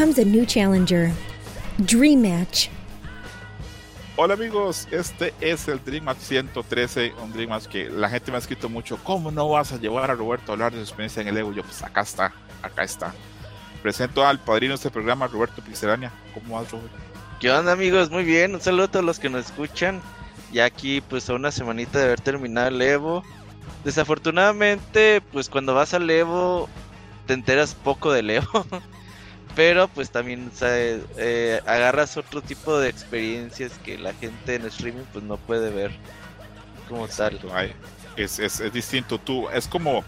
Comes a new challenger. Dream Match. Hola amigos, este es el Dream Match 113, un Dream Match que la gente me ha escrito mucho, ¿cómo no vas a llevar a Roberto a hablar de su experiencia en el Evo? Yo pues acá está, acá está. Presento al padrino de este programa, Roberto Pixelania. ¿Cómo vas, Roberto? ¿Qué onda amigos? Muy bien, un saludo a todos los que nos escuchan. Ya aquí pues a una semanita de haber terminado el Evo. Desafortunadamente pues cuando vas al Evo te enteras poco del Evo. Pero pues también eh, agarras otro tipo de experiencias que la gente en streaming pues no puede ver como tal. es, es, es distinto, tú, es como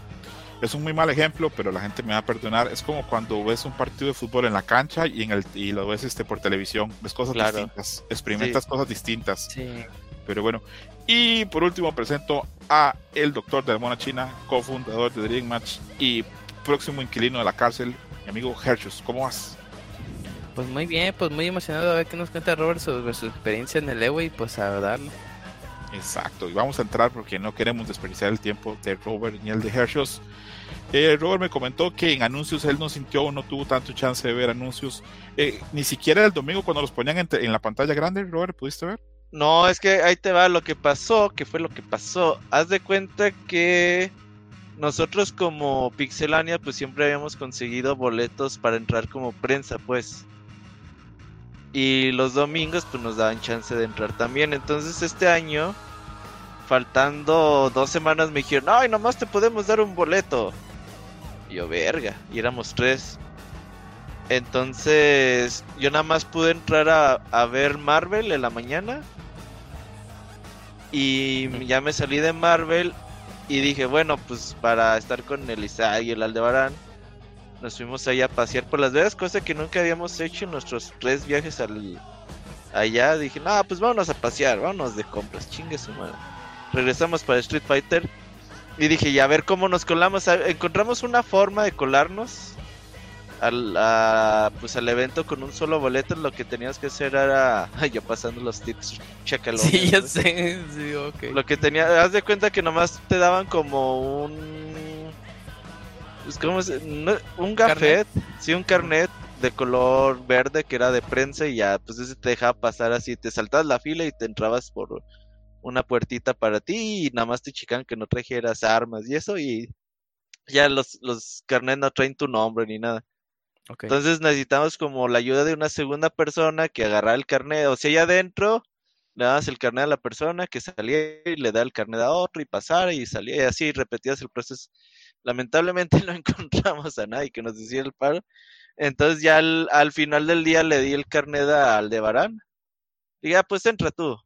es un muy mal ejemplo, pero la gente me va a perdonar. Es como cuando ves un partido de fútbol en la cancha y en el y lo ves este por televisión, ves cosas distintas, experimentas cosas distintas. Sí. Pero bueno, y por último presento a el doctor de la mona china, cofundador de Dream Match y próximo inquilino de la cárcel, mi amigo Hershus. ¿Cómo vas? Pues muy bien, pues muy emocionado a ver qué nos cuenta Robert sobre su experiencia en el Evo y pues a darlo. Exacto, y vamos a entrar porque no queremos desperdiciar el tiempo de Robert ni el de Hershus. Eh, Robert me comentó que en anuncios él no sintió, no tuvo tanto chance de ver anuncios. Eh, ni siquiera el domingo cuando los ponían en, la pantalla grande, Robert, ¿pudiste ver? No, es que ahí te va lo que pasó, que fue lo que pasó. Haz de cuenta que nosotros como Pixelania pues siempre habíamos conseguido boletos para entrar como prensa, pues. Y los domingos pues nos daban chance de entrar también. Entonces este año, faltando dos semanas, me dijeron, ay, nomás te podemos dar un boleto. Y yo, verga, y éramos tres. Entonces yo nada más pude entrar a, a ver Marvel en la mañana. Y ya me salí de Marvel y dije, bueno, pues para estar con el Isaac y el Aldebarán nos fuimos allá a pasear por Las Vegas, cosa que nunca habíamos hecho en nuestros tres viajes al allá. Dije, no, pues vámonos a pasear, vámonos de compras, chingue su madre. Regresamos para Street Fighter y dije, ya a ver cómo nos colamos. Encontramos una forma de colarnos al, pues al evento con un solo boleto. Lo que tenías que hacer era, ay, yo pasando los tips, chécalo. Sí, ya sé, sí, ok. Lo que tenía, haz de cuenta que nomás te daban como un pues, ¿cómo un gafet, sí, un carnet de color verde que era de prensa y ya, pues ese te dejaba pasar así, te saltabas la fila y te entrabas por una puertita para ti y nada más te chican que no trajeras armas y eso y ya los, los carnets no traen tu nombre ni nada. Entonces necesitamos como la ayuda de una segunda persona que agarra el carnet, o sea, allá adentro le das el carnet a la persona que salía y le da el carnet a otro y pasara y salía y así repetías el proceso. Lamentablemente no encontramos a nadie que nos hiciera el paro. Entonces ya al, final del día le di el carnet al de Barán. Y ya pues entra tú.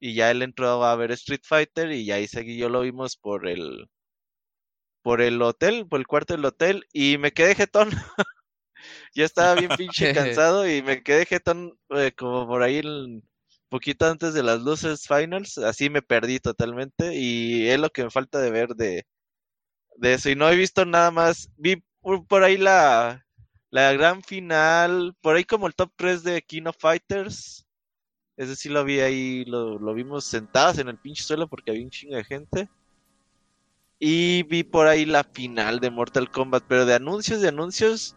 Y ya él entró a ver Street Fighter y ahí seguí yo lo vimos por el por el hotel, por el cuarto del hotel y me quedé jetón. ya estaba bien pinche cansado y me quedé jetón eh, como por ahí un poquito antes de las luces finals, así me perdí totalmente y es lo que me falta de ver de, de eso y no he visto nada más. Vi por ahí la, la gran final, por ahí como el top 3 de King of Fighters. Ese sí lo vi ahí, lo, lo vimos sentados en el pinche suelo porque había un chingo de gente. Y vi por ahí la final de Mortal Kombat, pero de anuncios, de anuncios,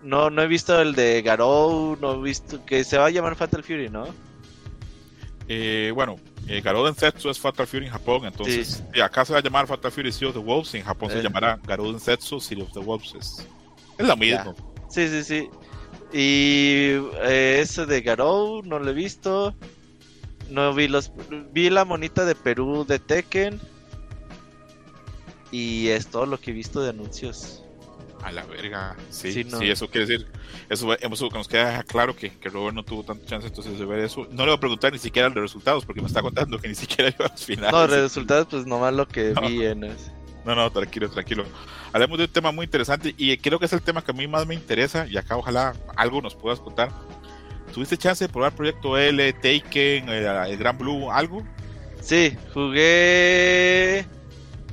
no, no he visto el de Garou, no he visto que se va a llamar Fatal Fury, ¿no? Eh, bueno, eh, Garou Densetsu es Fatal Fury en Japón, entonces acá se va a llamar Fatal Fury City of the Wolves, en Japón se eh. llamará Garou Densetsu City of the Wolves. Es, es lo mismo. Sí, sí, sí. Y eh, ese de Garou no lo he visto. No vi los. Vi la monita de Perú de Tekken. Y es todo lo que he visto de anuncios. A la verga. Sí, sí, eso quiere decir. Eso, eso nos queda claro que, que, Robert no tuvo tanta chance entonces de ver eso. No le voy a preguntar ni siquiera los resultados porque me está contando que ni siquiera iba a los finales. No, los resultados, pues nomás lo que vi en ese. No, no, tranquilo, tranquilo. Hablemos de un tema muy interesante y creo que es el tema que a mí más me interesa y acá ojalá algo nos puedas contar. ¿Tuviste chance de probar Proyecto L, Taken, el, el Gran Blue, algo? Sí, jugué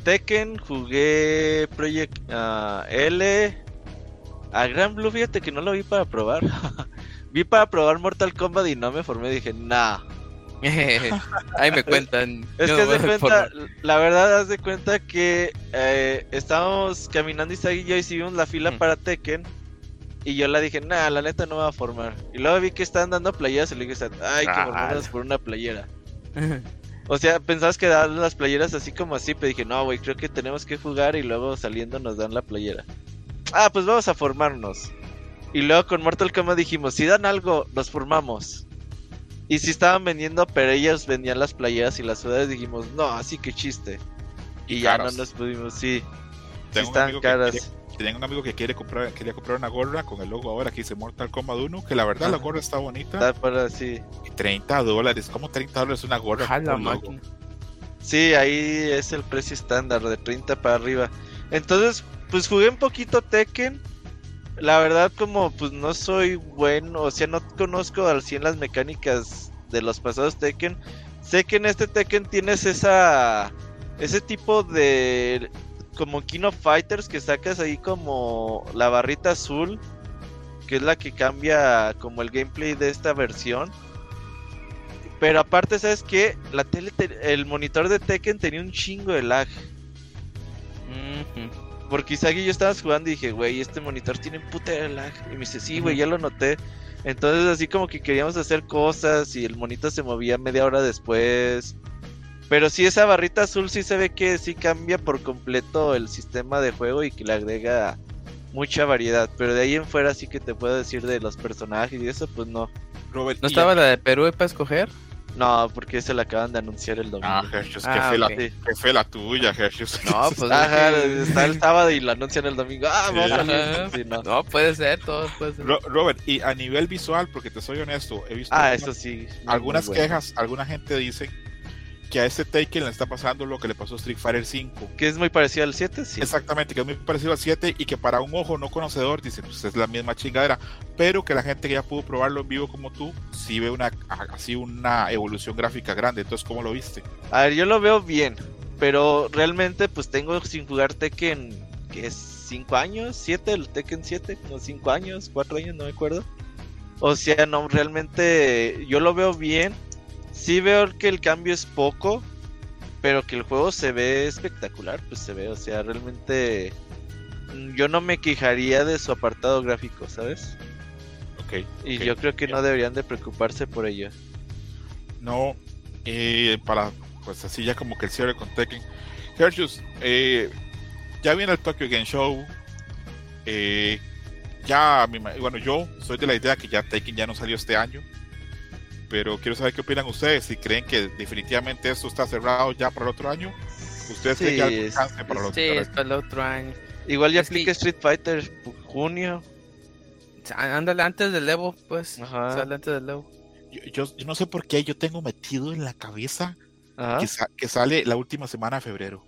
Tekken, jugué Project uh, L. A Gran Blue, fíjate que no lo vi para probar. vi para probar Mortal Kombat y no me formé. Dije, nah. Ahí me cuentan. Es que de cuenta, la verdad, haz de cuenta que eh, estábamos caminando y yo hicimos la fila para Tekken. Y yo la dije, nah, la neta no va a formar. Y luego vi que estaban dando playeras y le dije, ay, que Ah, por una playera. O sea, pensabas que daban las playeras así como así, pero dije, no, güey, creo que tenemos que jugar y luego saliendo nos dan la playera. Ah, pues vamos a formarnos. Y luego con Mortal Kombat dijimos, si dan algo, nos formamos. Y si estaban vendiendo, pero ellos vendían las playeras y las sudaderas, dijimos, no, así que chiste. Y, ya no nos pudimos, sí. Sí Tengo están que caras. Tenía un amigo que quiere comprar, quería comprar una gorra con el logo ahora que dice Mortal Kombat 1, que la verdad la gorra está bonita. Está para así. Y 30 dólares, como 30 dólares una gorra máquina. Sí, ahí es el precio estándar, de 30 para arriba. Entonces, pues jugué un poquito Tekken. La verdad, como pues no soy bueno, o sea, no conozco al 100 las mecánicas de los pasados Tekken. Sé que en este Tekken tienes esa ese tipo de como King of Fighters que sacas ahí como la barrita azul, que es la que cambia como el gameplay de esta versión. Pero aparte, ¿sabes qué? La tele, te- el monitor de Tekken tenía un chingo de lag. Porque Isaac y yo estábamos jugando y dije, güey, este monitor tiene un putero de lag. Y me dice, sí, güey, ya lo noté. Entonces, así como que queríamos hacer cosas y el monitor se movía media hora después. Pero sí, esa barrita azul sí se ve que sí cambia por completo el sistema de juego y que le agrega mucha variedad. Pero de ahí en fuera sí que te puedo decir de los personajes y eso, pues no. Robert, ¿No estaba la de Perú para escoger? No, porque se la acaban de anunciar el domingo. Ah, Hershus, qué, Ah, fe la, ok. qué fe la tuya, Hershus. No, pues Ajá, es está el sábado y lo anuncian el domingo. Ah, vamos a. Sí, no. No, puede ser, todo puede ser. Ro- Robert, y a nivel visual, porque te soy honesto, he visto Ah, algunas, eso sí. algunas bueno. quejas, alguna gente dice que a este Taken le está pasando lo que le pasó a Street Fighter 5. Que es muy parecido al 7, sí. Exactamente, que es muy parecido al 7 y que para un ojo no conocedor dice, pues es la misma chingadera, pero que la gente que ya pudo probarlo en vivo como tú, sí ve una así una evolución gráfica grande. Entonces, ¿cómo lo viste? A ver, yo lo veo bien, pero realmente pues tengo sin jugar Tekken, que es 5 años, 7, el Tekken 7, como 5 años, 4 años, no me acuerdo. O sea, no, realmente yo lo veo bien. Sí veo que el cambio es poco, pero que el juego se ve espectacular, pues se ve, o sea, realmente mm, yo no me quejaría de su apartado gráfico, ¿sabes? Ok. Y yo creo que no deberían de preocuparse por ello. No, eh, para, pues así ya como que el cierre con Tekken. Hershus, eh, ya viene el Tokyo Game Show. eh, ya, bueno, yo soy de la idea que ya Tekken ya no salió este año. Pero quiero saber qué opinan ustedes. Si creen que definitivamente esto está cerrado ya para el otro año. ¿Ustedes creen Sí, que hay algún para el otro Sí, año? para el otro año. Igual ya Es que- Street Fighter junio. Ándale antes del Evo, pues. Ajá. Sale antes del Evo. Yo, yo- yo no sé por qué yo tengo metido en la cabeza que, sa- que sale la última semana de febrero.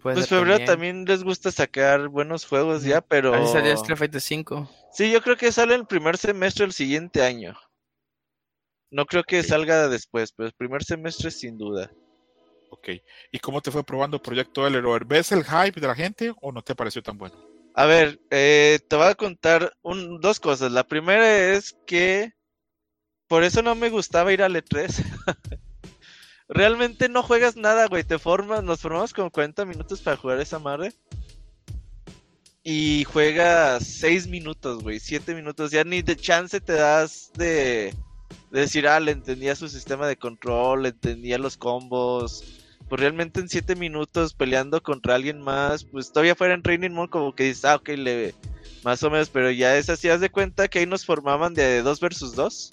Pues febrero también les gusta sacar buenos juegos ya, pero Ahí salió Street Fighter 5. sí, yo creo que sale el primer semestre del siguiente año. No creo que salga después, pero el primer semestre sin duda. Ok. ¿Y cómo te fue probando Proyecto L, Robert? ¿Ves el hype de la gente o no te pareció tan bueno? A ver, eh, te voy a contar un- dos cosas. La primera es que por eso no me gustaba ir al E3. Realmente no juegas nada, güey. Te formas, nos formamos como 40 minutos para jugar esa madre. Y juegas 6 minutos, güey. 7 minutos. Ya ni de chance te das de, de decir, ah, le entendía su sistema de control, le entendía los combos. Pues realmente en 7 minutos peleando contra alguien más, pues todavía fuera en Training Mode como que dices, ah, ok, le, más o menos, pero ya es así, haz de cuenta que ahí nos formaban de 2 versus 2.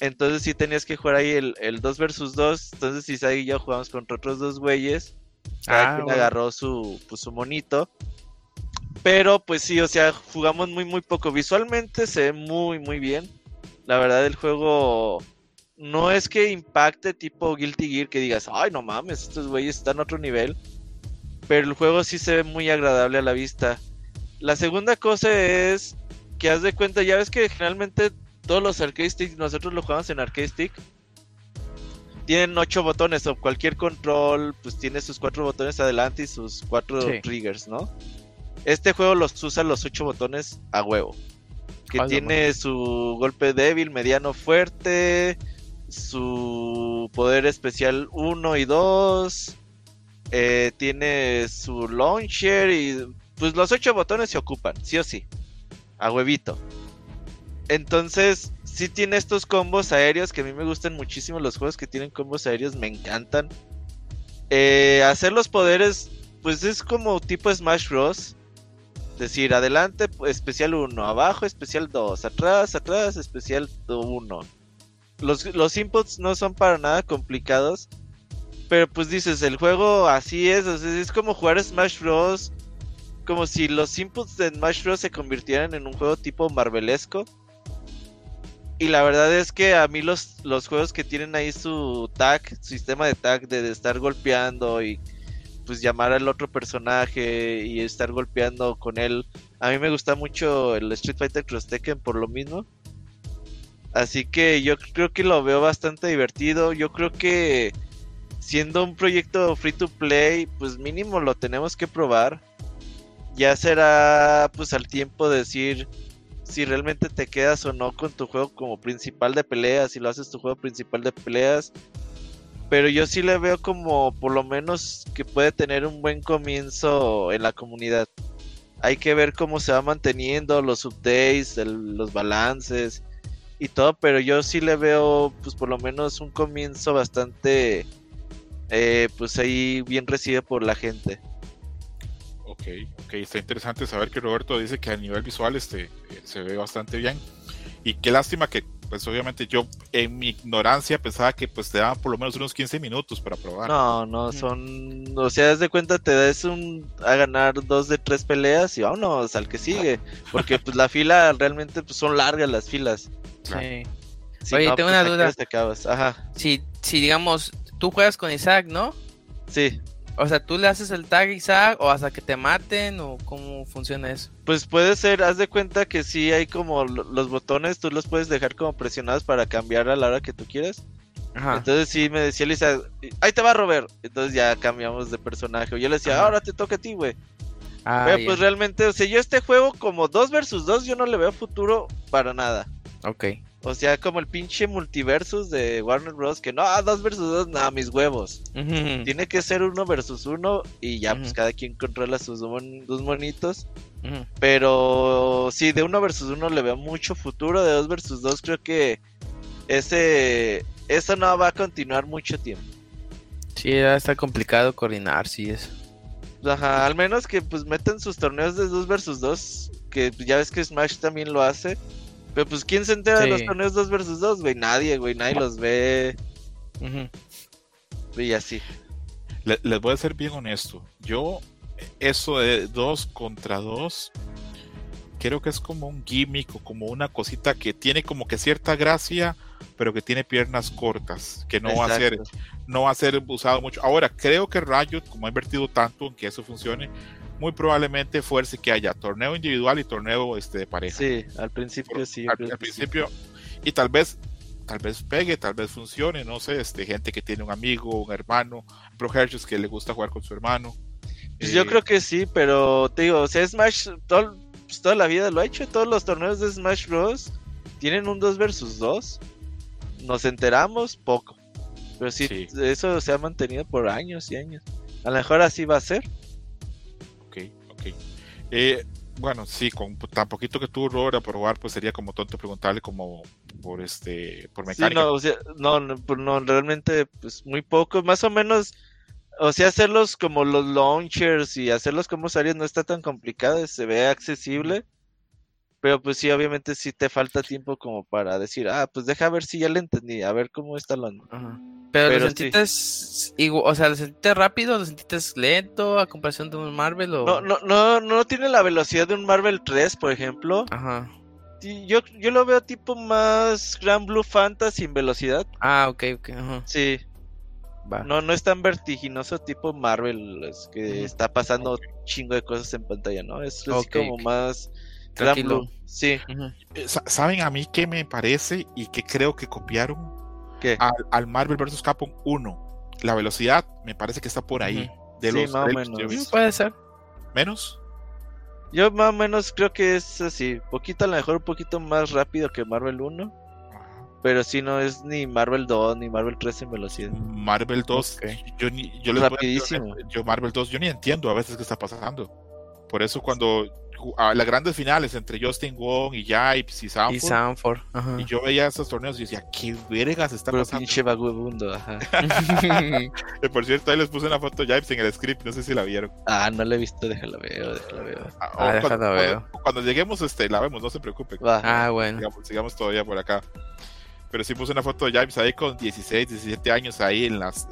Entonces sí tenías que jugar ahí el, el 2 versus 2. Entonces Isaac y yo jugamos contra otros dos güeyes. Cada Ah, quien bueno. agarró su, pues, su monito. Pero pues sí, o sea, jugamos muy muy poco. Visualmente se ve muy muy bien. La verdad el juego no es que impacte tipo Guilty Gear que digas, ay no mames, estos güeyes están a otro nivel. Pero el juego sí se ve muy agradable a la vista. La segunda cosa es que haz de cuenta, ya ves que generalmente todos los arcade sticks, nosotros lo jugamos en arcade stick. Tienen ocho botones o cualquier control, pues tiene sus cuatro botones adelante y sus cuatro Sí. triggers, ¿no? Este juego los usa los ocho botones a huevo. Que tiene su golpe débil, mediano, fuerte, su poder especial 1 y 2, eh, tiene su launcher y pues los ocho botones se ocupan, sí o sí. A huevito. Entonces, sí tiene estos combos aéreos que a mí me gustan muchísimo. Los juegos que tienen combos aéreos me encantan. Eh, hacer los poderes, pues es como tipo Smash Bros. Decir, adelante, especial 1, abajo, especial 2, atrás, atrás, especial 1. Los, los inputs no son para nada complicados. Pero pues dices, el juego así es, es como jugar Smash Bros. Como si los inputs de Smash Bros. se convirtieran en un juego tipo marvelesco. Y la verdad es que a mí los, los juegos que tienen ahí su tag, sistema de tag de, estar golpeando y pues llamar al otro personaje y estar golpeando con él. A mí me gusta mucho el Street Fighter Cross Tekken por lo mismo. Así que yo creo que lo veo bastante divertido. Yo creo que siendo un proyecto free to play, pues mínimo lo tenemos que probar. Ya será pues al tiempo decir si realmente te quedas o no con tu juego como principal de peleas, si lo haces tu juego principal de peleas. Pero yo sí le veo como por lo menos que puede tener un buen comienzo en la comunidad. Hay que ver cómo se va manteniendo los updates, los balances y todo, pero yo sí le veo pues por lo menos un comienzo bastante eh, pues ahí bien recibe por la gente. Ok, ok, está interesante saber que Roberto dice que a nivel visual este, eh, se ve bastante bien. Y qué lástima que, pues obviamente yo en mi ignorancia pensaba que pues te daban por lo menos unos 15 minutos para probar. No, no, son, o sea, das de cuenta te das un, a ganar dos de tres peleas y vámonos al que sigue. Porque pues la fila realmente pues, son largas las filas. Sí. Oye, tengo una pues, duda. Ajá. Si, si digamos, Tú juegas con Isaac, ¿no? Sí. O sea, ¿tú le haces el tag Isaac o hasta que te maten o cómo funciona eso? Pues puede ser, haz de cuenta que sí hay como los botones, tú los puedes dejar como presionados para cambiar a la hora que tú quieras. Ajá. Entonces sí me decía Lisa, ahí te va Robert. Entonces ya cambiamos de personaje. Yo le decía, ahora te toca a ti, güey. Ah, pues realmente, o sea, yo este juego como 2 versus 2 yo no le veo futuro para nada. Ok. O sea, como el pinche multiversus de Warner Bros. Que no, ah, dos versus dos, nada, mis huevos. Tiene que ser uno versus uno y ya, pues cada quien controla sus dos monitos. Pero sí, de uno versus uno le veo mucho futuro. De dos versus dos, creo que ese eso no va a continuar mucho tiempo. Sí, va a estar complicado coordinar, sí es. Ajá, al menos que pues metan sus torneos de dos versus dos. Que ya ves que Smash también lo hace pero pues, ¿quién se entera de los torneos 2 vs 2, güey? Nadie, güey, nadie los ve. Y así. les voy a ser bien honesto. Yo, eso de 2 contra 2, creo que es como un gimmick o como una cosita que tiene como que cierta gracia, pero que tiene piernas cortas, que no va a ser no va a ser usado mucho. Ahora, creo que Riot, como ha invertido tanto en que eso funcione, muy probablemente fuerce que haya torneo individual y torneo este, de pareja. Sí, al principio sí. Al, principio, y tal vez tal vez pegue, tal vez funcione, no sé, este, gente que tiene un amigo, un hermano, Pro que le gusta jugar con su hermano. Pues yo eh, creo que sí, pero te digo, o sea, Smash todo, pues, toda la vida lo ha hecho, todos los torneos de Smash Bros. tienen un 2 versus 2. Nos enteramos poco, pero sí, eso se ha mantenido por años y años. A lo mejor así va a ser. Eh, bueno, sí, con tan poquito que tuvo Robert a probar, pues sería como tonto preguntarle como por este por mecánica. no, no, pues no, realmente pues muy poco, más o menos, o sea, hacerlos como los launchers y hacerlos como usuarios no está tan complicado, se ve accesible. Pero pues sí, obviamente sí te falta tiempo como para decir, ah, pues deja ver si ya le entendí, a ver cómo está la... Pero, lo sentiste, o sea, ¿lo sentiste rápido? ¿Lo sentiste lento a comparación de un Marvel? O... No, no, no, no tiene la velocidad de un Marvel 3, por ejemplo. Ajá. Yo, yo lo veo tipo más Grand Blue Fantasy en velocidad. Ah, ok, ok. Ajá. Sí. No, no es tan vertiginoso tipo Marvel, es que está pasando chingo de cosas en pantalla, ¿no? Es como más tranquilo. Sí. Eh, ¿Saben a mí qué me parece y que creo que copiaron? Al, Marvel vs. Capcom 1. La velocidad me parece que está por ahí. De los más o menos. Puede ser. ¿Menos? Yo más o menos creo que es así. Poquito, a lo mejor un poquito más rápido que Marvel 1. Pero si no es ni Marvel 2 ni Marvel 3 en velocidad. Marvel 2, yo, ni, yo Rapidísimo. yo Marvel 2, yo ni entiendo a veces qué está pasando. Por eso cuando a las grandes finales entre Justin Wong y Yipes y Sanford. Y Sanford. Ajá. Y yo veía esos torneos y decía, ¿qué vergas está Puro pasando? pinche vagabundo, ajá. Por cierto, ahí les puse una foto de Yipes en el script, no sé si la vieron. Ah, no la he visto, déjala veo, déjala veo. Ah, Ah, déjala cuando, veo. cuando- cuando lleguemos, este, la vemos, no se preocupen. Va. ah, bueno. Sigamos, sigamos todavía por acá. Pero sí puse una foto de Yipes ahí con 16, 17 años ahí en las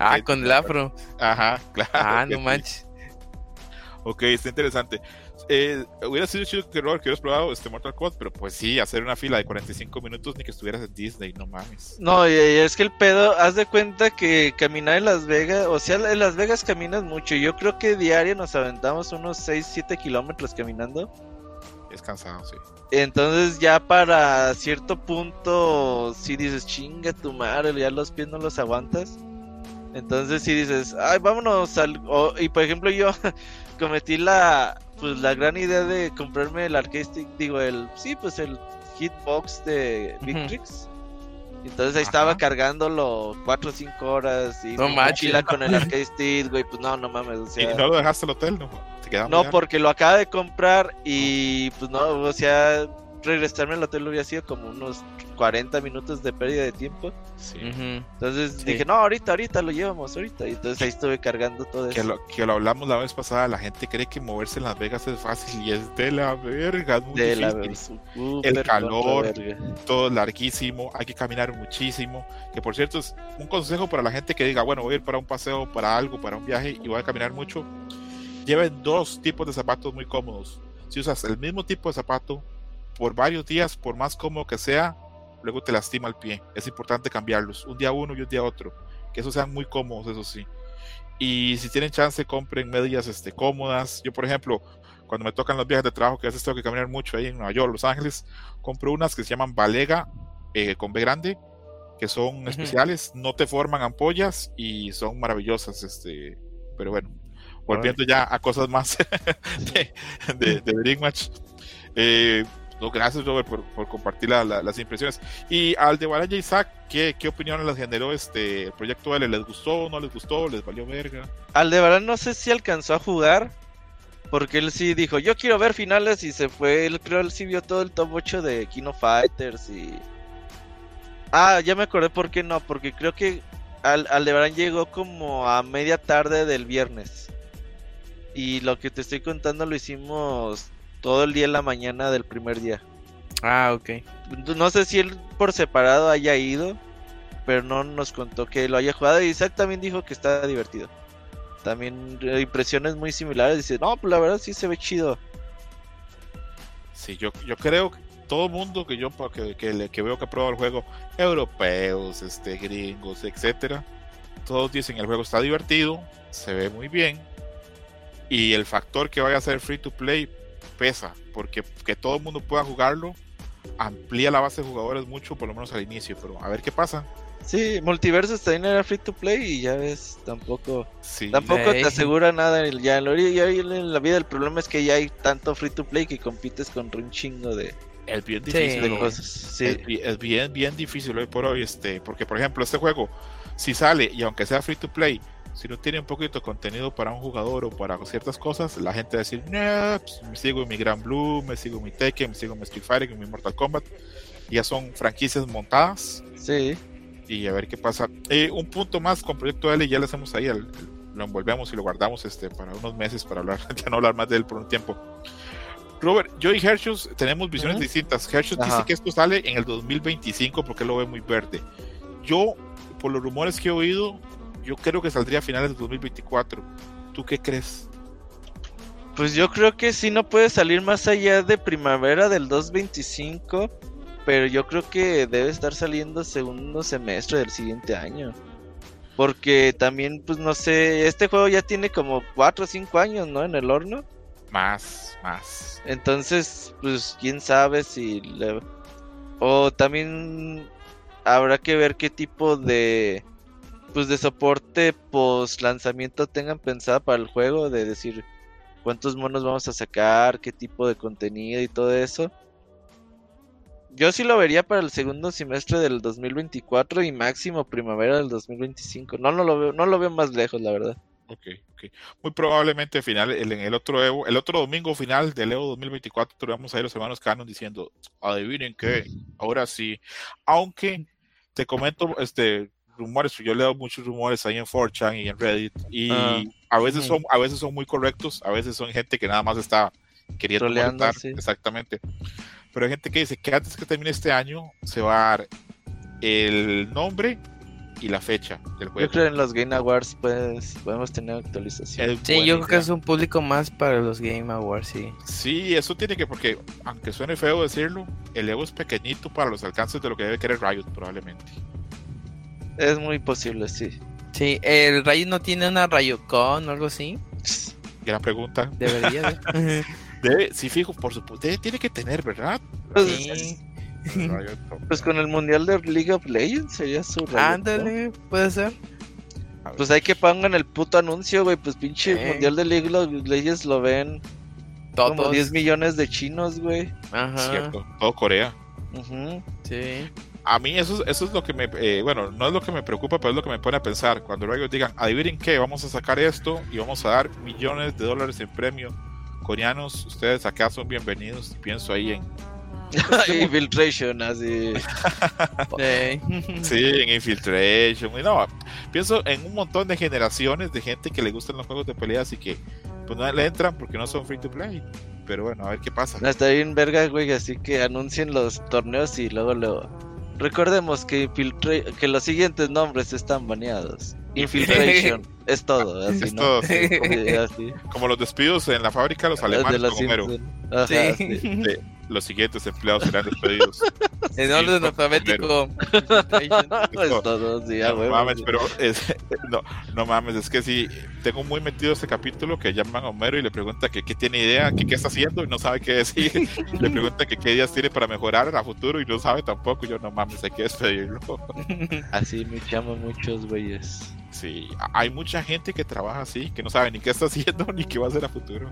Ah, con el afro. Ajá, claro. Ah, no manches. Ok, está interesante. Eh, hubiera sido chido que Robert que hubieras probado este Mortal Kombat, pero pues sí, hacer una fila de 45 minutos ni que estuvieras en Disney, no mames. No, y, y es que el pedo, haz de cuenta que caminar en Las Vegas, o sea, en Las Vegas caminas mucho. Yo creo que diario nos aventamos unos 6, 7 kilómetros caminando. Es cansado, sí. Entonces ya para cierto punto, si dices, chinga tu madre, ya los pies no los aguantas. Entonces si dices, ay, vámonos al... o- y por ejemplo yo cometí la, pues, la gran idea de comprarme el arcade stick, digo, el... Sí, pues el hitbox de. Victrix. Entonces ahí Ajá. estaba cargándolo 4 o 5 horas y No mochila con el arcade stick, güey, pues no, no mames, o sea... ¿Y no lo dejaste al hotel? No, te No, porque lo acaba de comprar y pues no, o sea, regresarme al hotel hubiera sido como unos 40 minutos de pérdida de tiempo. Sí. Entonces Sí. dije, no, ahorita, ahorita lo llevamos, ahorita. Y entonces ahí estuve cargando todo Que eso. lo, que lo hablamos la vez pasada, la gente cree que moverse en Las Vegas es fácil y es de la verga, es muy De la difícil. súper calor. contra verga. todo larguísimo, hay que caminar muchísimo. Que por cierto es un consejo para la gente que diga, bueno, voy a ir para un paseo, para algo, para un viaje y voy a caminar mucho. Lleven dos tipos de zapatos muy cómodos. Si usas el mismo tipo de zapato por varios días, por más cómodo que sea, luego te lastima el pie. Es importante cambiarlos, un día uno y un día otro. Que esos sean muy cómodos, eso sí. Y si tienen chance, compren medias este, cómodas. Yo, por ejemplo, cuando me tocan los viajes de trabajo, que a veces tengo que caminar mucho ahí en Nueva York, Los Ángeles, compro unas que se llaman Balega eh, con B grande, que son Ujú. especiales, no te forman ampollas y son maravillosas. Este, pero bueno, volviendo ya a cosas más de, de, de Dream Match. Eh, gracias, Robert, por, compartir la- la- las impresiones. Y al de Isaac, ¿qué, ¿qué opiniones les generó este el proyecto L? ¿Les gustó? ¿No les gustó? ¿Les valió verga? Aldebarán no sé si alcanzó a jugar. Porque él sí dijo, yo quiero ver finales y se fue. Él creo él sí vio todo el top 8 de Kino Fighters y. Ah, ya me acordé por qué no. Porque creo que Al Aldebarán llegó como a media tarde del viernes. Y lo que te estoy contando lo hicimos todo el día en la mañana del primer día. Ah, ok. No sé si él por separado haya ido, pero no nos contó que lo haya jugado. Y Isaac también dijo que estaba divertido. También eh, impresiones muy similares. Dice, no, pues la verdad sí se ve chido. Sí, yo, yo creo que todo mundo que yo que, que, le- que veo que ha probado el juego, europeos, este, gringos, etcétera, todos dicen el juego está divertido, se ve muy bien, y el factor que vaya a ser free to play pesa, porque que todo el mundo pueda jugarlo amplía la base de jugadores mucho, por lo menos al inicio, pero a ver qué pasa. Sí, Multiversus también era free to play y ya ves, tampoco Sí, tampoco te asegura nada en el, ya, en la, ya en la vida. El problema es que ya hay tanto free to play que compites contra un chingo de, es bien Sí. difícil. cosas. Sí. Es, es bien, bien difícil hoy por hoy, este, porque por ejemplo, este juego, si sale y aunque sea free to play, si no tiene un poquito de contenido para un jugador o para ciertas cosas, la gente va a decir, no, pues, me sigo en mi Gran Blue, me sigo en mi Tekken, me sigo en mi Street Fighter, en mi Mortal Kombat. Ya son franquicias montadas sí. y a ver qué pasa. Eh, un punto más con Proyecto L, ya lo hacemos ahí, el- el- lo envolvemos y lo guardamos este, para unos meses para hablar, ya no hablar más de él por un tiempo. Robert, yo y Hershus tenemos visiones Ujú. distintas. Hershus dice que esto sale en el 2025 porque lo ve muy verde. Yo, por los rumores que he oído, yo creo que saldría a finales del 2024. ¿Tú qué crees? Pues yo creo que sí no puede salir más allá de primavera del 225, pero yo creo que debe estar saliendo segundo semestre del siguiente año. Porque también, pues no sé, este juego ya tiene como 4 o 5 años, ¿no? En el horno. Más, más. Entonces, pues quién sabe si le... O también habrá que ver qué tipo de... Pues de soporte post lanzamiento tengan pensado para el juego, de decir cuántos monos vamos a sacar, qué tipo de contenido y todo eso. Yo sí lo vería para el segundo semestre del 2024 y máximo primavera del 2025. No, no lo veo, no lo veo más lejos, la verdad. Ok, ok. Muy probablemente final, el, el otro Evo, el otro domingo final del Evo 2024, vamos a ir los hermanos Canon diciendo, adivinen qué, ahora sí. Aunque te comento, este, rumores, yo leo muchos rumores ahí en 4chan y en Reddit, y Ah. a veces son, a veces son muy correctos, a veces son gente que nada más está queriendo sí. exactamente. Pero hay gente que dice que antes que termine este año se va a dar el nombre y la fecha del juego. Yo creo en los Game Awards pues podemos tener actualización. Es Sí, yo creo que es un público más para los Game Awards, sí. Sí, eso tiene que, porque aunque suene feo decirlo, el Evo es pequeñito para los alcances de lo que debe querer Riot, probablemente. Es muy posible, sí. Sí, el Rayo no tiene una Rayocon o algo así. Gran pregunta. Debería de. Debe, sí, fijo, por supuesto, tiene que tener, ¿verdad? Pues, sí. Pues con el mundial de League of Legends sería su. Ándale, puede ser. Pues hay que pongan el puto anuncio, güey. Pues pinche Eh. mundial de League of Legends lo ven como Todos. 10 millones de chinos, güey. Ajá. Cierto, todo Corea. Ujú. Sí. A mí eso, es- eso es lo que me, eh, bueno, no es lo que me preocupa, pero es lo que me pone a pensar. Cuando Riot digan, adivinen qué, vamos a sacar esto y vamos a dar millones de dólares en premio. Coreanos, ustedes acá son bienvenidos. Pienso ahí en, Infiltration, así. Sí. en Infiltration. Y no, pienso en un montón de generaciones de gente que le gustan los juegos de peleas y que pues no le entran porque no son free to play. Pero bueno, a ver qué pasa. Está bien verga, güey, así que anuncien los torneos y luego luego. Recordemos que, que los siguientes nombres están baneados. Infiltration, es todo, así, Es ¿no? todo, sí, como, Sí, así. como los despidos en la fábrica, los De alemanes los con Homero. Ajá, Sí. Los siguientes empleados serán despedidos. En orden alfabético. es todo, sí, a no mames, pero es- no, no mames, es que sí, tengo muy metido ese capítulo que llaman a Homero y le pregunta que qué tiene idea, que qué está haciendo y no sabe qué decir. le pregunta que qué ideas tiene para mejorar a futuro y no sabe tampoco. Y yo no mames, hay que despedirlo. Así me llaman muchos güeyes. Sí, hay mucha gente que trabaja así, que no sabe ni qué está haciendo ni qué va a hacer a futuro.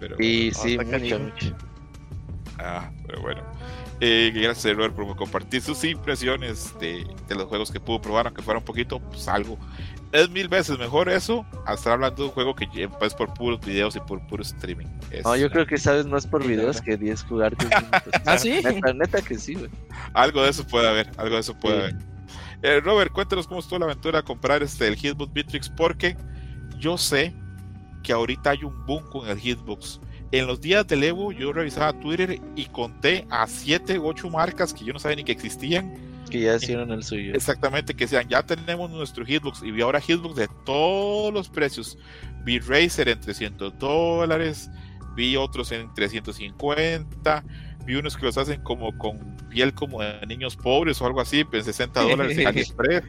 Pero, Y sí, mucho, mucho. Ah, pero bueno. Eh, gracias, Robert, por compartir sus impresiones de, de los juegos que pudo probar, aunque fuera un poquito, pues algo. Es mil veces mejor eso a estar hablando de un juego que ya, pues por puros videos y por puro streaming. Es No, yo creo que sabes más por videos que 10 jugar 10 minutos. ¿Ah, sí? Neta, neta que sí, güey. Algo de eso puede haber, algo de eso puede Sí. haber. Eh, Robert, cuéntanos cómo estuvo la aventura de comprar este, el Hitbox Bitrix, porque yo sé que ahorita hay un boom con el Hitbox. En los días del Evo yo revisaba Twitter y conté a 7 u 8 marcas que yo no sabía ni que existían. Que ya hicieron el suyo. Exactamente, que sean, ya tenemos nuestro Hitbox y vi ahora Hitbox de todos los precios. Vi Razer en 300 dólares, vi otros en 350, vi unos que los hacen como con piel como de niños pobres o algo así, en 60 dólares en AliExpress.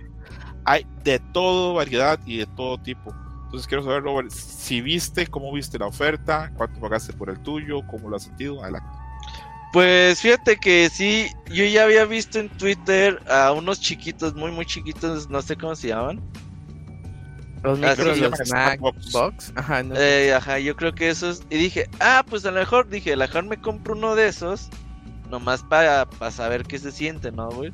Hay de todo variedad y de todo tipo. Entonces quiero saber, Robert, si viste, cómo viste la oferta, cuánto pagaste por el tuyo, cómo lo has sentido. Adelante. Pues fíjate que sí, yo ya había visto en Twitter a unos chiquitos, muy muy chiquitos, no sé cómo se llaman. Los Ah, micros, los Snackbox. box. Ajá, no. Eh, ajá, yo creo que esos. Y dije, ah, pues a lo mejor, dije, a lo mejor me compro uno de esos, nomás para, para saber qué se siente, ¿no, güey?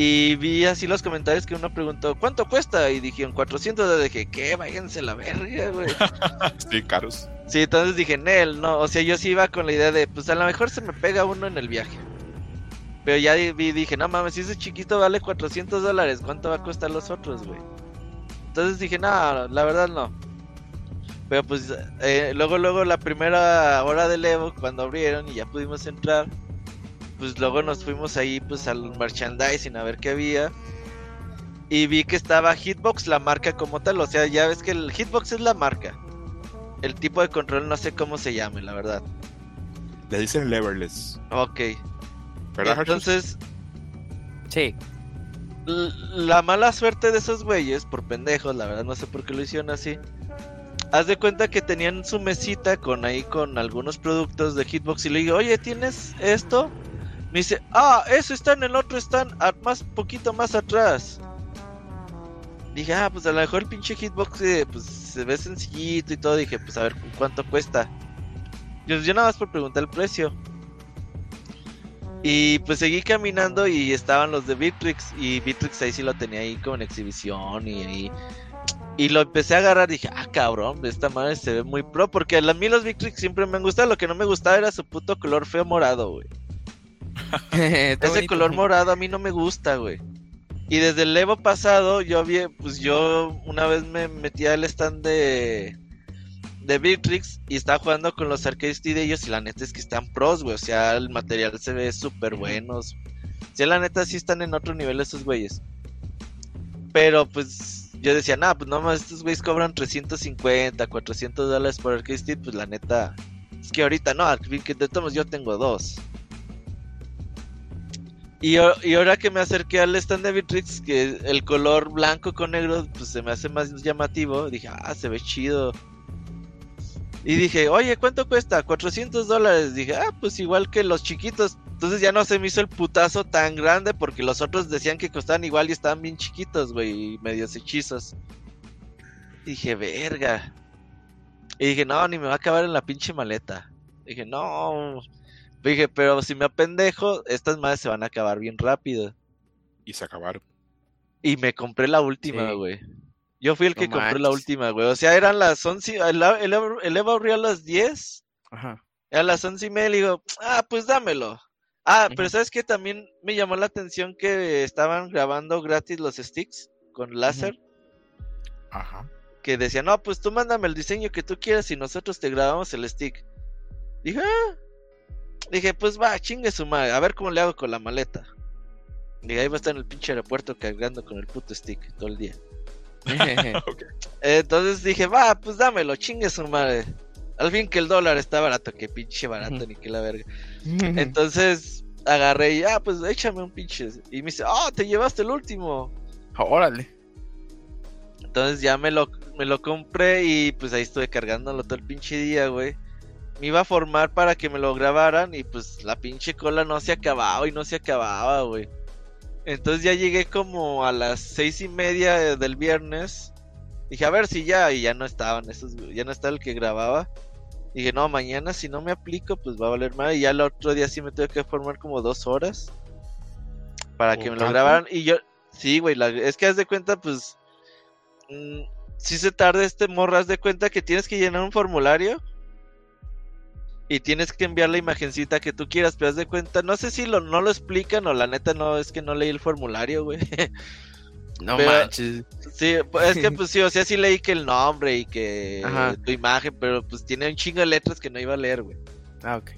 Y vi así los comentarios que uno preguntó, ¿cuánto cuesta? Y dijeron 400, y dije, ¿qué? Váyanse la verga, güey. Sí, caros. Sí, entonces dije, Nel, no, o sea, yo sí iba con la idea de, pues a lo mejor se me pega uno en el viaje. Pero ya vi, dije, no mames, si ese chiquito vale 400 dólares, ¿cuánto va a costar los otros, güey? Entonces dije, no, la verdad no. Pero pues, eh, luego, luego, la primera hora del Evo, cuando abrieron y ya pudimos entrar, pues luego nos fuimos ahí, pues al merchandising a ver qué había. Y vi que estaba Hitbox, la marca como tal, o sea, ya ves que el Hitbox es la marca. El tipo de control no sé cómo se llame, la verdad. Le dicen leverless. Ok. Entonces, Sí. la mala suerte de esos güeyes, por pendejos, la verdad no sé por qué lo hicieron así. Haz de cuenta que tenían su mesita con ahí con algunos productos de Hitbox y le digo, oye, ¿tienes esto? Me dice, ah, eso está en el otro stand, más poquito más atrás. Dije, ah, pues a lo mejor el pinche Hitbox eh, pues, se ve sencillito y todo. Dije, pues a ver cuánto cuesta. Yo, yo nada más por preguntar el precio. Y pues seguí caminando y estaban los de Bitrix. Y Bitrix ahí sí lo tenía ahí como en exhibición y ahí. Y lo empecé a agarrar dije, ah, cabrón, esta madre se ve muy pro. Porque a mí los Victrix siempre me han gustado. Lo que no me gustaba era su puto color feo morado, güey. Ese color morado a mí no me gusta, güey. Y desde el Evo pasado, yo vi, pues yo una vez me metí al stand de de Victrix y estaba jugando con los arcades de ellos y la neta es que están pros, güey. O sea, el material se ve súper buenos. O sea, la neta sí están en otro nivel esos güeyes. Pero pues yo decía, nah, pues nomás estos güeyes cobran 350, 400 dólares por arcade pues la neta. Es que ahorita no, que de todos yo tengo dos. Y, y, ahora que me acerqué al stand de Vitrix, que el color blanco con negro pues se me hace más llamativo, dije, ah, se ve chido. Y dije, oye, ¿cuánto cuesta? 400 dólares. Dije, ah, pues igual que los chiquitos. Entonces ya no se me hizo el putazo tan grande porque los otros decían que costaban igual y estaban bien chiquitos, güey, y medios hechizos. dije, verga. Y dije, no, ni me va a acabar en la pinche maleta. dije, no. Dije, pero si me apendejo, estas madres se van a acabar bien rápido. Y se acabaron. Y me compré la última, güey. Yo fui el que compré la última, güey. O sea, eran las 11, el, el, el Eva abrió a las 10. Ajá. A las 11 y media le digo, ah, pues dámelo. Ah, pero ¿sabes qué? También me llamó la atención que estaban grabando gratis los sticks con láser. Ajá. Que decían, no, pues tú mándame el diseño que tú quieras y nosotros te grabamos el stick. Dije, ah. Dije, pues va, chingue su madre, a ver cómo le hago con la maleta. Y ahí va a estar en el pinche aeropuerto cargando con el puto stick todo el día. Entonces dije, va, pues dámelo, chingue su madre. Al fin que el dólar está barato, que pinche barato, ni que la verga. Entonces agarré y, ah, pues échame un pinche. Y me dice, oh, te llevaste el último. Órale. Entonces ya me lo, me lo compré y pues ahí estuve cargándolo todo el pinche día, güey. Me iba a formar para que me lo grabaran y pues la pinche cola no se acababa y no se acababa, güey. Entonces ya llegué como a las seis y media del viernes. Dije, a ver si ya, y ya no estaban, esos, ya no estaba el que grababa. Dije, no, mañana si no me aplico, pues va a valer mal. Y ya el otro día sí me tuve que formar como dos horas para que me lo grabaran. Y yo, sí, güey, es que haz de cuenta, pues, mm, si se tarda este morro, haz de cuenta que tienes que llenar un formulario y tienes que enviar la imagencita que tú quieras, pero haz de cuenta, no sé si lo, no lo explican o la neta no, es que no leí el formulario, güey. No manches. Sí, es que pues sí, o sea, sí leí que el nombre y que tu imagen, pero pues tiene un chingo de letras que no iba a leer, güey. Ah, ok.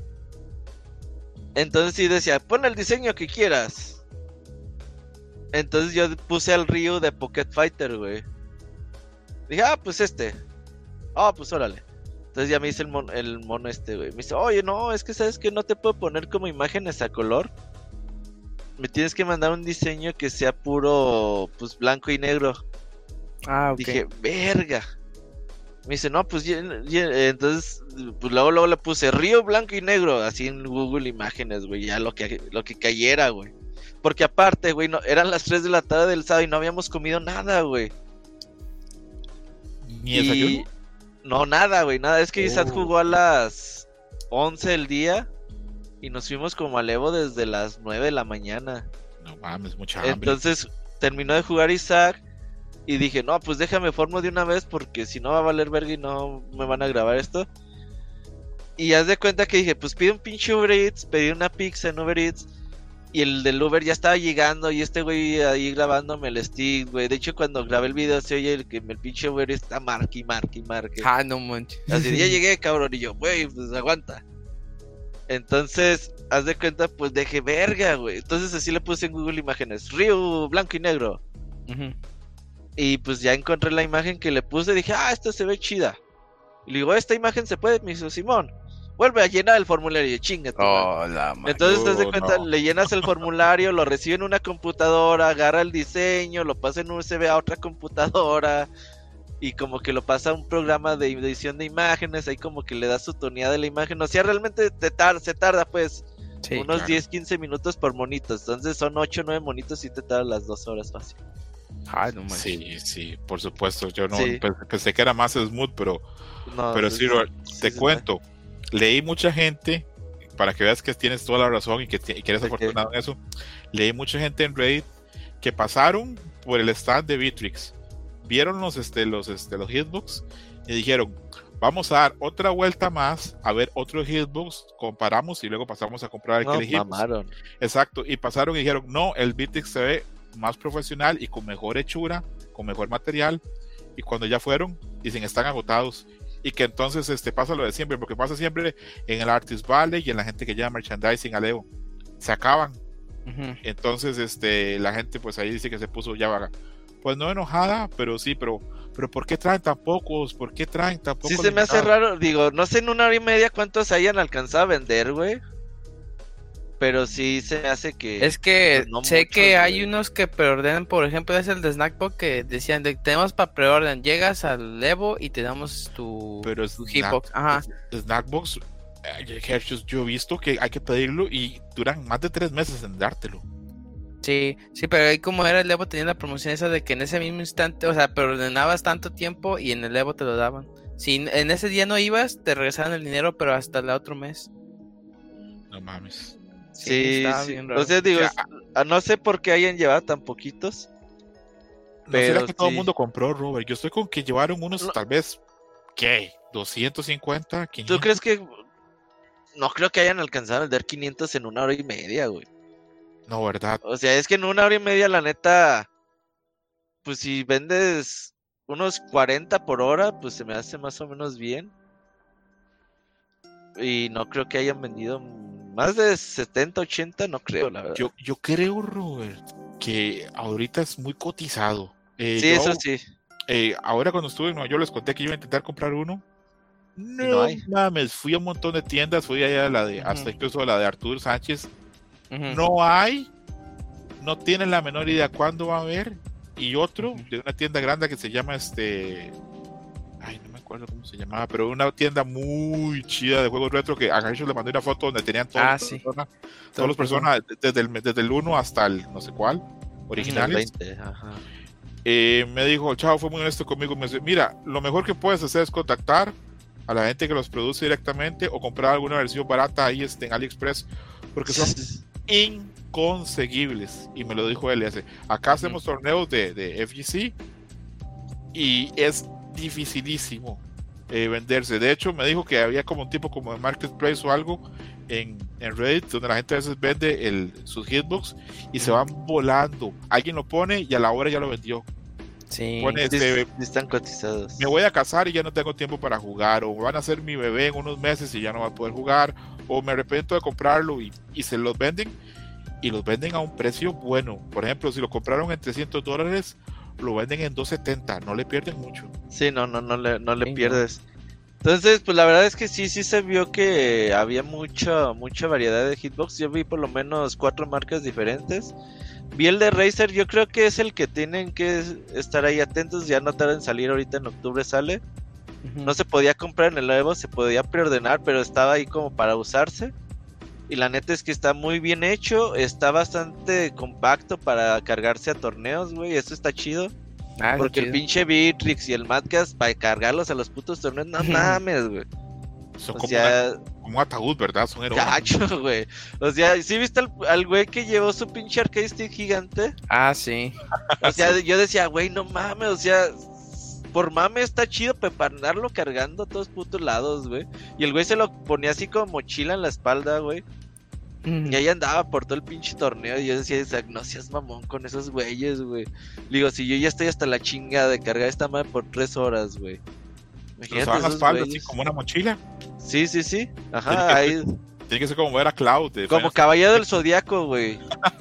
Entonces sí decía, pon el diseño que quieras. Entonces yo puse al Ryu de Pocket Fighter, güey. Dije, ah, pues este. Ah, pues órale. Entonces ya me dice el, el mono este, güey. Me dice, oye, no, es que sabes que no te puedo poner como imágenes a color. Me tienes que mandar un diseño que sea puro, pues blanco y negro. Ah, ok. Dije, verga. Me dice, no, pues entonces, pues luego, luego le puse río blanco y negro, así en Google Imágenes, güey, ya lo que, lo que cayera, güey. Porque aparte, güey, no, eran las 3 de la tarde del sábado y no habíamos comido nada, güey. ¿Ni desayuno? No, nada, güey, nada. Es que Isaac oh. jugó a las 11 del día y nos fuimos como a Evo desde las 9 de la mañana. No mames, mucha hambre. Entonces terminó de jugar Isaac y dije, no, pues déjame formo de una vez porque si no va a valer verga y no me van a grabar esto. Y haz de cuenta que dije, pues pide un pinche Uber Eats, pedí una pizza en Uber Eats y el del Uber ya estaba llegando y este güey ahí grabándome el stick, güey. De hecho, cuando grabé el video se oye el que el pinche Uber está marque y marque y marque. Ah, no manches. Así, ya llegué, cabrón. Y yo, güey, pues aguanta. Entonces, haz de cuenta, pues dejé verga, güey. Entonces así le puse en Google Imágenes, Río blanco y negro. Y pues ya encontré la imagen que le puse, dije, ah, esta se ve chida. Y le digo, esta imagen se puede, me hizo Simón vuelve a llenar el formulario, chingate. Oh, Entonces te das cuenta, le llenas el formulario, lo recibe en una computadora, agarra el diseño, lo pasa en USB a otra computadora y como que lo pasa a un programa de edición de imágenes, ahí como que le da su tonalidad de la imagen, o sea, realmente te se tarda pues unos 10, 15 minutos por monito, entonces son 8, 9 monitos y te tarda las 2 horas fácil. Ay, no sí, sí, por supuesto, yo no pensé que era más smooth, pero, pero sí, te cuento leí mucha gente, para que veas que tienes toda la razón y que, eres afortunado en eso, leí mucha gente en Reddit que pasaron por el stand de Bitrix vieron los, este, los, este, los hitbooks y dijeron, vamos a dar otra vuelta más a ver otros hitbooks, comparamos y luego pasamos a comprar el No, que elegimos. mamaron. Exacto, y pasaron y dijeron, no, el Bitix se ve más profesional y con mejor hechura, con mejor material. Y cuando ya fueron, dicen, están agotados. Y que entonces este, pasa lo de siempre, porque pasa siempre en el Artist Valley y en la gente que lleva merchandising a Leo. Se acaban. Entonces este, la gente pues ahí dice que se puso ya vaga. Pues no enojada, pero sí, pero, pero ¿por qué traen tan pocos? ¿Por qué traen tan pocos? Sí se me hace raro, digo, no sé en una hora y media cuántos hayan alcanzado a vender, güey. Pero sí se me hace que... Es que no sé muchos, que hay unos que preordenan, por ejemplo, es el de Snackbox que decían de tenemos para preorden, llegas al Evo y te damos tu, Pero es tu Hitbox. Ajá. Snackbox, eh, yo he visto que hay que pedirlo y duran más de tres meses en dártelo. Sí, sí, pero ahí como era el Evo tenía la promoción esa de que en ese mismo instante, o sea, preordenabas tanto tiempo y en el Evo te lo daban. Si en ese día no ibas, te regresaban el dinero, pero hasta el otro mes. No mames. Sí, sí. raro. Entonces digo, Ya. es- a- no sé por qué hayan llevado tan poquitos. ¿No será que todo el sí. mundo compró, Robert? Yo estoy con que llevaron unos, No. tal vez, ¿qué? ¿250? ¿Tú 500? crees que... No creo que hayan alcanzado a vender 500 en una hora y media, güey. No, ¿verdad? O sea, es que en una hora y media, la neta, pues si vendes unos 40 por hora, pues se me hace más o menos bien. Y no creo que hayan vendido más de 70, 80, no creo, la verdad. Yo, yo creo, Robert, que ahorita es muy cotizado. Eh, sí, yo, eso sí. eh, ahora cuando estuve en Nueva York les conté que iba a intentar comprar uno. No, no hay. mames, fui a un montón de tiendas, fui allá a la de, hasta incluso a la de Arturo Sánchez. No hay, no tienen la menor idea cuándo va a haber. Y otro de una tienda grande que se llama este. Acuerdo cómo se llamaba, pero una tienda muy chida de juegos retro que a Herschel le mandé una foto donde tenían todas Ah, las sí. personas, todas las personas, desde el, desde el 1 hasta el no sé cuál, originales. 20, ajá. Eh, me dijo, chao, fue muy honesto conmigo. Me dice, mira, lo mejor que puedes hacer es contactar a la gente que los produce directamente o comprar alguna versión barata ahí este, en AliExpress, porque son inconseguibles. Y me lo dijo él. y hace, Acá hacemos torneos de, de FGC y es dificilísimo eh, venderse. De hecho, me dijo que había como un tipo como de marketplace o algo en, en Reddit donde la gente a veces vende el, sus hitbox y se van volando. Alguien lo pone y a la hora ya lo vendió. Sí. Pone este, están cotizados. me voy a casar y ya no tengo tiempo para jugar, o van a ser mi bebé en unos meses y ya no va a poder jugar, o me arrepiento de comprarlo y, y se los venden y los venden a un precio bueno. Por ejemplo, si lo compraron en 300 dólares, lo venden en 270, no le pierden mucho. Sí, no, no, no le, no le Sí, no. pierdes. Entonces, pues la verdad es que sí, sí se vio que había mucha, mucha variedad de hitbox. Yo vi por lo menos cuatro marcas diferentes. Vi el de Razer, yo creo que es el que tienen que estar ahí atentos. Ya no tarda en salir, ahorita en octubre sale. No se podía comprar en el Evo, se podía preordenar, pero estaba ahí como para usarse. Y la neta es que está muy bien hecho, está bastante compacto para cargarse a torneos, güey. Eso está chido. Ah, Porque el pinche Beatrix y el Madcast para cargarlos a los putos torneos, no mames, güey. Son O como, sea, una- como un ataúd, ¿verdad? Son heroínas. gacho, güey. O sea, ¿sí viste al, al güey que llevó su pinche arcade stick gigante? Ah, sí. O sea, yo decía, güey, no mames, o sea, por mame está chido, pero para andarlo cargando a todos putos lados, güey. Y el güey se lo ponía así como mochila en la espalda, güey. Y ahí andaba por todo el pinche torneo. Y yo decía, Isaac, no seas mamón con esos güeyes, güey. Le Digo, si yo ya estoy hasta la chinga de cargar esta madre por tres horas, güey. Los Imagínate usaban en la esos espalda, así como una mochila. Sí, sí, sí. Tiene Ajá, que ahí. Tiene que ser como ver a Cloud. de Como caballero del zodiaco, güey.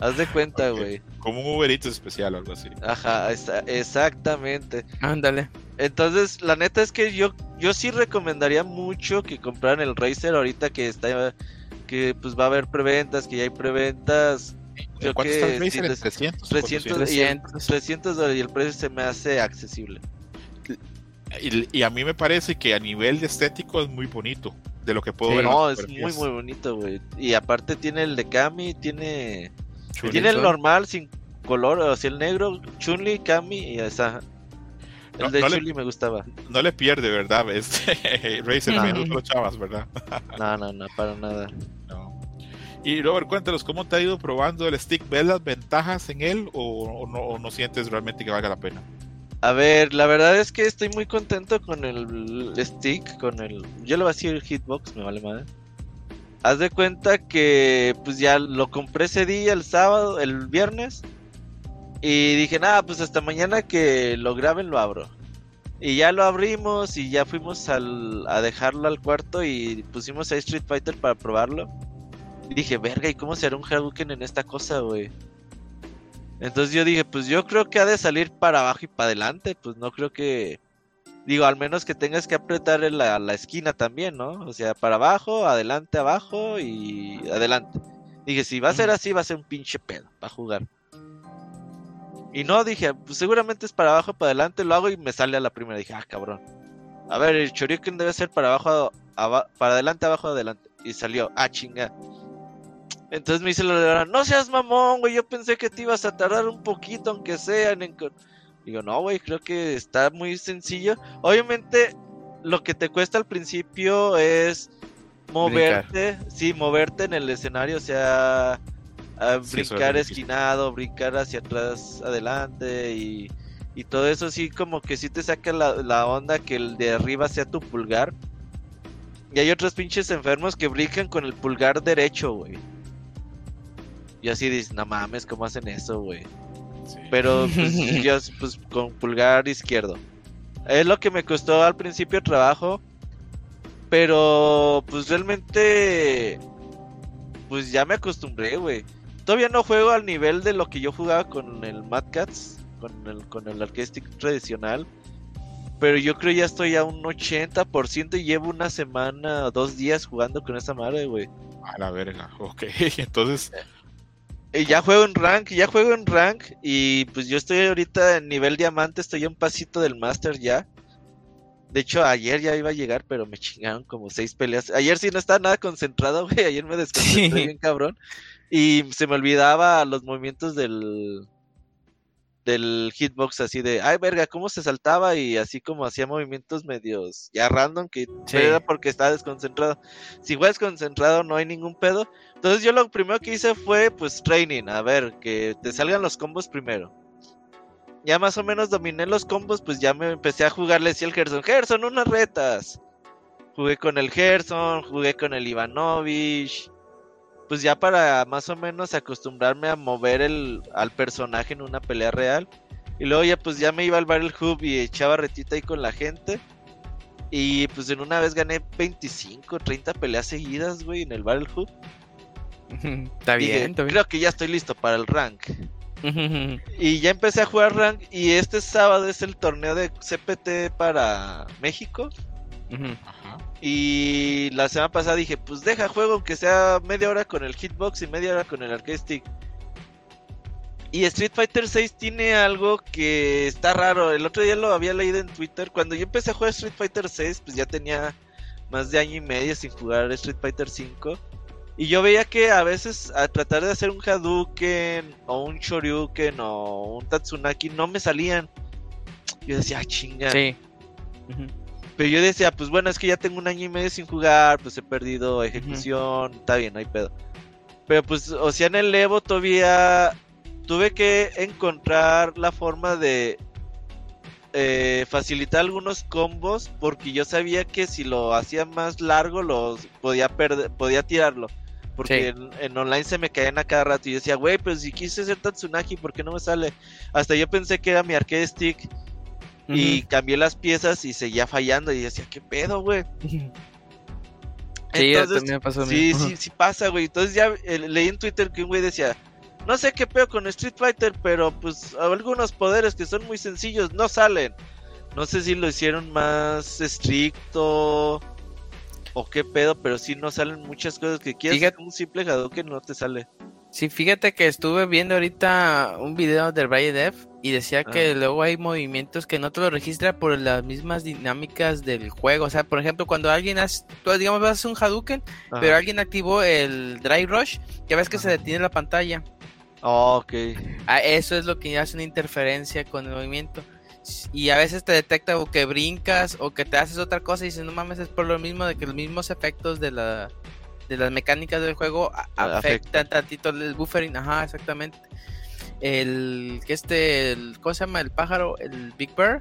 Haz de cuenta, güey. Como un Uber Eats especial o algo así. Ajá, esa- exactamente. Ándale. Entonces, la neta es que yo, yo sí recomendaría mucho que compraran el Razer ahorita que está que pues va a haber preventas, que ya hay preventas. Creo ¿Cuánto que está el sí, Razer? ¿En les- 300? 300, 400? y el, 300. 300 dólares y el precio se me hace accesible. Y, y a mí me parece que a nivel de estético es muy bonito. De lo que puedo Sí. ver. No, es muy muy bonito, güey. Y aparte tiene el de Kami, tiene Chulito. tiene el normal sin color, o sea, el negro, Chunli, Kami y esa. El No, de no le- me gustaba. No le pierde, ¿verdad? Este Razer No. menos los chavas, ¿verdad? No, no, no, para nada. No. Y Robert, cuéntanos, ¿cómo te ha ido probando el stick? ¿Ves las ventajas en él o, o no, o no sientes realmente que valga la pena? A ver, la verdad es que estoy muy contento con el stick, con el... Yo lo voy a decir el hitbox, me vale madre. Haz de cuenta que pues ya lo compré ese día, el sábado, el viernes. Y dije, nada, pues hasta mañana que lo graben lo abro. Y ya lo abrimos y ya fuimos al, a dejarlo al cuarto y pusimos a Street Fighter para probarlo. Y dije, verga, ¿y cómo será un Hadouken en esta cosa, güey? Entonces yo dije, pues yo creo que ha de salir para abajo y para adelante. Pues no creo que. Digo, al menos que tengas que apretar en la, la esquina también, ¿no? O sea, para abajo, adelante, abajo y adelante. Dije, si va a ser así, va a ser un pinche pedo para jugar. Y no, dije, pues seguramente es para abajo, para adelante, lo hago y me sale a la primera. Dije, ah, cabrón. A ver, el Shoryuken debe ser para abajo, para adelante, abajo, adelante. Y salió, ah, chinga. Entonces me dice la no seas mamón, güey, yo pensé que te ibas a tardar un poquito, aunque sea en... Digo, no, güey, creo que está muy sencillo. Obviamente, lo que te cuesta al principio es moverte, sí, moverte en el escenario, o sea, brincar esquinado, brincar hacia atrás, adelante y, y, todo eso sí como que sí te saca la, la onda que el de arriba sea tu pulgar. Y hay otros pinches enfermos que brincan con el pulgar derecho, güey. Y así dices, no mames, ¿cómo hacen eso, güey? Pero pues, yo pues con pulgar izquierdo. Es lo que me costó al principio trabajo. Pero pues realmente pues ya me acostumbré, güey. Todavía no juego al nivel de lo que yo jugaba con el Mad Cats, con el, con el tradicional. Pero yo creo ya estoy a un 80% y llevo una semana, dos días jugando con esa madre, güey. A la verga, ok. Entonces, y ya juego en rank, ya juego en rank y pues yo estoy ahorita en nivel diamante, estoy un pasito del master ya. De hecho, ayer ya iba a llegar, pero me chingaron como seis peleas. Ayer sí no estaba nada concentrado, güey. Ayer me desconcentré bien cabrón. Y se me olvidaba los movimientos del, del hitbox así de, ay verga, cómo se saltaba y así como hacía movimientos medios ya random que era porque estaba desconcentrado. Si fue desconcentrado no hay ningún pedo. Entonces yo lo primero que hice fue pues training, a ver, que te salgan los combos primero. Ya más o menos dominé los combos, pues ya me empecé a jugar, le decía el Gerson, Gerson, unas retas. Jugué con el Gerson, jugué con el Ivanovich pues ya para más o menos acostumbrarme a mover el, al personaje en una pelea real. Y luego ya pues ya me iba al Battle Hub y echaba retita ahí con la gente. Y pues en una vez gané 25, 30 peleas seguidas, güey, en el Battle Hub. Está bien, Creo que ya estoy listo para el rank. y ya empecé a jugar rank y este sábado es el torneo de CPT para México. Y la semana pasada dije, pues deja juego que sea media hora con el hitbox y media hora con el arcade stick. Y Street Fighter 6 tiene algo que está raro. El otro día lo había leído en Twitter. Cuando yo empecé a jugar Street Fighter 6, pues ya tenía más de año y medio sin jugar Street Fighter 5. Y yo veía que a veces a tratar de hacer un Hadouken o un Shoryuken o un Tatsunaki no me salían. Yo decía, ah, chinga. Sí. Pero yo decía, pues bueno, es que ya tengo un año y medio sin jugar, pues he perdido ejecución, está bien, no hay pedo. Pero pues, o sea, en el Evo todavía tuve que encontrar la forma de eh, facilitar algunos combos porque yo sabía que si lo hacía más largo los podía perder, podía tirarlo. Porque en, online se me caían a cada rato y yo decía, güey, pero si quise hacer Tatsunaki, ¿por qué no me sale? Hasta yo pensé que era mi arcade stick y cambié las piezas y seguía fallando y decía, ¿qué pedo, güey? Sí, también pasó sí, sí, sí pasa, güey. Entonces ya eh, leí en Twitter que un güey decía, no sé qué pedo con Street Fighter, pero pues algunos poderes que son muy sencillos no salen. No sé si lo hicieron más estricto o qué pedo, pero sí no salen muchas cosas que quieras. Un simple que no te sale. Sí, fíjate que estuve viendo ahorita un video del Valle Dev y decía que ah. luego hay movimientos que no te lo registra por las mismas dinámicas del juego. O sea, por ejemplo, cuando alguien hace, tú digamos vas a hacer un Hadouken, pero alguien activó el Dry Rush, ya ves que se detiene la pantalla. Oh, ok. Ah, eso es lo que hace una interferencia con el movimiento. Y a veces te detecta o que brincas o que te haces otra cosa y dices, no mames, es por lo mismo de que los mismos efectos de la de las mecánicas del juego afectan tantito el buffering, ajá, exactamente. el que este, el, ¿cómo se llama? El pájaro, el Big Bear,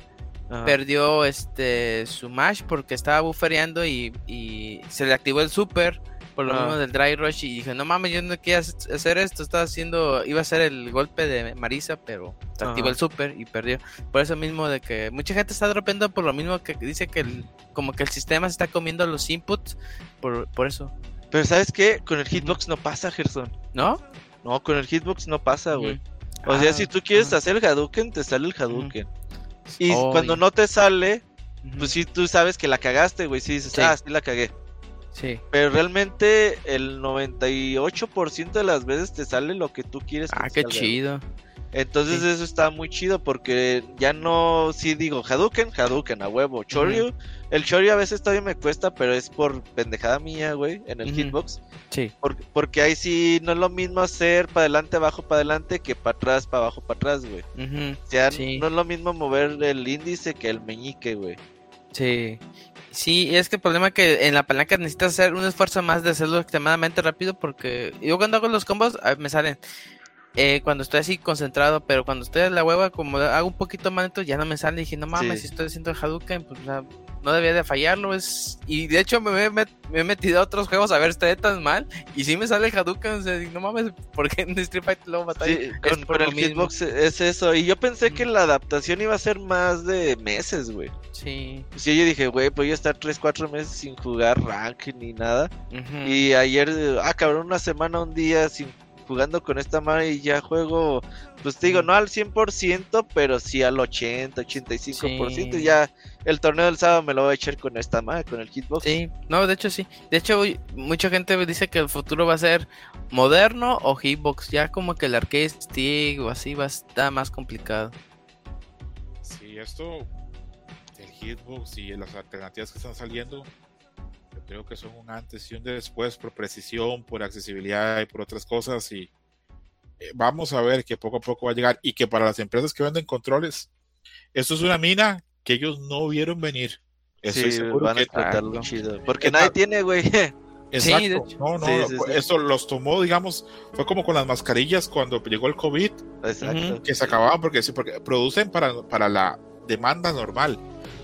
Ajá. perdió este su mash porque estaba buffereando y, y se le activó el super por lo mismo del dry rush y dije, no mames, yo no quiero hac- hacer esto, estaba haciendo, iba a hacer el golpe de Marisa, pero se activó el super y perdió. Por eso mismo de que mucha gente está dropeando por lo mismo que dice que el, como que el sistema se está comiendo los inputs por, por eso, Pero ¿sabes qué? Con el hitbox no pasa, Gerson. ¿no? No, con el hitbox no pasa, güey. O sea, Ah, si tú quieres hacer el Hadouken, te sale el Hadouken. Y Oh, cuando no te sale, pues sí, tú sabes que la cagaste, güey. Sí dices, Sí. ah, sí la cagué. Sí. Pero realmente el 98% de las veces te sale lo que tú quieres. que Ah, qué salga. chido. Entonces Sí. eso está muy chido porque ya no, sí digo Hadouken, Hadouken a huevo, Choryu. El Choryu a veces todavía me cuesta, pero es por pendejada mía, güey, en el hitbox. Sí. Por- porque ahí sí no es lo mismo hacer para adelante, abajo, para adelante que para atrás, para abajo, para atrás, güey. O sea, Sí. no es lo mismo mover el índice que el meñique, güey. Sí. Sí, es que el problema es que en la palanca necesitas hacer un esfuerzo más de hacerlo extremadamente rápido porque yo cuando hago los combos ah, me salen eh, cuando estoy así concentrado, pero cuando estoy en la hueva como hago un poquito más lento ya no me sale y dije, no mames, Sí. si estoy haciendo el Hadouken, pues o sea, no debía de fallarlo, es y de hecho me, he met- me he metido a otros juegos a ver estaré tan mal y sí me sale el Hadouken, o sea, no mames, ¿por qué en Street Fighter luego batalla? Sí, con, por el mismo. hitbox es eso. Y yo pensé que la adaptación iba a ser más de meses, güey. Sí. Sí, yo dije, güey, voy a estar 3, 4 meses sin jugar rank ni nada. Y ayer, ah, cabrón, una semana, un día sin jugando con esta madre y ya juego, pues te digo, no al 100%, pero sí al 80, 85%. Sí. Ya el torneo del sábado me lo voy a echar con esta madre, con el hitbox. Sí, no, de hecho sí. De hecho, mucha gente dice que el futuro va a ser moderno o hitbox. Ya como que el arcade stick o así va a estar más complicado. Sí, esto, el hitbox y las alternativas que están saliendo, creo que son un antes y un después por precisión, por accesibilidad y por otras cosas. Y eh, vamos a ver que poco a poco va a llegar y que para las empresas que venden controles, esto es una mina que ellos no vieron venir. Estoy Sí, seguro van a que explotarlo chido. Porque nadie tiene, güey. Exacto. de hecho. No, no, Sí, sí, sí. eso los tomó, digamos, fue como con las mascarillas cuando llegó el COVID, Exacto. que se acababan porque sí, porque producen para, para la demanda normal.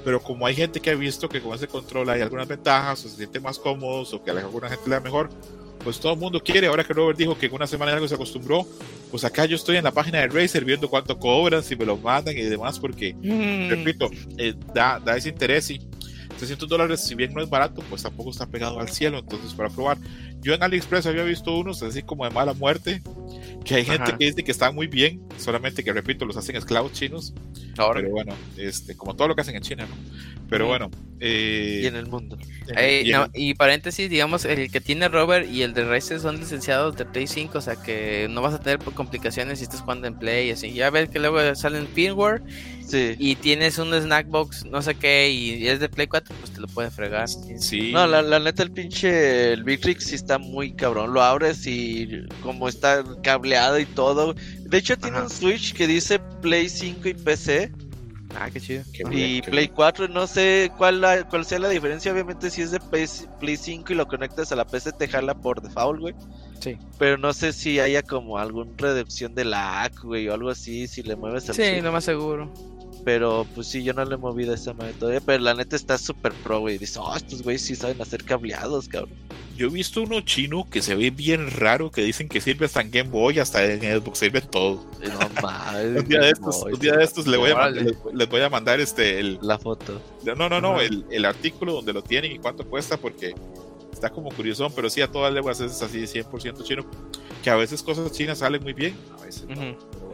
Pero como hay gente que ha visto que con ese control hay algunas ventajas, o se sienten más cómodos, o que a alguna gente le da mejor, pues todo el mundo quiere. Ahora que Robert dijo que en una semana algo se acostumbró, pues acá yo estoy en la página de Razer viendo cuánto cobran, si me lo mandan y demás, porque Mm, repito, eh, da, da ese interés y 300 dólares, si bien no es barato, pues tampoco está pegado al cielo. Entonces, para probar, yo en AliExpress había visto unos así como de mala muerte, que hay gente Ajá. que dice que están muy bien, solamente que repito, los hacen esclavos chinos. ahora. Pero bueno, este, como todo lo que hacen en China, ¿no? Pero Ujú. bueno, eh, Y en el mundo. Eh, y no, y paréntesis, digamos, el que tiene Robert y el de Razer son licenciados de Play 5, o sea que no vas a tener complicaciones si estás jugando en Play, así. Ya ves que luego salen firmware Sí. y tienes un snackbox, no sé qué, y es de Play 4, pues te lo puede fregar. sí, No, la, la neta, el pinche el Victrix sí está muy cabrón. Lo abres y como está cableado y todo. De hecho, tiene Ajá. un Switch que dice Play 5 y PC. Ah, qué chido. Qué bien, Y qué Play bien. 4, no sé cuál, la- cuál sea la diferencia. Obviamente, si es de Play, Play 5 y lo conectas a la PC, te jala por default, güey. Sí. Pero no sé si haya como alguna reducción de lag, güey, o algo así. Si le mueves al Sí, lo más seguro. Pero pues sí, yo no le he movido a esa madre todavía. Pero la neta está súper pro, güey. Dices, oh, estos güeyes sí saben hacer cableados, cabrón. Yo he visto uno chino que se ve bien raro, que dicen que sirve hasta en Game Boy, hasta en Xbox, sirve todo. No mames. Un día de estos, no, un día de estos le voy a mandar, les, les voy a mandar este el, La foto. No, no, no, el, el artículo donde lo tienen y cuánto cuesta, porque está como curioso, pero sí a todas lenguas es así 100% chino, que a veces cosas chinas salen muy bien, a veces no, Ujú. pero bueno.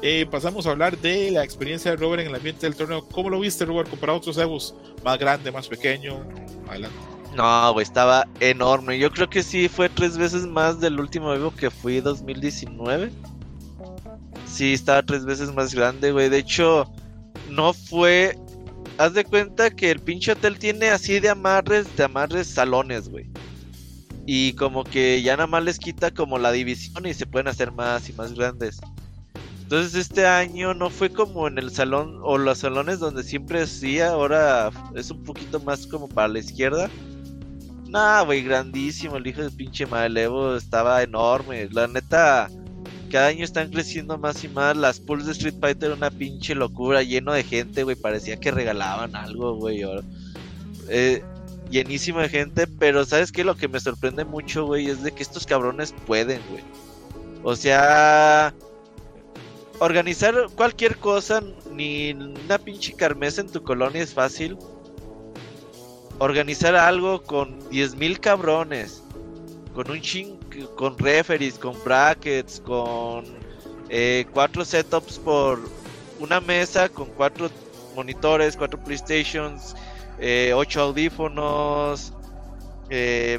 Eh, pasamos a hablar de la experiencia de Robert en el ambiente del torneo. ¿Cómo lo viste, Robert, comparado a otros Evos? ¿Más grande, más pequeño? Adelante. No, güey, estaba enorme. Yo creo que sí fue tres veces más del último Evo que fui 2019. Sí, estaba tres veces más grande, güey. De hecho, no fue. Haz de cuenta que el pinche hotel tiene así de amarres, de amarres salones, güey. Y como que ya nada más les quita como la división y se pueden hacer más y más grandes. Entonces este año no fue como en el salón o los salones donde siempre hacía, ahora es un poquito más como para la izquierda. Nah, güey, grandísimo, el hijo del pinche Malevo estaba enorme. La neta, cada año están creciendo más y más. Las pools de Street Fighter, una pinche locura, lleno de gente, güey. Parecía que regalaban algo, güey. Eh, llenísimo de gente, pero ¿sabes qué? Lo que me sorprende mucho, güey, es de que estos cabrones pueden, güey. O sea, organizar cualquier cosa, ni una pinche carmesa en tu colonia es fácil. Organizar algo con 10.000 cabrones, con un ching, con referees, con brackets, con eh, cuatro setups por una mesa, con cuatro monitores, cuatro PlayStations, eh, ocho audífonos, eh,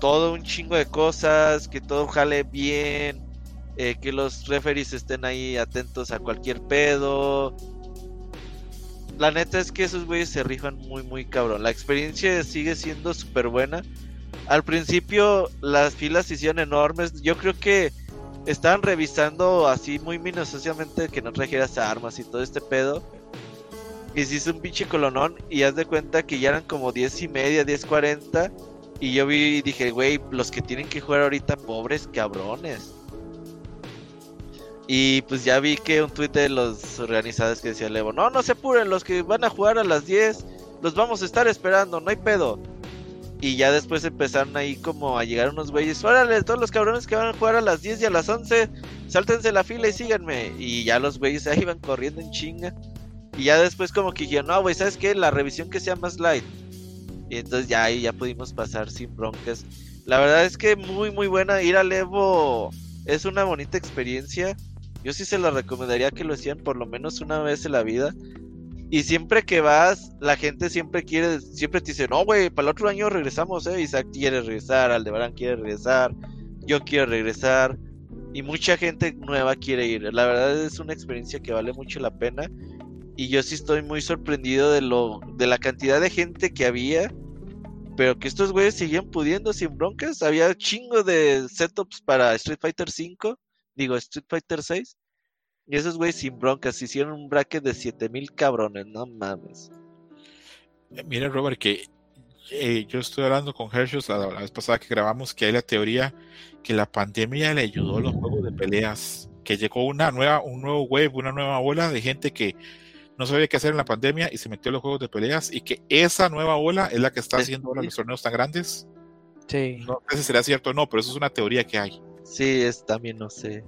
todo un chingo de cosas, que todo jale bien, eh, que los referees estén ahí atentos a cualquier pedo. La neta es que esos güeyes se rifan muy, muy cabrón. La experiencia sigue siendo súper buena. Al principio las filas se hicieron enormes. Yo creo que estaban revisando así muy minuciosamente que no trajeras armas y todo este pedo. Y se hizo un pinche colonón y haz de cuenta que ya eran como 10 y media, 10.40. Y yo vi y dije, güey, los que tienen que jugar ahorita, pobres cabrones. Y pues ya vi que un tweet de los organizados que decía Levo, no, no se apuren, los que van a jugar a las 10, los vamos a estar esperando, no hay pedo. Y ya después empezaron ahí como a llegar unos güeyes, órale, todos los cabrones que van a jugar a las 10 y a las 11, sáltense la fila y síganme. Y ya los güeyes ahí iban corriendo en chinga. Y ya después como que dijeron, no, güey, ¿sabes qué? La revisión que sea más light. Y entonces ya ahí ya pudimos pasar sin broncas. La verdad es que muy, muy buena. Ir al Evo es una bonita experiencia. Yo sí se lo recomendaría que lo hicieran por lo menos una vez en la vida. Y siempre que vas, la gente siempre quiere, siempre te dice, no, güey, para el otro año regresamos, ¿eh? Isaac quiere regresar, Aldebarán quiere regresar, yo quiero regresar. Y mucha gente nueva quiere ir. La verdad es una experiencia que vale mucho la pena. Y yo sí estoy muy sorprendido de lo de la cantidad de gente que había. Pero que estos güeyes seguían pudiendo sin broncas. Había chingo de setups para Street Fighter 5. Digo, Street Fighter 6. Y esos güeyes sin broncas hicieron un bracket de 7000 cabrones. No mames. Eh, mira, Robert, que eh, yo estoy hablando con Hershey la, la, vez pasada que grabamos que hay la teoría que la pandemia le ayudó a los juegos de peleas. Que llegó una nueva, un nuevo wave, una nueva ola de gente que no sabía qué hacer en la pandemia y se metió en los juegos de peleas y que esa nueva ola es la que está haciendo ahora los torneos tan grandes. Sí. No sé si será cierto o no, pero eso es una teoría que hay. Sí, es también no sé.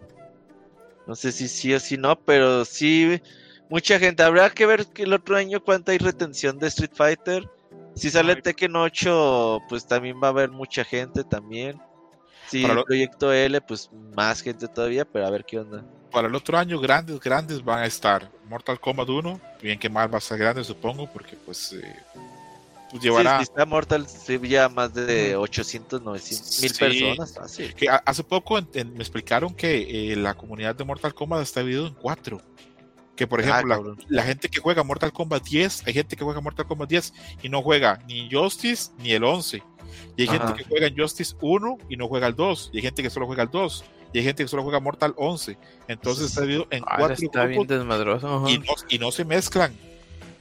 No sé si sí o si no, pero sí mucha gente. Habrá que ver que el otro año cuánta hay retención de Street Fighter. Si sale Ay. Tekken 8, pues también va a haber mucha gente también. Si el lo... proyecto L, pues más gente todavía, pero a ver qué onda para el otro año grandes, grandes van a estar Mortal Kombat 1, bien que más va a ser grande supongo, porque pues, eh, pues llevará... Sí, si está Mortal ya más de 800, 900 mil sí, personas. Fácil. Que hace poco en, en, me explicaron que eh, la comunidad de Mortal Kombat está dividida en cuatro. Que por ejemplo, ah, la, la, gente que juega Mortal Kombat 10, hay gente que juega Mortal Kombat 10 y no juega ni Justice ni el 11. Y hay Ajá. gente que juega en Justice 1 y no juega el 2. Y hay gente que solo juega el 2 y hay gente que solo juega Mortal 11. Entonces está dividido en ah, cuatro está grupos bien desmadroso. y, no, y no se mezclan.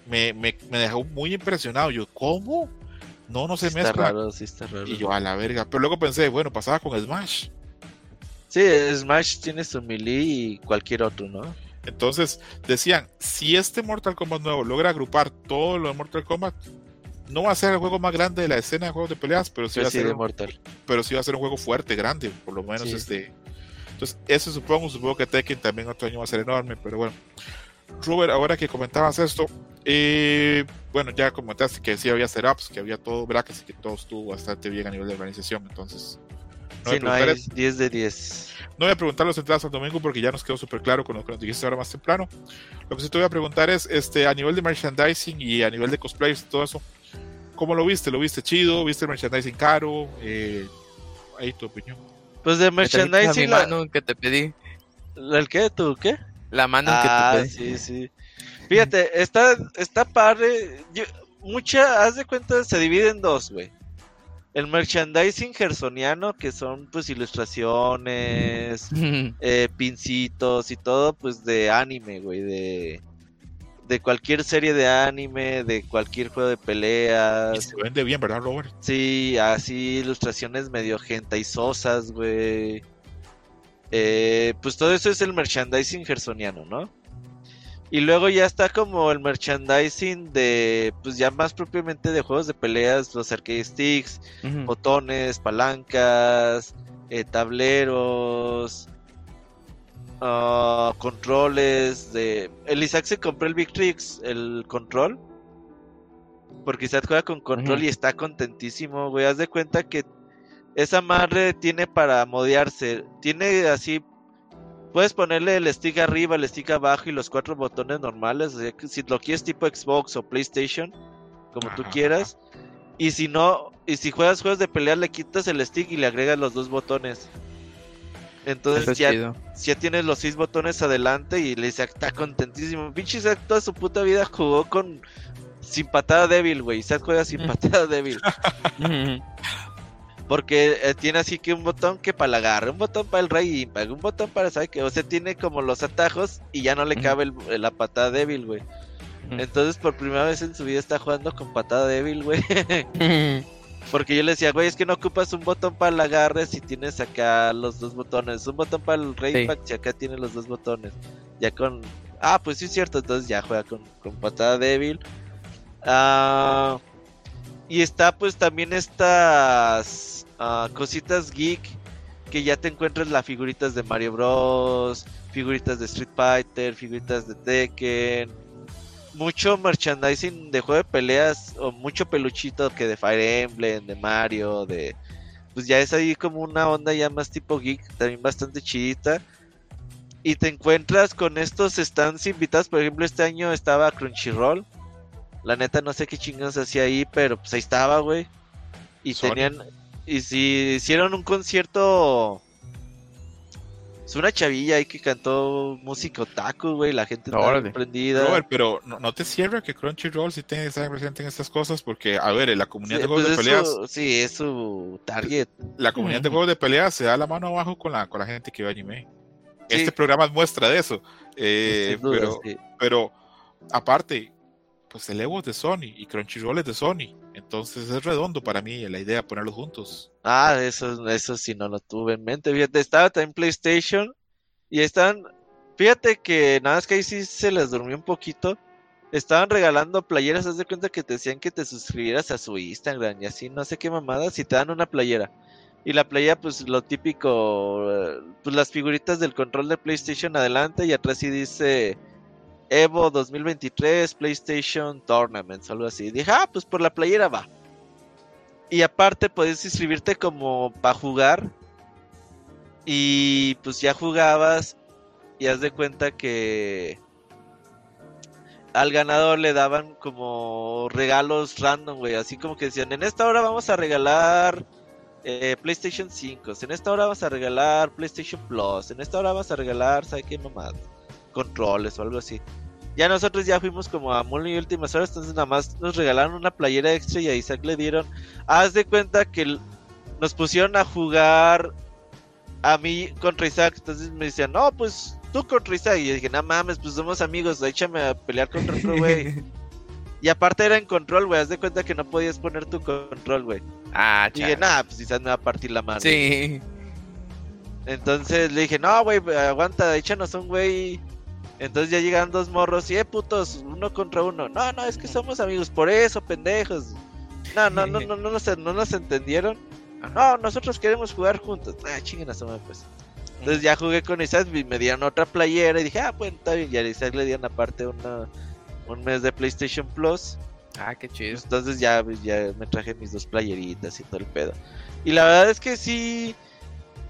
Me, me, me, dejó muy impresionado. Yo, ¿cómo? No, no se sí mezclan. Está raro, sí está raro. Y yo, a la verga. Pero luego pensé, bueno, pasaba con Smash. Sí, Smash tiene su melee y cualquier otro, ¿no? Entonces decían, si este Mortal Kombat nuevo logra agrupar todo lo de Mortal Kombat, no va a ser el juego más grande de la escena de juegos de peleas, pero sí, pero va, a sí ser de un, Mortal. pero sí va a ser un juego fuerte, grande, por lo menos sí. este. Entonces, eso supongo, supongo que Tekken también otro año va a ser enorme, pero bueno. Robert, ahora que comentabas esto, eh, bueno, ya comentaste que sí había setups, que había todo brackets y que todo estuvo bastante bien a nivel de organización, entonces. No sí, no hay 10 de 10. No voy a preguntar las entradas al domingo porque ya nos quedó súper claro con lo que nos dijiste ahora más temprano. Lo que sí te voy a preguntar es, este, a nivel de merchandising y a nivel de cosplays y todo eso, ¿cómo lo viste? ¿Lo viste chido? ¿Viste el merchandising caro? Eh, ahí tu opinión. Pues de merchandising. La mano que te pedí. ¿El qué? ¿Tú qué? La mano ah, que te Sí, pedí. sí. Fíjate, está, está padre. Yo, mucha, haz de cuenta, se divide en dos, güey. El merchandising gersoniano, que son pues ilustraciones, eh, pincitos y todo, pues de anime, güey, de, de cualquier serie de anime, de cualquier juego de peleas. Y se vende bien, ¿verdad, Robert? Sí, así ilustraciones medio gentaisosas, güey. Eh, pues todo eso es el merchandising gersoniano, ¿no? Y luego ya está como el merchandising de, pues ya más propiamente de juegos de peleas, los arcade sticks, botones, palancas, eh, tableros, ah, controles de... El Isaac se compró el Victrix, el control. Porque Isaac juega con control y está contentísimo, güey. Haz de cuenta que esa madre tiene para modearse. Tiene así... Puedes ponerle el stick arriba, el stick abajo y los cuatro botones normales. O sea, que si lo quieres tipo Xbox o PlayStation, como tú Ajá, quieras. Y si no, y si juegas juegos de pelea, le quitas el stick y le agregas los dos botones. Entonces es ya, ya tienes los seis botones adelante y le dice, está contentísimo. Pinche Isaac toda su puta vida jugó con sin patada débil, güey. Isaac juega sin Mm. patada débil. Porque eh, tiene así que un botón que para la agarre, un botón para el rey impact, un botón para, ¿sabes qué? O sea, tiene como los atajos y ya no le cabe el- la patada débil, güey. Entonces por primera vez en su vida está jugando con patada débil, güey. Porque yo le decía, güey, es que no ocupas un botón para el agarre si tienes acá los dos botones. Un botón para el rey Sí. impact si acá tiene los dos botones. Ya con... Ah, pues sí es cierto, entonces ya juega con, con patada débil. Ah, y está pues también estas ah, cositas geek que ya te encuentras las figuritas de Mario Bros, figuritas de Street Fighter, figuritas de Tekken, mucho merchandising de juego de peleas o mucho peluchito que de Fire Emblem, de Mario, de pues ya es ahí como una onda ya más tipo geek, también bastante chidita. Y te encuentras con estos stands invitados, por ejemplo, este año estaba Crunchyroll. La neta no sé qué chingados hacía ahí, pero pues ahí estaba, güey. Y Sony. tenían y si hicieron un concierto es una chavilla ahí que cantó música otaku, güey, la gente estaba Órale. prendida. Robert, pero no, no te cierra que Crunchyroll sí tiene que estar presente en estas cosas porque, a ver, en la comunidad Sí, de juegos pues de peleas, su- sí, es su target. la comunidad de juegos de peleas se da la mano abajo con la, con la gente que ve anime. Sí. Este programa es muestra de eso. Eh, sin duda, pero, sí. pero aparte, pues el de Sony y Crunchyroll es de Sony. Entonces es redondo para mí la idea de ponerlos juntos. Ah, eso, eso sí no lo tuve en mente. Fíjate, estaba también PlayStation y están. Fíjate que nada más que ahí sí se les durmió un poquito. Estaban regalando playeras, haz de cuenta que te decían que te suscribieras a su Instagram y así, no sé qué mamadas, y te dan una playera. Y la playera, pues lo típico, eh, pues las figuritas del control de PlayStation adelante y atrás sí dice Evo 2023 PlayStation Tournament, algo así. Dije, ah, pues por la playera va. Y aparte puedes inscribirte como para jugar. Y pues ya jugabas y haz de cuenta que al ganador le daban como regalos random, güey. Así como que decían, en esta hora vamos a regalar eh, PlayStation 5. En esta hora vamos a regalar PlayStation Plus. En esta hora vamos a regalar, ¿sabe qué mamá? Controles o algo así. Ya nosotros ya fuimos como a muy últimas horas, entonces nada más nos regalaron una playera extra y a Isaac le dieron. Haz de cuenta que nos pusieron a jugar a mí contra Isaac, entonces me decían, no, pues tú contra Isaac. Y yo dije, no mames, pues somos amigos, échame a pelear contra otro güey. y aparte era en control, güey, haz de cuenta que no podías poner tu control, güey. ah, Y dije, nah, pues Isaac me va a partir la mano. Sí. Entonces le dije, no, güey, aguanta, échanos un güey. Entonces ya llegan dos morros y, eh, putos, uno contra uno. No, no, es que somos amigos, por eso, pendejos. No, no, no, no, no, nos, no nos entendieron. No, nosotros queremos jugar juntos. Ah, chinguen a su madre, pues. Entonces ya jugué con Isaac y me dieron otra playera y dije, ah, bueno, está bien. Y a Isaac le dieron aparte una, un mes de PlayStation Plus. Ah, qué chido. Entonces ya, ya me traje mis dos playeritas y todo el pedo. Y la verdad es que sí,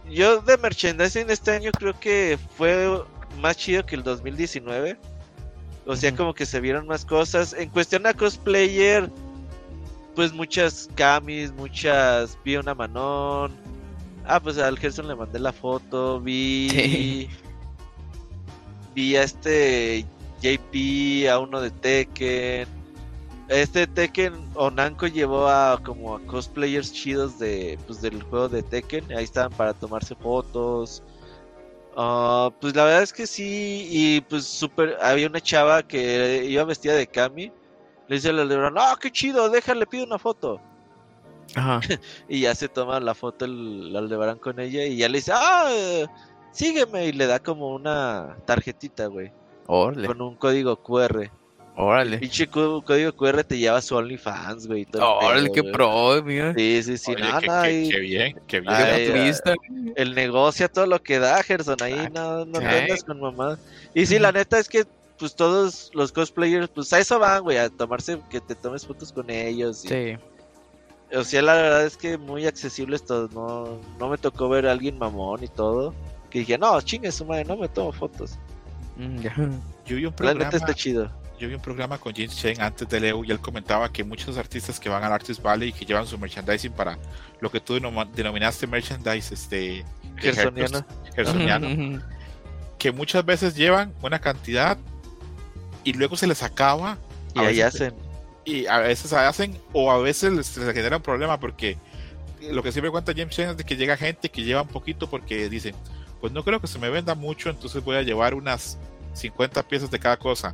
yo de merchandising este año creo que fue más chido que el 2019. O sea, como que se vieron más cosas. En cuestión a cosplayer, pues muchas camis, muchas... Vi una Manon. Ah, pues al Gerson le mandé la foto. Vi... Sí. Vi a este JP, a uno de Tekken. Este Tekken Onanko llevó a como a cosplayers chidos de pues del juego de Tekken, ahí estaban para tomarse fotos. Ah, pues la verdad es que sí y pues super había una chava que iba vestida de Kami. Le dice al Aldebarán, "Ah, qué chido, déjale pido una foto." Ajá. Y ya se toma la foto el, el Aldebarán con ella y ya le dice, "Ah, sígueme y le da como una tarjetita, güey, con un código QR. Órale. Pinche có- código QR te lleva a su OnlyFans, güey. y todo el Órale, qué pro, mira. Sí, sí, sí, Oye, no, qué, bien, qué bien. Ay, Qué turista. el negocio, todo lo que da, Gerson, ahí Ay, no, no con mamá. Y sí, la neta es que, pues todos los cosplayers, pues a eso van, güey, a tomarse, que te tomes fotos con ellos. y- Sí. O sea, la verdad es que muy accesibles todos, no, no me tocó ver a alguien mamón y todo. Que dije, no, chingue su madre, no me tomo fotos. Mm, ya. Yo vi un La programa, neta está chido. Yo vi un programa con James Chen antes de Leo y él comentaba que muchos artistas que van al Artist Valley y que llevan su merchandising para lo que tú denominaste merchandise, este, Gersoniano. gersoniano, que muchas veces llevan una cantidad y luego se les acaba Y A ahí veces- hacen. y a veces hacen o a veces les, les genera un problema porque lo que siempre cuenta James Chen es de que llega gente que lleva un poquito porque dicen pues no creo que se me venda mucho entonces voy a llevar unas 50 piezas de cada cosa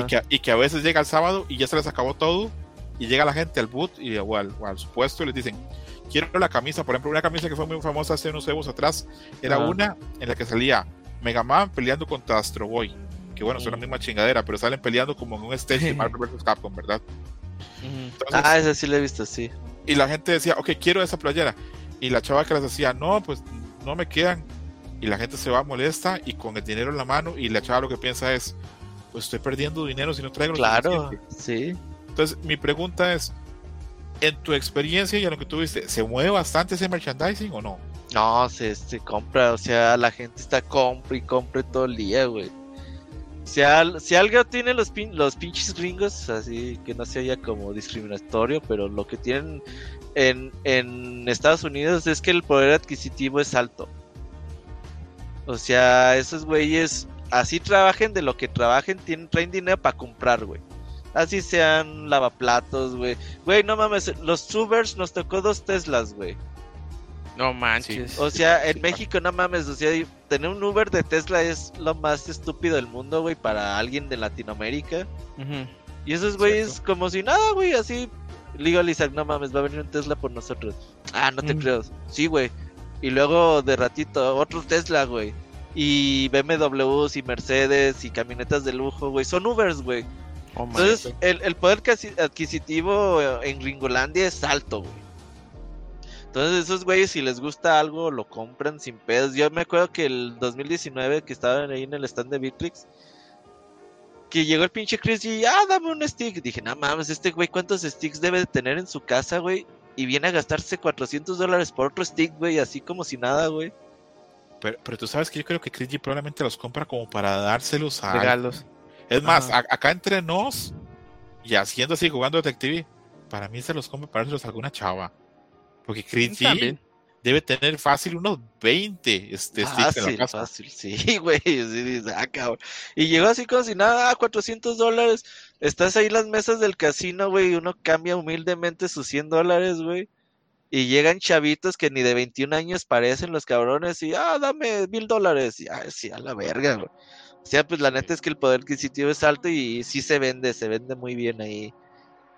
y que, y que a veces llega el sábado y ya se les acabó todo y llega la gente al boot y, o, al, o al supuesto y les dicen quiero la camisa por ejemplo una camisa que fue muy famosa hace unos años atrás era Ajá. una en la que salía Mega Man peleando contra Astro Boy que bueno son la misma chingadera pero salen peleando como en un stage de Marvel vs Capcom verdad. Entonces, Ah, ese sí lo he visto, sí. y la gente decía, ok, quiero esa playera. Y la chava que les decía, no, pues no me quedan. Y la gente se va molesta y con el dinero en la mano. Y la chava lo que piensa es, pues estoy perdiendo dinero si no traigo Claro, suficiente". sí. Entonces, mi pregunta es, en tu experiencia y en lo que tuviste, ¿se mueve bastante ese merchandising o no? No, se, se compra, o sea, la gente está compra y compra todo el día, güey. Si, al- si algo tiene los, pin- los pinches gringos, así que no se oya como discriminatorio, pero lo que tienen en, en Estados Unidos es que el poder adquisitivo es alto. O sea, esos güeyes, así trabajen de lo que trabajen, tienen, traen dinero para comprar, güey. Así sean lavaplatos, güey. Güey, no mames, los tubers nos tocó dos Teslas, güey. No manches. O sea, en México no mames, o sea, tener un Uber de Tesla es lo más estúpido del mundo, güey, para alguien de Latinoamérica. Y esos güeyes como si nada, güey, así. Le digo a Isaac, no mames, va a venir un Tesla por nosotros. Ah, no te Mm. creo. Sí, güey. Y luego de ratito, otro Tesla, güey. Y BMWs y Mercedes y camionetas de lujo, güey. Son Ubers, güey. Oh, Entonces, el, el poder adquisitivo en Gringolandia es alto, güey. Entonces, esos güeyes, si les gusta algo, lo compran sin pedos. Yo me acuerdo que el 2019, que estaban ahí en el stand de Bitrix, que llegó el pinche Chris y, ah, dame un stick. Dije, no mames, este güey, ¿cuántos sticks debe de tener en su casa, güey? Y viene a gastarse 400 dólares por otro stick, güey, así como si nada, güey. Pero, pero tú sabes que yo creo que Chris G probablemente los compra como para dárselos a... Regalos. Es más, a- acá entre nos y haciendo así, jugando Detective, para mí se los compra para dárselos a alguna chava. Porque Chris G También. debe tener fácil unos 20 este, Fácil, fácil, sí, güey. Sí, ah, cabrón. Y llegó así como si nada, ah, 400 dólares. Estás ahí en las mesas del casino, güey, y uno cambia humildemente sus 100 dólares, güey. Y llegan chavitos que ni de 21 años parecen los cabrones y, ah, dame mil dólares. Y, ah, sí, a la verga, güey. O sea, pues la neta es que el poder adquisitivo es alto y sí se vende, se vende muy bien ahí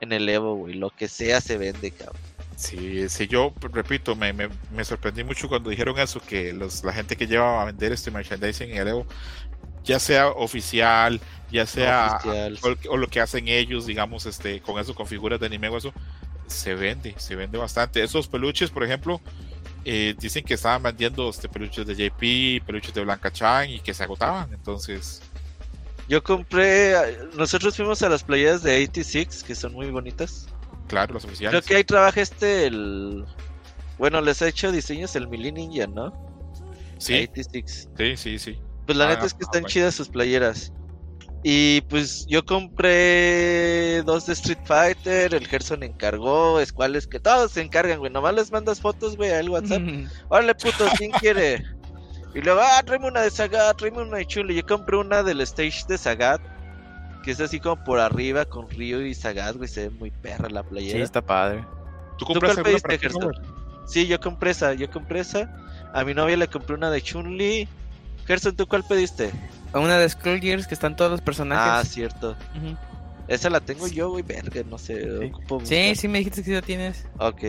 en el Evo, güey. Lo que sea se vende, cabrón. Sí, sí, yo pues, repito, me, me, me sorprendí mucho cuando dijeron eso, que los, la gente que lleva a vender este merchandising en el Evo, ya sea oficial, ya sea oficial. o, o lo que hacen ellos, digamos, este, con eso, con figuras de anime o eso, se vende, se vende bastante. Esos peluches, por ejemplo, eh, dicen que estaban vendiendo este, peluches de JP, peluches de Blanca Chan y que se agotaban, entonces, Yo compré, nosotros fuimos a las playas de 86, que son muy bonitas. claro, Creo oficiales. que ahí trabaja este, el... Bueno, les ha hecho diseños el Mili Ninja, ¿no? Sí, 86. sí, sí, sí. Pues la Ah, neta es que ah, están chidas sus playeras. Y pues yo compré dos de Street Fighter, el Gerson encargó, escuales que todos se encargan, güey. Nomás les mandas fotos, güey, al WhatsApp. Órale, puto, ¿quién quiere? Y luego, ah, tráeme una de Sagat, tráeme una de Chuli. Yo compré una del stage de Sagat, que es así como por arriba con Ryu y Sagat, güey. Se ve muy perra la Sí, playera. está padre. ¿Tú ¿Tú compraste cuál pediste, ti, Gerson? Sí, yo compré esa, yo compré esa. A mi novia le compré una de Chun-Li. Gerson, ¿tú cuál pediste? Una de Skullgears que están todos los Ah, personajes. cierto. Ujú. Esa la tengo yo, güey, verga, no sé. Sí. ocupo Sí, sí me dijiste que sí la tienes. Ok.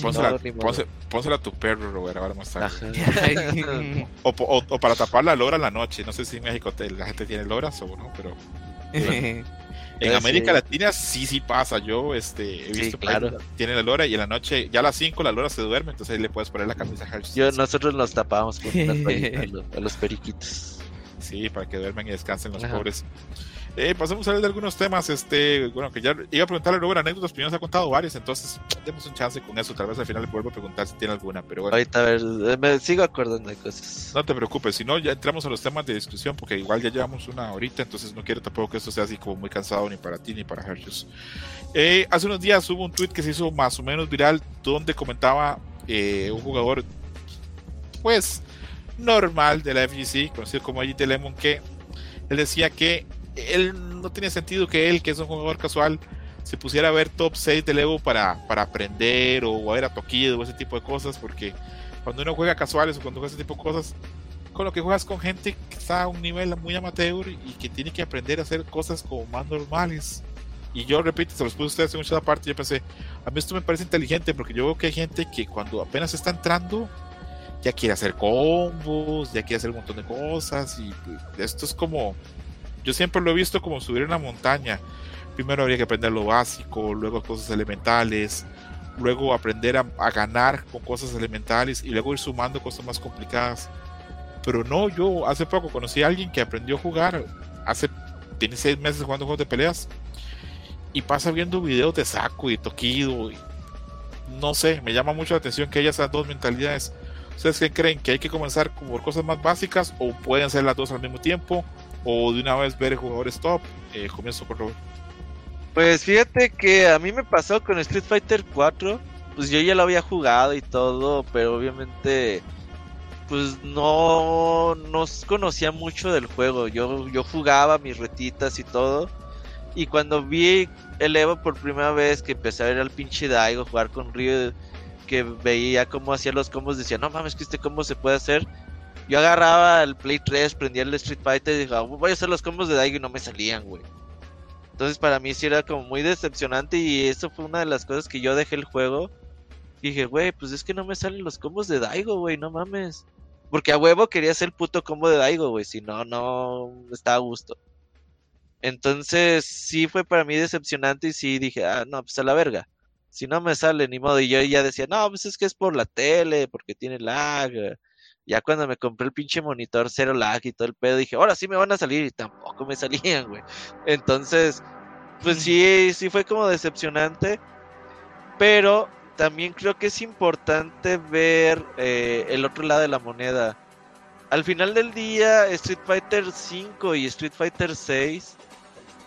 Pónsela, no, modo. pónse- pónsela a tu perro, Robert, ahora más tarde. Ajá. O, po- o- o para tapar la lora en la noche. No sé si en México te- la gente tiene loras o no, pero en Eh, América sí. Latina sí, sí pasa. Yo este, he Sí, visto ahí claro. que tiene la lora y en la noche, ya a las 5 la lora se duerme, entonces ahí le puedes poner la camisa. Yo, nosotros nos tapábamos con una toallita a, los, a los periquitos. Sí, para que duerman y descansen los Ajá. pobres. Eh, pasemos a hablar de algunos temas. Este, bueno, que ya iba a preguntarle a Robert anécdotas, pero ya nos ha contado varias, entonces demos un chance con eso. Tal vez al final le vuelvo a preguntar si tiene alguna, pero bueno. Ahorita a ver, eh, me sigo acordando de cosas. No te preocupes, si no, ya entramos a los temas de discusión, porque igual ya llevamos una horita, entonces no quiero tampoco que esto sea así como muy cansado ni para ti ni para Hershey's. Eh, hace unos días hubo un tweet que se hizo más o menos viral, donde comentaba eh, un jugador, pues, normal de la FGC, conocido como AJ Lemon, que él decía que él no tenía sentido que él, que es un jugador casual, se pusiera a ver top 6 del Evo para, para aprender o a ver a Tokido o ese tipo de cosas, porque cuando uno juega casuales o cuando juega ese tipo de cosas, con lo que juegas con gente que está a un nivel muy amateur y que tiene que aprender a hacer cosas como más normales. Y yo repito, se los puse a ustedes en mucha parte, yo pensé, a mí esto me parece inteligente porque yo veo que hay gente que cuando apenas está entrando ya quiere hacer combos, ya quiere hacer un montón de cosas y pues, esto es como, yo siempre lo he visto como subir una montaña. Primero habría que aprender lo básico, luego cosas elementales, luego aprender a, a ganar con cosas elementales y luego ir sumando cosas más complicadas. Pero no, yo hace poco conocí a alguien que aprendió a jugar, hace, tiene seis meses jugando juegos de peleas y pasa viendo videos de Saco y Tokido. Y, no sé, me llama mucho la atención que haya esas dos mentalidades. ¿Ustedes qué creen? ¿Que hay que comenzar por cosas más básicas o pueden ser las dos al mismo tiempo? ¿O de una vez ver jugadores top? Eh, comienzo con Robert. Pues fíjate que a mí me pasó con Street Fighter 4. Pues yo ya lo había jugado y todo, pero obviamente pues no, no conocía mucho del juego. Yo, yo jugaba mis retitas y todo. Y cuando vi el Evo por primera vez, que empecé a ver al pinche Daigo jugar con Ryu, que veía cómo hacía los combos, decía, no mames, que este combo se puede hacer. Yo agarraba el Play 3, prendía el Street Fighter y dije, "Ah, voy a hacer los combos de Daigo y no me salían, güey. Entonces para mí sí era como muy decepcionante y eso fue una de las cosas que yo dejé el juego. Dije, güey, pues es que no me salen los combos de Daigo, güey, no mames. Porque a huevo quería hacer el puto combo de Daigo, güey, si no, no estaba a gusto. Entonces sí fue para mí decepcionante y sí dije, ah, no, pues a la verga. Si no me sale ni modo. Y yo ya decía, no, pues es que es por la tele, porque tiene lag. Ya cuando me compré el pinche monitor cero lag y todo el pedo, dije, ahora sí me van a salir y tampoco me salían, güey. Entonces, pues sí, sí fue como decepcionante. Pero también creo que es importante ver eh, el otro lado de la moneda. Al final del día, Street Fighter V y Street Fighter VI,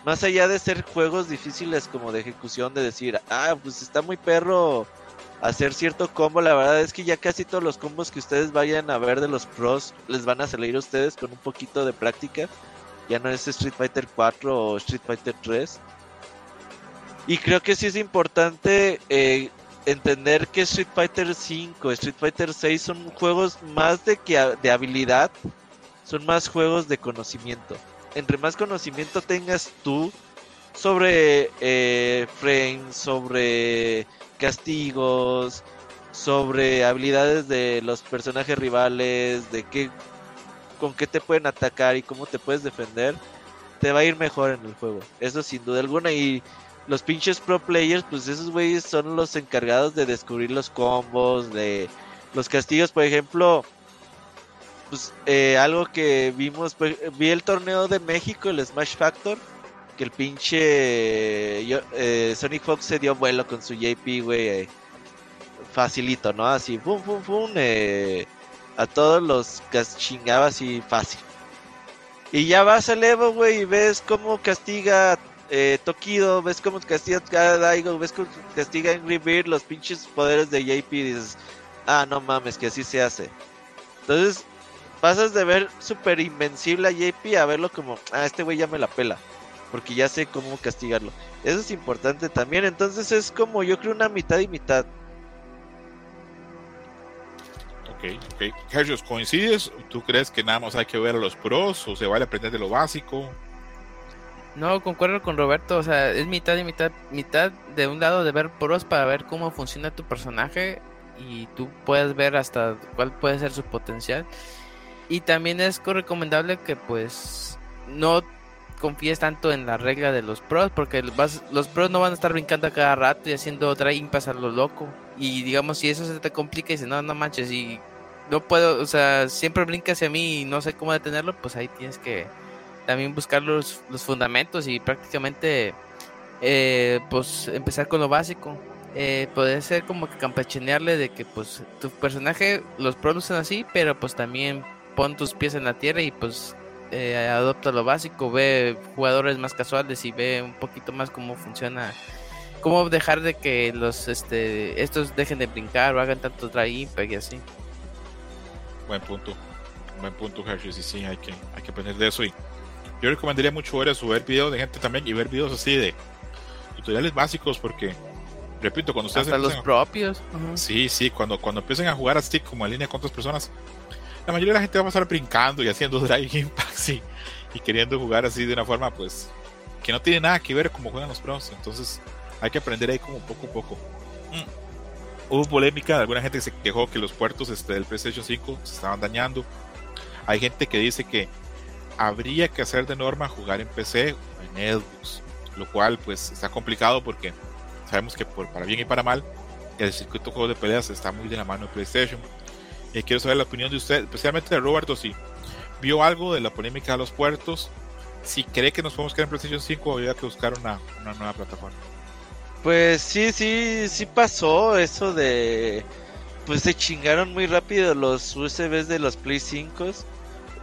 más allá de ser juegos difíciles como de ejecución, de decir, ah, pues está muy perro hacer cierto combo, la verdad es que ya casi todos los combos que ustedes vayan a ver de los pros les van a salir a ustedes con un poquito de práctica. Ya no es Street Fighter 4 o Street Fighter 3. Y creo que sí es importante eh, entender que Street Fighter 5, Street Fighter 6 son juegos más de que de habilidad, son más juegos de conocimiento. Entre más conocimiento tengas tú sobre eh, frames, sobre castigos, sobre habilidades de los personajes rivales, de qué con qué te pueden atacar y cómo te puedes defender, te va a ir mejor en el juego. Eso sin duda alguna y los pinches pro players, pues esos güeyes son los encargados de descubrir los combos, de los castigos, por ejemplo, pues eh, algo que vimos, vi el torneo de México, el Smash Factor, que el pinche yo- eh, Sonic Fox se dio vuelo con su JP, güey, eh, facilito, ¿no? Así, pum, pum, pum, a todos los chingaba así fácil. Y ya vas al Evo, güey, y ves cómo castiga eh, Tokido, ves cómo castiga Daigo, ves cómo castiga Angry Bird los pinches poderes de JP y dices, ah, no mames, que así se hace. Entonces, pasas de ver super invencible a JP a verlo como, ah, este güey ya me la pela, porque ya sé cómo castigarlo. Eso es importante también, entonces es como yo creo una mitad y mitad. Ok, ok. Hershey's, ¿coincides? ¿Tú crees que nada más hay que ver a los pros o se vale aprender de lo básico? No, concuerdo con Roberto, o sea, es mitad y mitad, mitad de un lado de ver pros para ver cómo funciona tu personaje y tú puedes ver hasta cuál puede ser su potencial. Y también es recomendable que pues no confíes tanto en la regla de los pros, porque los pros no van a estar brincando a cada rato y haciendo otra impas a lo loco. Y digamos, si eso se te complica y dices, no, no manches, y no puedo, o sea, siempre brinca hacia mí y no sé cómo detenerlo, pues ahí tienes que también buscar los, los fundamentos y prácticamente, eh, pues empezar con lo básico. Eh, puede ser como que campechanearle de que pues tu personaje los producen así, pero pues también pon tus pies en la tierra y pues eh, adopta lo básico, ve jugadores más casuales y ve un poquito más cómo funciona, cómo dejar de que los este estos dejen de brincar o hagan tanto dry impact y así. Buen punto, buen punto, Hershey, sí, sí, hay que, hay que aprender de eso y yo recomendaría mucho ver eso, ver videos de gente también y ver videos así de tutoriales básicos porque repito, cuando ustedes hasta los propios. Sí, sí, cuando cuando empiecen a jugar así como en línea con otras personas, la mayoría de la gente va a pasar brincando y haciendo drive impacts y, queriendo jugar así de una forma pues que no tiene nada que ver como juegan los pros. Entonces hay que aprender ahí como poco a poco. Mm. Hubo polémica de alguna gente que se quejó que los puertos este, del PlayStation 5 se estaban dañando. Hay gente que dice que habría que hacer de norma jugar en PC o en Xbox, lo cual pues está complicado porque sabemos que por, para bien y para mal el circuito de juegos de peleas está muy de la mano de PlayStation y quiero saber la opinión de usted, especialmente de Roberto, si vio algo de la polémica de los puertos, si cree que nos podemos quedar en PlayStation 5 o había que buscar una, nueva plataforma. Pues sí, sí, sí pasó eso de... Pues se chingaron muy rápido los USBs de los Play 5.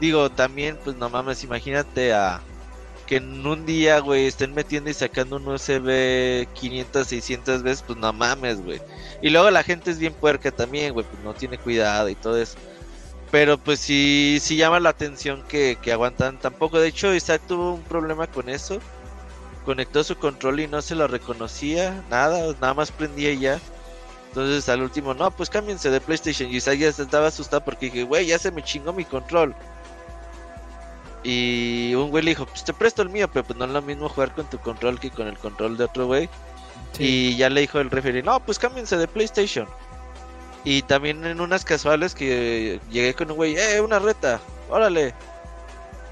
Digo, también, pues no mames, imagínate a que en un día, güey, estén metiendo y sacando un USB 500, 600 veces, pues no mames, güey. Y luego la gente es bien puerca también, güey, pues no tiene cuidado y todo eso. Pero pues sí, sí llama la atención que, que aguantan tampoco. De hecho, Isaac tuvo un problema con eso. Conectó su control y no se lo reconocía, nada, nada más prendía y ya. Entonces al último, no, pues cámbiense de PlayStation. Y Isaac ya estaba asustado porque dije, güey, ya se me chingó mi control. Y un güey le dijo, pues te presto el mío, pero pues no es lo mismo jugar con tu control que con el control de otro güey. Y ya le dijo el referee, no, pues cámbiense de PlayStation. Y también en unas casuales que llegué con un güey, eh, una reta, órale.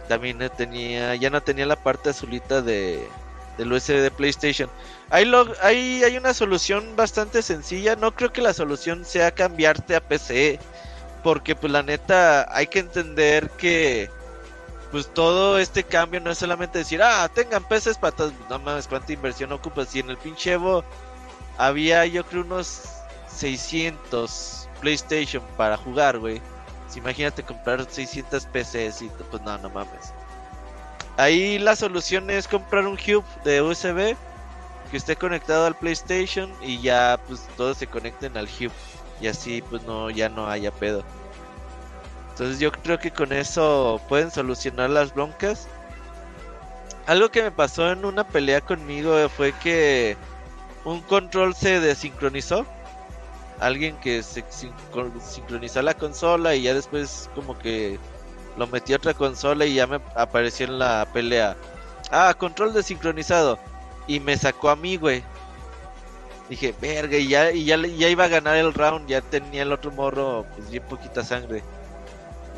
También tenía, ya no tenía la parte azulita de, del USB de PlayStation. Hay, hay, hay una solución bastante sencilla, no creo que la solución sea cambiarte a PC. Porque pues la neta hay que entender que pues todo este cambio no es solamente decir, ah, tengan peces patas, no mames, cuánta inversión ocupas. Y en el pinche Evo había, yo creo, unos 600 PlayStation para jugar, güey. imagínate comprar 600 PCs y pues no, no mames. Ahí la solución es comprar un hub de USB que esté conectado al PlayStation y ya pues todos se conecten al hub y así pues no ya no haya pedo. Entonces yo creo que con eso pueden solucionar las broncas. Algo que me pasó en una pelea conmigo fue que un control se desincronizó. Alguien que se sincronizó la consola y ya después como que lo metió a otra consola y ya me apareció en la pelea. Ah, control desincronizado. Y me sacó a mí, güey. Dije, verga, y ya, y ya, ya iba a ganar el round, ya tenía el otro morro, pues bien poquita sangre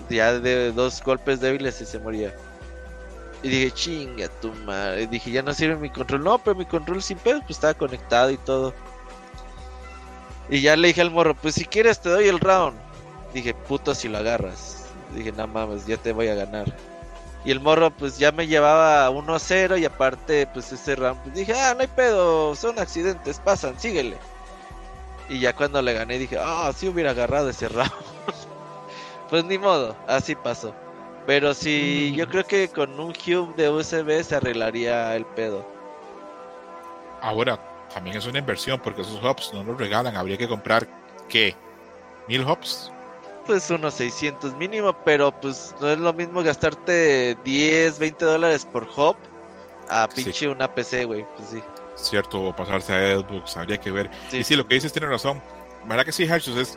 ya de dos golpes débiles y se moría. Y dije, chinga tu madre. dije, ya no sirve mi control. No, pero mi control sin pedo, pues estaba conectado y todo. Y ya le dije al morro, pues si quieres te doy el round. Dije, puto si lo agarras. Dije, no mames, ya te voy a ganar. Y el morro pues ya me llevaba 1-0 y aparte pues ese round pues dije, ah, no hay pedo, son accidentes, pasan, síguele. Y ya cuando le gané dije, ah, si hubiera agarrado ese round. pues ni modo, así pasó. Pero sí, yo creo que con un hub de USB se arreglaría el pedo. Ahora, también es una inversión porque esos hubs no los regalan. Habría que comprar, ¿qué? ¿Mil hubs? Pues unos 600 mínimo, pero pues no es lo mismo gastarte 10, 20 dólares por hub a pinche una PC, güey. Pues sí. Cierto, o pasarse a Xbox, habría que ver. Y sí, lo que dices tiene razón. ¿Verdad que sí, Hershus? Es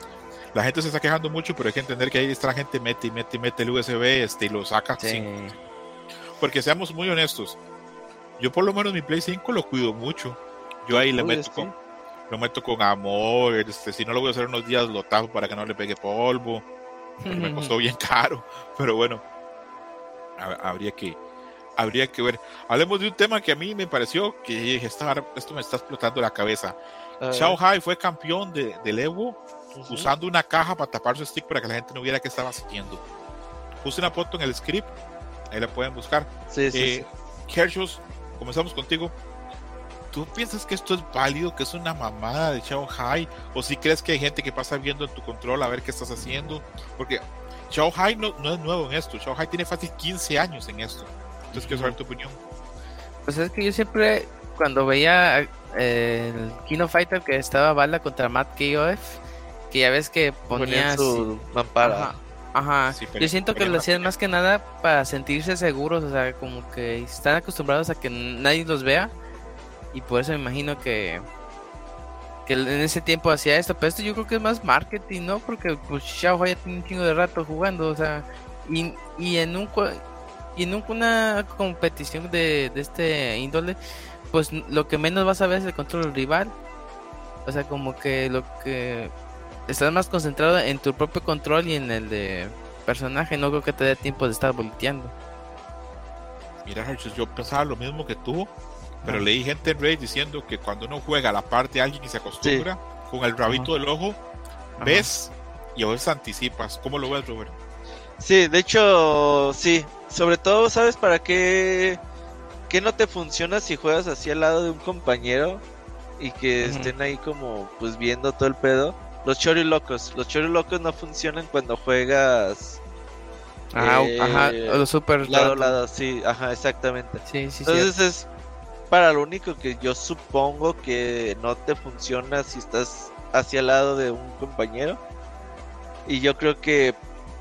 la gente se está quejando mucho, pero hay que entender que ahí está la gente mete y mete y mete el USB este, y lo saca. Porque seamos muy honestos, Yo por lo menos mi Play 5 lo cuido mucho. Yo ahí le meto sí. con, lo meto con amor, este, si no lo voy a hacer unos días lo tapo para que no le pegue polvo. me costó bien caro, pero bueno, ha- habría que habría que ver. Hablemos de un tema que a mí me pareció que dije, "Esta- esto me está explotando la cabeza. A. Shao Hai fue campeón de, del Evo. Usando una caja para tapar su stick para que la gente no viera qué estaba haciendo. Puse una foto en el script, ahí la pueden buscar. Sí, sí, Eh, Hershus, comenzamos contigo. ¿Tú piensas que esto es válido, que es una mamada de Shao Hai? ¿O si crees que hay gente que pasa viendo en tu control a ver qué estás haciendo? Porque Shao Hai no, no es nuevo en esto. Shao Hai tiene fácil 15 años en esto. Entonces quiero saber tu opinión. Pues es que yo siempre, cuando veía eh, el Kino Fighter que estaba bala contra Matt KOF, que ya ves que Ponían ponía su mampara. Ajá, ajá. Sí, pero- yo siento que lo hacían más que nada para sentirse seguros, o sea, como que están acostumbrados a que nadie los vea y por eso me imagino que que en ese tiempo hacía esto, pero esto yo creo que es más marketing, ¿no? Porque pues Xiao ya tiene un chingo de rato jugando, o sea, y, y en un y en un- una competición de, de este índole, pues lo que menos vas a ver es el control del rival. O sea, como que lo que estás más concentrado en tu propio control y en el de personaje, no creo que te dé tiempo de estar volteando. Mira, yo pensaba lo mismo que tú, pero leí gente en Reddit diciendo que cuando uno juega a la parte de alguien y se acostumbra, con el rabito del ojo, Ajá. ves y a veces anticipas. ¿Cómo lo ves, Robert? Sí, de hecho, sí. Sobre todo, ¿sabes para qué? ¿Qué no te funciona si juegas así al lado de un compañero y que estén ahí como pues viendo todo el pedo? Los chorilocos. Los chorilocos no funcionan cuando juegas Ajá, Eh, ajá, los super lado a rato. lado, sí, ajá, exactamente. Sí, sí, sí. Entonces es para lo único que yo supongo que no te funciona si estás hacia el lado de un compañero. Y yo creo que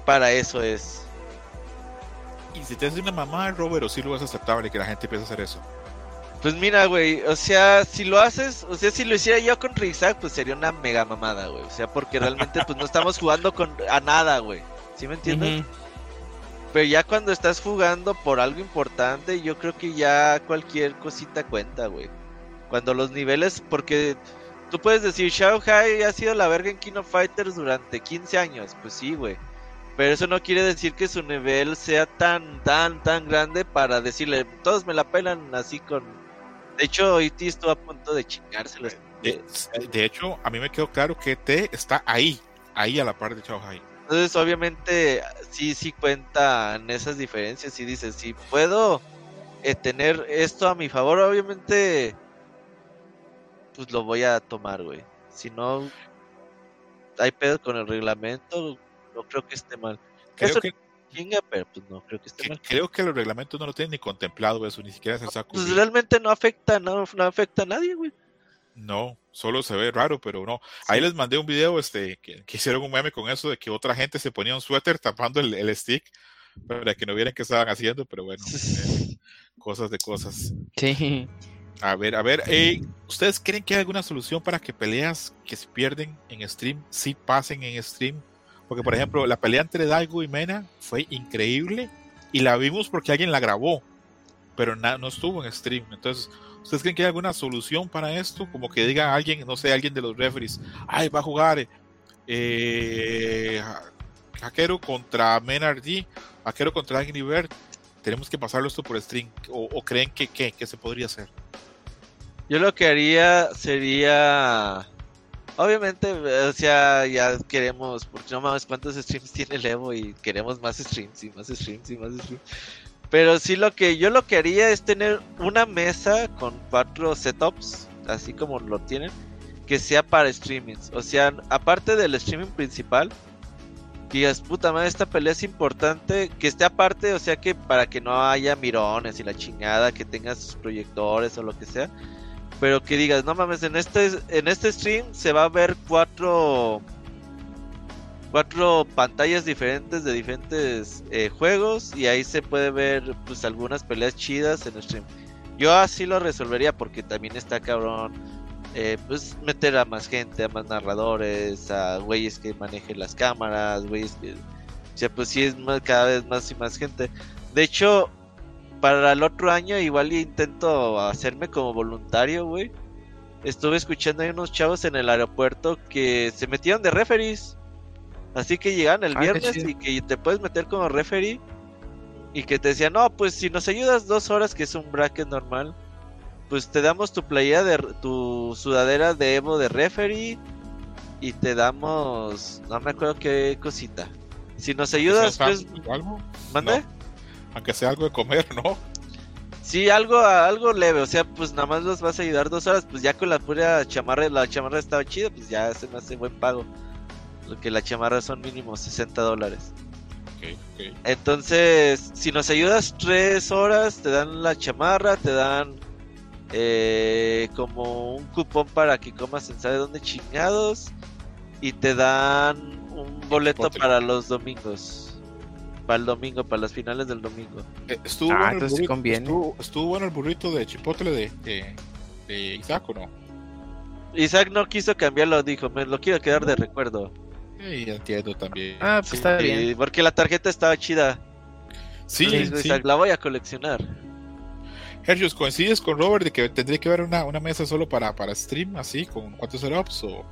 para eso es. Y si te hace una mamá, Robert, o si lo ves aceptable que la gente empiece a hacer eso. Pues mira, güey, o sea, si lo haces, o sea, si lo hiciera yo con Rizak, pues sería una mega mamada, güey. O sea, porque realmente pues no estamos jugando con a nada, güey. ¿Sí me entiendes? Pero ya cuando estás jugando por algo importante, yo creo que ya cualquier cosita cuenta, güey. Cuando los niveles, porque tú puedes decir, Shao Hai ha sido la verga en Kino Fighters durante 15 años, pues sí, güey. Pero eso no quiere decir que su nivel sea tan, tan, tan grande para decirle, todos me la pelan así con... De hecho, E.T. estuvo a punto de chingárselo. De, de hecho, a mí me quedó claro que T está ahí, ahí a la par de Chao Hai. Entonces, obviamente, sí, sí cuentan esas diferencias y dices, si puedo eh, tener esto a mi favor, obviamente, pues lo voy a tomar, güey. Si no, hay pedo con el reglamento, no creo que esté mal. Creo Eso que, chinga, pero pues no creo que esté que- mal. creo que los reglamentos no lo tienen ni contemplado eso, ni siquiera se. Pues realmente no afecta, no, no afecta a nadie, güey. No, solo se ve raro, pero no. Ahí les mandé un video este, que, que hicieron un meme con eso de que otra gente se ponía un suéter tapando el, el stick para que no vieran qué estaban haciendo, pero bueno, eh, cosas de cosas. Sí. A ver, a ver, eh, ¿ustedes creen que hay alguna solución para que peleas que se pierden en stream sí pasen en stream? Porque, por ejemplo, la pelea entre Daigo y Mena fue increíble y la vimos porque alguien la grabó, pero no estuvo en stream. Entonces, ¿ustedes creen que hay alguna solución para esto? Como que diga alguien, no sé, alguien de los referees, ay, va a jugar eh, Hackero contra Menardi, Hackero contra Agni Bird. Tenemos que pasarlo esto por stream. ¿O, o creen que, que, que se podría hacer? Yo lo que haría sería. Obviamente, o sea, ya queremos, porque no mames cuántos streams tiene el Evo y queremos más streams y más streams y más streams. Pero sí lo que yo lo que haría es tener una mesa con cuatro setups, así como lo tienen, que sea para streamings. O sea, aparte del streaming principal, digas, puta madre, esta pelea es importante, que esté aparte, o sea que para que no haya mirones y la chingada, que tengas sus proyectores o lo que sea pero que digas, no mames, en este en este stream se va a ver cuatro cuatro pantallas diferentes de diferentes eh, juegos y ahí se puede ver pues algunas peleas chidas en el stream. Yo así lo resolvería porque también está cabrón eh, pues meter a más gente, a más narradores, a güeyes que manejen las cámaras, güeyes que o sea, pues sí es más, cada vez más y más gente. De hecho, para el otro año igual intento hacerme como voluntario, güey. Estuve escuchando a unos chavos en el aeropuerto que se metieron de referees. Así que llegan el Ah, viernes y que te puedes meter como referee. Y que te decían, no, pues si nos ayudas dos horas, que es un bracket normal, pues te damos tu playera de tu sudadera de Evo de referee. Y te damos, no me acuerdo qué cosita. Si nos ayudas, pues, mande. No. Aunque sea algo de comer, ¿no? Sí, algo, algo leve, o sea, pues nada más los vas a ayudar dos horas, pues ya con la pura chamarra, la chamarra estaba chida, pues ya se me hace buen pago. Lo que la chamarra son mínimo 60 dólares. Ok, ok. Entonces, si nos ayudas tres horas, te dan la chamarra, te dan eh, como un cupón para que comas en sabe dónde chingados y te dan un boleto para los domingos. Para el domingo, para las finales del domingo. Eh, Estuvo, Ah, bueno el burrito, conviene. estuvo, estuvo bueno el burrito de chipotle de, de, de Isaac, ¿o no? Isaac no quiso cambiarlo, dijo, me lo quiero quedar de recuerdo. Sí, entiendo también. Ah, pues Sí. está bien. porque la tarjeta estaba chida. Sí, Entonces, sí. Isaac, la voy a coleccionar. Hergios, ¿coincides con Robert de que tendría que haber una, una mesa solo para, para stream, así, con cuántos setups? O...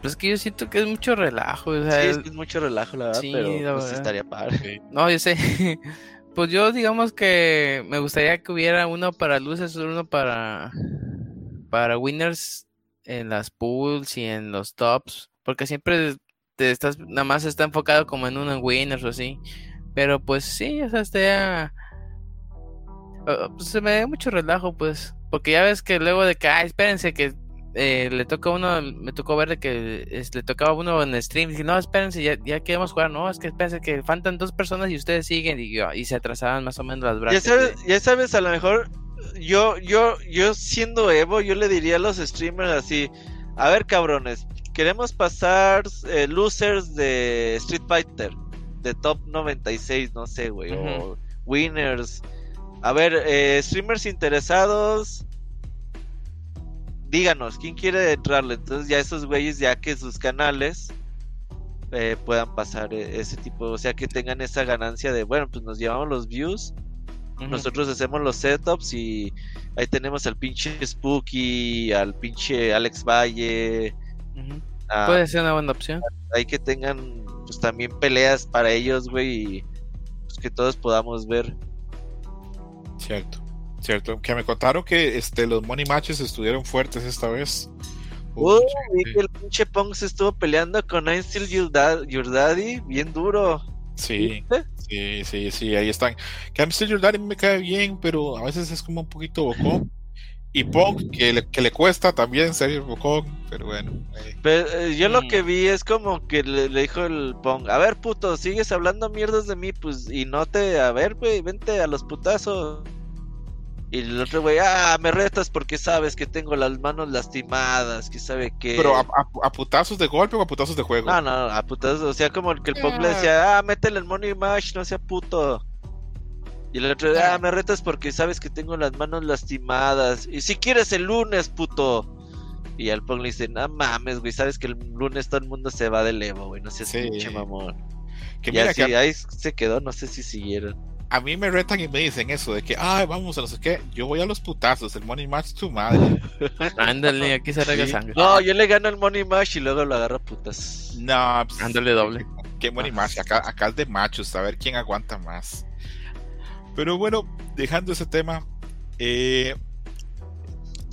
Pues es que yo siento que es mucho relajo. O sea, Sí, es, el- que es mucho relajo, la verdad, Sí, pero la pues verdad. estaría padre. No, yo sé. Pues yo digamos que me gustaría que hubiera uno para luces, uno para para winners en las pools y en los tops, porque siempre te estás nada más está enfocado como en uno en winners o así. Pero pues sí, o sea, está uh, pues, se me da mucho relajo, pues, porque ya ves que luego de que, ah, espérense que eh, le toca uno, me tocó ver de que es- le tocaba a uno en stream, y no, espérense, ya, ya queremos jugar, no, es que espérense que faltan dos personas y ustedes siguen, y, yo- y se atrasaban más o menos las Ya sabes, ya sabes, a lo mejor yo, yo, yo siendo Evo, yo le diría a los streamers así, a ver cabrones, queremos pasar eh, losers de Street Fighter, de top 96, no sé, güey, o winners. A ver, eh, streamers interesados, díganos, ¿quién quiere entrarle? Entonces ya esos güeyes, ya que sus canales eh, puedan pasar eh, ese tipo, o sea, que tengan esa ganancia de, bueno, pues nos llevamos los views nosotros hacemos los setups y ahí tenemos al pinche Spooky, al pinche Alex Valle, a- Puede ser una buena opción. ahí que tengan pues también peleas para ellos, güey, y pues, que todos podamos ver. Cierto, cierto. Que me contaron que este, los money matches estuvieron fuertes esta vez. Uy, vi que el pinche Pong se estuvo peleando con I'm Still Your, Dad- Your Daddy, bien duro. Sí, sí, sí, sí, ahí están. Que I'm Still Your Daddy me cae bien, pero a veces es como un poquito bocón. Y Pong, que le, que le cuesta también ser bocón, pero bueno. eh, Pero, eh, yo lo Mm. que vi es como que le, le dijo el Pong, a ver puto, sigues hablando mierdas de mí, pues, y no te, a ver, güey, vente a los putazos. Y el otro güey, ah, me retas porque sabes que tengo las manos lastimadas, que sabe que... Pero a, a- a putazos de golpe o a putazos de juego. No, no, a putazos, o sea, como el que el Pong le Ah. decía, ah, métele el money mash, no sea puto. Y el otro, ah, me retas porque sabes que tengo las manos lastimadas. Y si quieres el lunes, puto. Y al Pong le dice, no mames, güey, sabes que el lunes todo el mundo se va del Evo, güey, no seas Sí. pinche mamón. que Y mira, así, que ahí se quedó, no sé si siguieron. A mí me retan y me dicen eso de que, ay, vamos a no sé qué. Yo voy a los putazos, el money match tu madre. Ándale, aquí se rega Sí. sangre. No, yo le gano el money mash y luego lo agarro putas. No, pues, Ándale doble. Qué money match. Acá, acá es de machos, a ver quién aguanta más. Pero bueno, dejando ese tema, eh,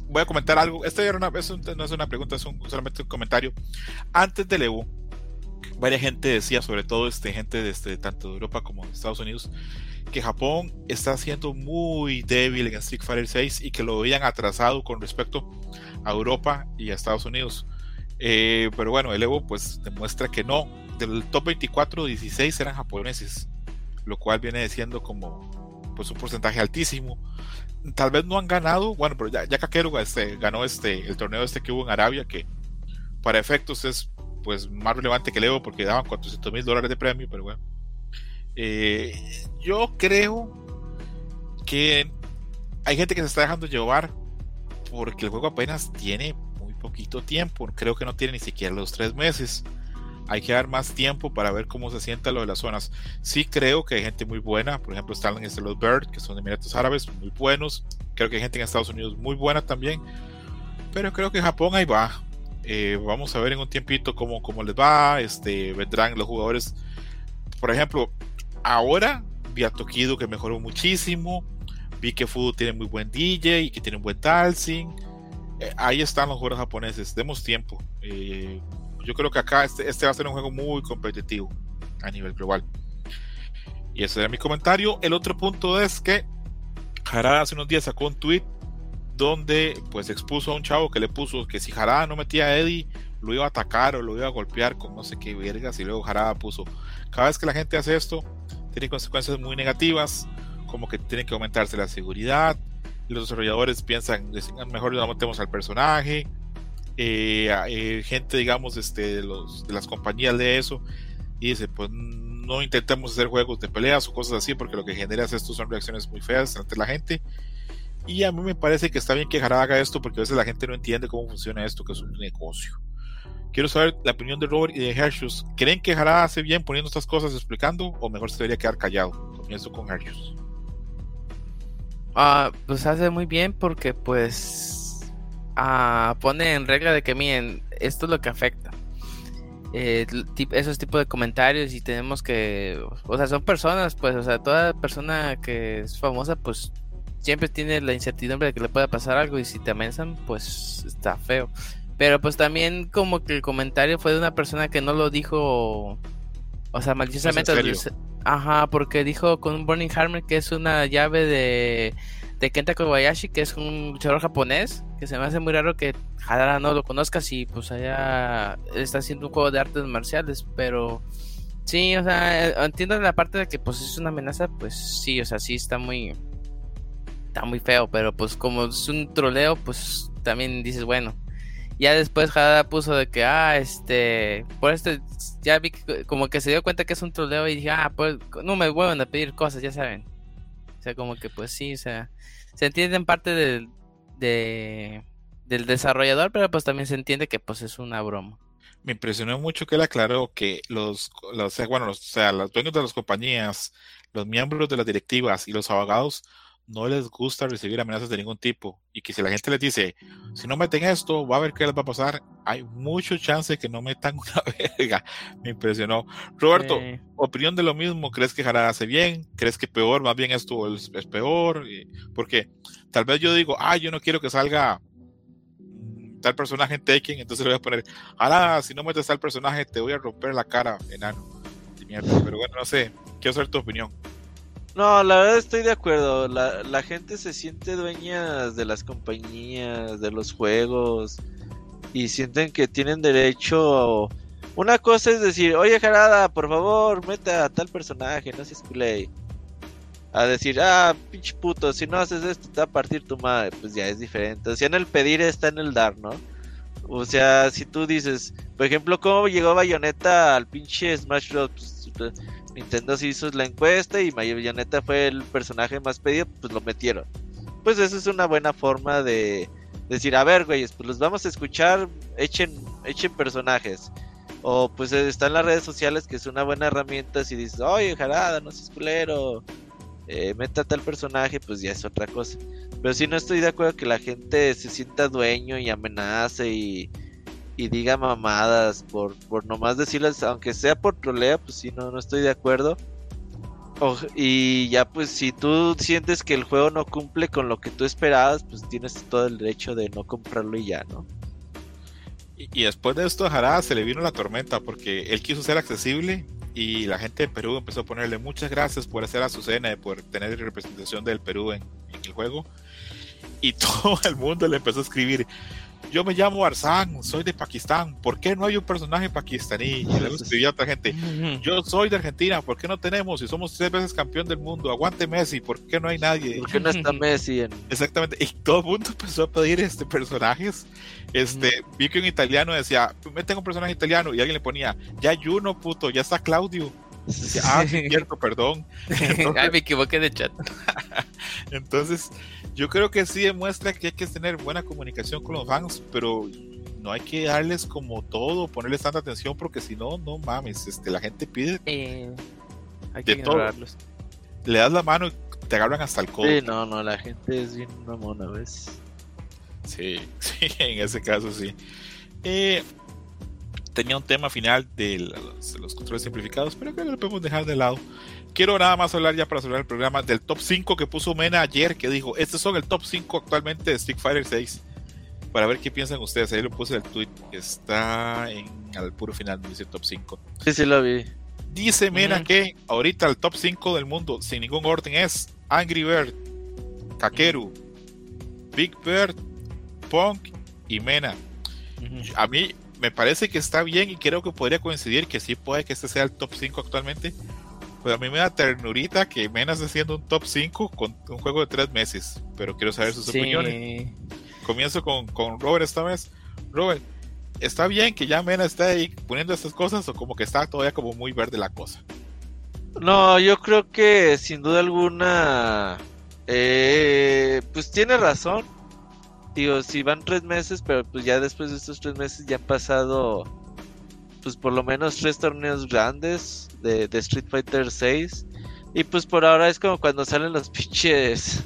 voy a comentar algo. Esta era una, es un- no es una pregunta, es un- solamente un comentario. Antes del Evo, varias gente decía, sobre todo este, gente desde tanto de Europa como de Estados Unidos, que Japón está siendo muy débil en Street Fighter 6 y que lo veían atrasado con respecto a Europa y a Estados Unidos. Eh, pero bueno, el Evo pues demuestra que no. Del top 24, 16 eran japoneses, lo cual viene siendo como pues un porcentaje altísimo. Tal vez no han ganado, bueno, pero ya, ya Kakeru este, ganó este, el torneo este que hubo en Arabia, que para efectos es pues más relevante que el Evo porque daban 400 mil dólares de premio, pero bueno. Eh, yo creo que hay gente que se está dejando llevar porque el juego apenas tiene muy poquito tiempo, creo que no tiene ni siquiera los tres meses. hay que dar más tiempo para ver cómo se sienta lo de las zonas. Sí creo que hay gente muy buena, por ejemplo están este, los Bird, que son Emiratos Árabes, muy buenos. Creo que hay gente en Estados Unidos muy buena también. Pero creo que Japón ahí va. Eh, vamos a ver en un tiempito cómo, cómo les va. Este, vendrán los jugadores. Por ejemplo, ahora vi a Tokido que mejoró muchísimo. Vi que Fudo tiene muy buen DJ y que tiene un buen Talsing. Eh, ahí están los jugadores japoneses. Demos tiempo. Eh, yo creo que acá este, este, va a ser un juego muy competitivo a nivel global. Y ese era mi comentario. El otro punto es que Harada hace unos días sacó un tweet donde pues expuso a un chavo que le puso que si Harada no metía a Eddie lo iba a atacar o lo iba a golpear con no sé qué vergas y luego Harada puso cada vez que la gente hace esto tiene consecuencias muy negativas como que tiene que aumentarse la seguridad los desarrolladores piensan mejor lo metemos al personaje eh, eh, gente, digamos, este, de, los, de las compañías de eso, y dice, pues no intentemos hacer juegos de peleas o cosas así, porque lo que genera esto son reacciones muy feas ante la gente. Y a mí me parece que está bien que Jara haga esto, porque a veces la gente no entiende cómo funciona esto, que es un negocio. Quiero saber la opinión de Robert y de Hershus. ¿Creen que Jara hace bien poniendo estas cosas explicando o mejor se debería quedar callado? Comienzo con Hershus. Ah, pues hace muy bien porque pues pone en regla de que, miren, esto es lo que afecta. Eh, esos tipos de comentarios y tenemos que, o sea, son personas, pues, o sea, toda persona que es famosa, pues, siempre tiene la incertidumbre de que le pueda pasar algo y si te amenazan, pues, está feo. Pero pues también como que el comentario fue de una persona que no lo dijo, o sea, maliciosamente. Ajá, porque dijo con un Burning Hammer que es una llave de de Kenta Kobayashi, que es un luchador japonés, que se me hace muy raro que Hadara no lo conozcas y pues allá está haciendo un juego de artes marciales, pero sí, o sea, entiendo la parte de que pues es una amenaza, pues sí, o sea, sí está muy está muy feo, pero pues como es un troleo, pues también dices, bueno, ya después Hadara puso de que, ah, este, por este, ya vi que, como que se dio cuenta que es un troleo y dije, ah, pues no me vuelvan a pedir cosas, ya saben. O sea, como que pues sí, o sea, se entiende en parte del, del desarrollador, pero pues también se entiende que pues es una broma. Me impresionó mucho que él aclaró que los, los bueno, o sea, los dueños de las compañías, los miembros de las directivas y los abogados no les gusta recibir amenazas de ningún tipo y que si la gente les dice, si no meten esto, va a ver qué les va a pasar, hay mucho chance que no metan una verga. Me impresionó. Roberto, opinión de lo mismo, ¿crees que Jara hace bien? ¿Crees que peor? Más bien esto es, peor. Porque tal vez yo digo, ah, yo no quiero que salga tal personaje en Tekken, entonces le voy a poner, Jara, si no metes tal personaje, te voy a romper la cara, enano. Pero bueno, no sé, quiero saber tu opinión. No, la verdad estoy de acuerdo. La, la gente se siente dueña de las compañías, de los juegos, y sienten que tienen derecho. Una cosa es decir, oye Jarada, por favor, meta a tal personaje, no seas culé. A decir, ah, pinche puto, si no haces esto te va a partir tu madre. Pues ya es diferente. O sea, en el pedir está en el dar, ¿no? O sea, si tú dices, por ejemplo, ¿cómo llegó Bayonetta al pinche Smash Bros? Nintendo se hizo la encuesta y Bayonetta fue el personaje más pedido, pues lo metieron. Pues eso es una buena forma de decir, a ver, güeyes, pues los vamos a escuchar, echen, echen personajes. O pues está en las redes sociales que es una buena herramienta si dices, oye, Jarada, no seas culero, eh, meta tal personaje, pues ya es otra cosa. Pero si no estoy de acuerdo que la gente se sienta dueño y amenace y y diga mamadas por, por nomás decirles, aunque sea por trolea, pues sí, no, no estoy de acuerdo. y ya pues si tú sientes que el juego no cumple con lo que tú esperabas, pues tienes todo el derecho de no comprarlo y ya, ¿no? Y, después de esto a Jarada se le vino la tormenta porque él quiso ser accesible y la gente de Perú empezó a ponerle muchas gracias por hacer a su cena, por tener representación del Perú en, en el juego. Y todo el mundo le empezó a escribir, yo me llamo Arzán, soy de Pakistán, ¿por qué no hay un personaje pakistaní? Y luego escribía a otra gente, yo soy de Argentina, ¿por qué no tenemos? Si somos tres veces campeón del mundo, aguante Messi, ¿por qué no hay nadie? ¿Por qué no está Messi? Exactamente, y todo el mundo empezó a pedir este personajes. Este, vi que un italiano decía, me tengo un personaje italiano, y alguien le ponía, ya hay uno, puto, ya está Claudio. Ah, cierto, perdón. Ay, me equivoqué de chat. Entonces, yo creo que sí demuestra que hay que tener buena comunicación con los fans, pero no hay que darles como todo, ponerles tanta atención, porque si no, no mames, este, la gente pide hay que de todo. ignorarlos. Le das la mano y te agarran hasta el codo. Sí, no, no, la gente es bien mamona, ¿ves? Sí, sí, en ese caso sí. Eh, tenía un tema final de los, de los controles simplificados, pero creo que lo podemos dejar de lado. Quiero nada más hablar ya para cerrar el programa del top 5 que puso Mena ayer, que dijo, estos son el top 5 actualmente de Street Fighter 6. Para ver qué piensan ustedes. Ahí lo puse el tweet que está en al puro final, dice top 5. Sí, sí lo vi. Dice Mena que ahorita el top 5 del mundo, sin ningún orden, es Angry Bird, Kakeru, Big Bird, Punk y Mena. A mí me parece que está bien y creo que podría coincidir que sí puede que este sea el top 5 actualmente. Pero a mí me da ternurita que Mena esté haciendo un top 5 con un juego de 3 meses. Pero quiero saber sus Sí. opiniones. Comienzo con, con Robert esta vez. Robert, ¿está bien que ya Mena esté ahí poniendo estas cosas o como que está todavía como muy verde la cosa? No, yo creo que sin duda alguna, eh, pues tiene razón. Digo, si van tres meses, pero pues ya después de estos tres meses ya han pasado, pues por lo menos tres torneos grandes de, de Street Fighter 6. Y pues por ahora es como cuando salen los pinches,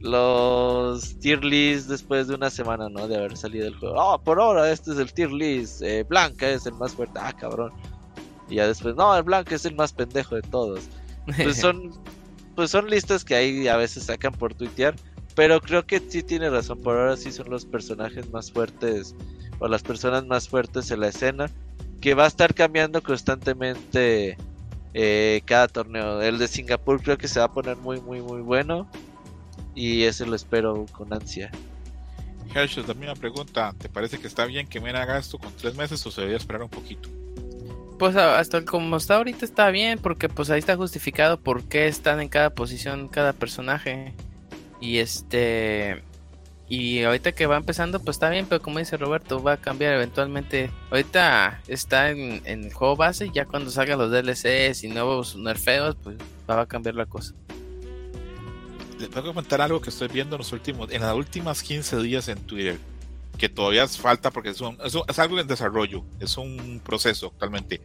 los tier list después de una semana, ¿no? De haber salido el juego. Oh, por ahora este es el tier list. eh, Blanca es el más fuerte. Ah, cabrón. Y ya después, no, el Blanca es el más pendejo de todos. Pues son, pues son listas que ahí a veces sacan por tuitear. Pero creo que sí tiene razón. Por ahora sí son los personajes más fuertes o las personas más fuertes en la escena. Que va a estar cambiando constantemente eh, cada torneo. El de Singapur creo que se va a poner muy, muy, muy bueno. Y ese lo espero con ansia. Hershey, la misma pregunta. ¿Te parece que está bien que Mena haga esto con 3 meses o se debería esperar un poquito? Pues hasta como está ahorita está bien, porque pues ahí está justificado por qué están en cada posición cada personaje. Y este y ahorita que va empezando, pues está bien, pero como dice Roberto, va a cambiar eventualmente. Ahorita está en, en el juego base, ya cuando salgan los DLCs y nuevos nerfeos, pues va a cambiar la cosa. Les voy a comentar algo que estoy viendo en los últimos, en las últimas 15 días en Twitter, que todavía falta porque es, un- es es algo en desarrollo, es un proceso actualmente.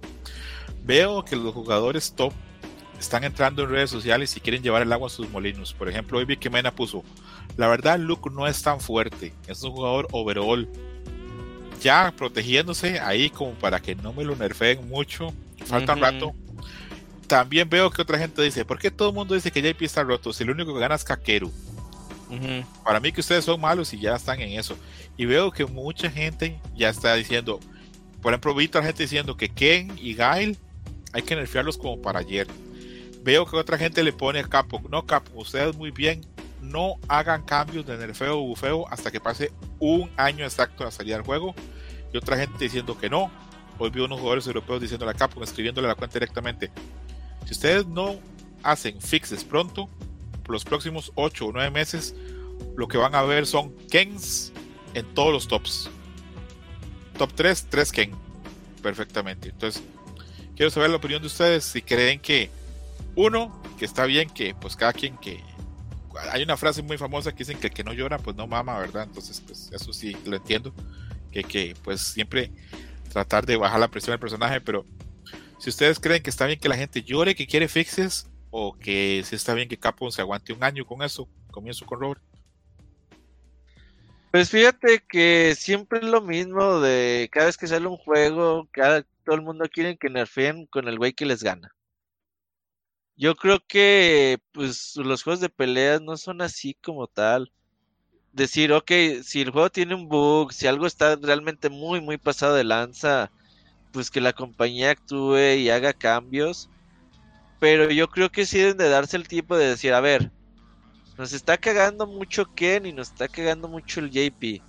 Veo que los jugadores top están entrando en redes sociales y quieren llevar el agua a sus molinos. Por ejemplo, hoy vi que Mena puso, la verdad Luke no es tan fuerte, es un jugador overall. Ya protegiéndose ahí como para que no me lo nerfeen mucho, falta un rato. También veo que otra gente dice, ¿por qué todo el mundo dice que JP está roto? Si el único que gana es Kakeru. Para mí que ustedes son malos y ya están en eso. Y veo que mucha gente ya está diciendo, por ejemplo, vi otra gente diciendo que Ken y Gail hay que nerfearlos como para ayer. Veo que otra gente le pone Capo, no Capo, ustedes muy bien, no hagan cambios de nerfeo o bufeo hasta que pase un año exacto la salida del juego. Y otra gente diciendo que no. Hoy vi unos jugadores europeos diciéndole a Capo, escribiéndole a la cuenta directamente. Si ustedes no hacen fixes pronto, por los próximos 8 o 9 meses, lo que van a ver son Kens en todos los tops. Top 3, 3 Ken. Perfectamente. Entonces, quiero saber la opinión de ustedes. Si creen que, uno, que está bien que, pues, cada quien que. Hay una frase muy famosa que dicen que el que no llora, pues no mama, ¿verdad? Entonces, pues, eso sí lo entiendo. Que, que pues, siempre tratar de bajar la presión del personaje, pero si ustedes creen que está bien que la gente llore, que quiere fixes, o que si está bien que Capcom se aguante un año con eso, comienzo con Robert. Pues fíjate que siempre es lo mismo de cada vez que sale un juego, cada, todo el mundo quiere que nerfeen con el güey que les gana. Yo creo que pues los juegos de peleas no son así como tal. Decir, ok, si el juego tiene un bug, si algo está realmente muy, muy pasado de lanza, pues que la compañía actúe y haga cambios. Pero yo creo que sí deben de darse el tiempo de decir, a ver, nos está cagando mucho Ken y nos está cagando mucho el JP.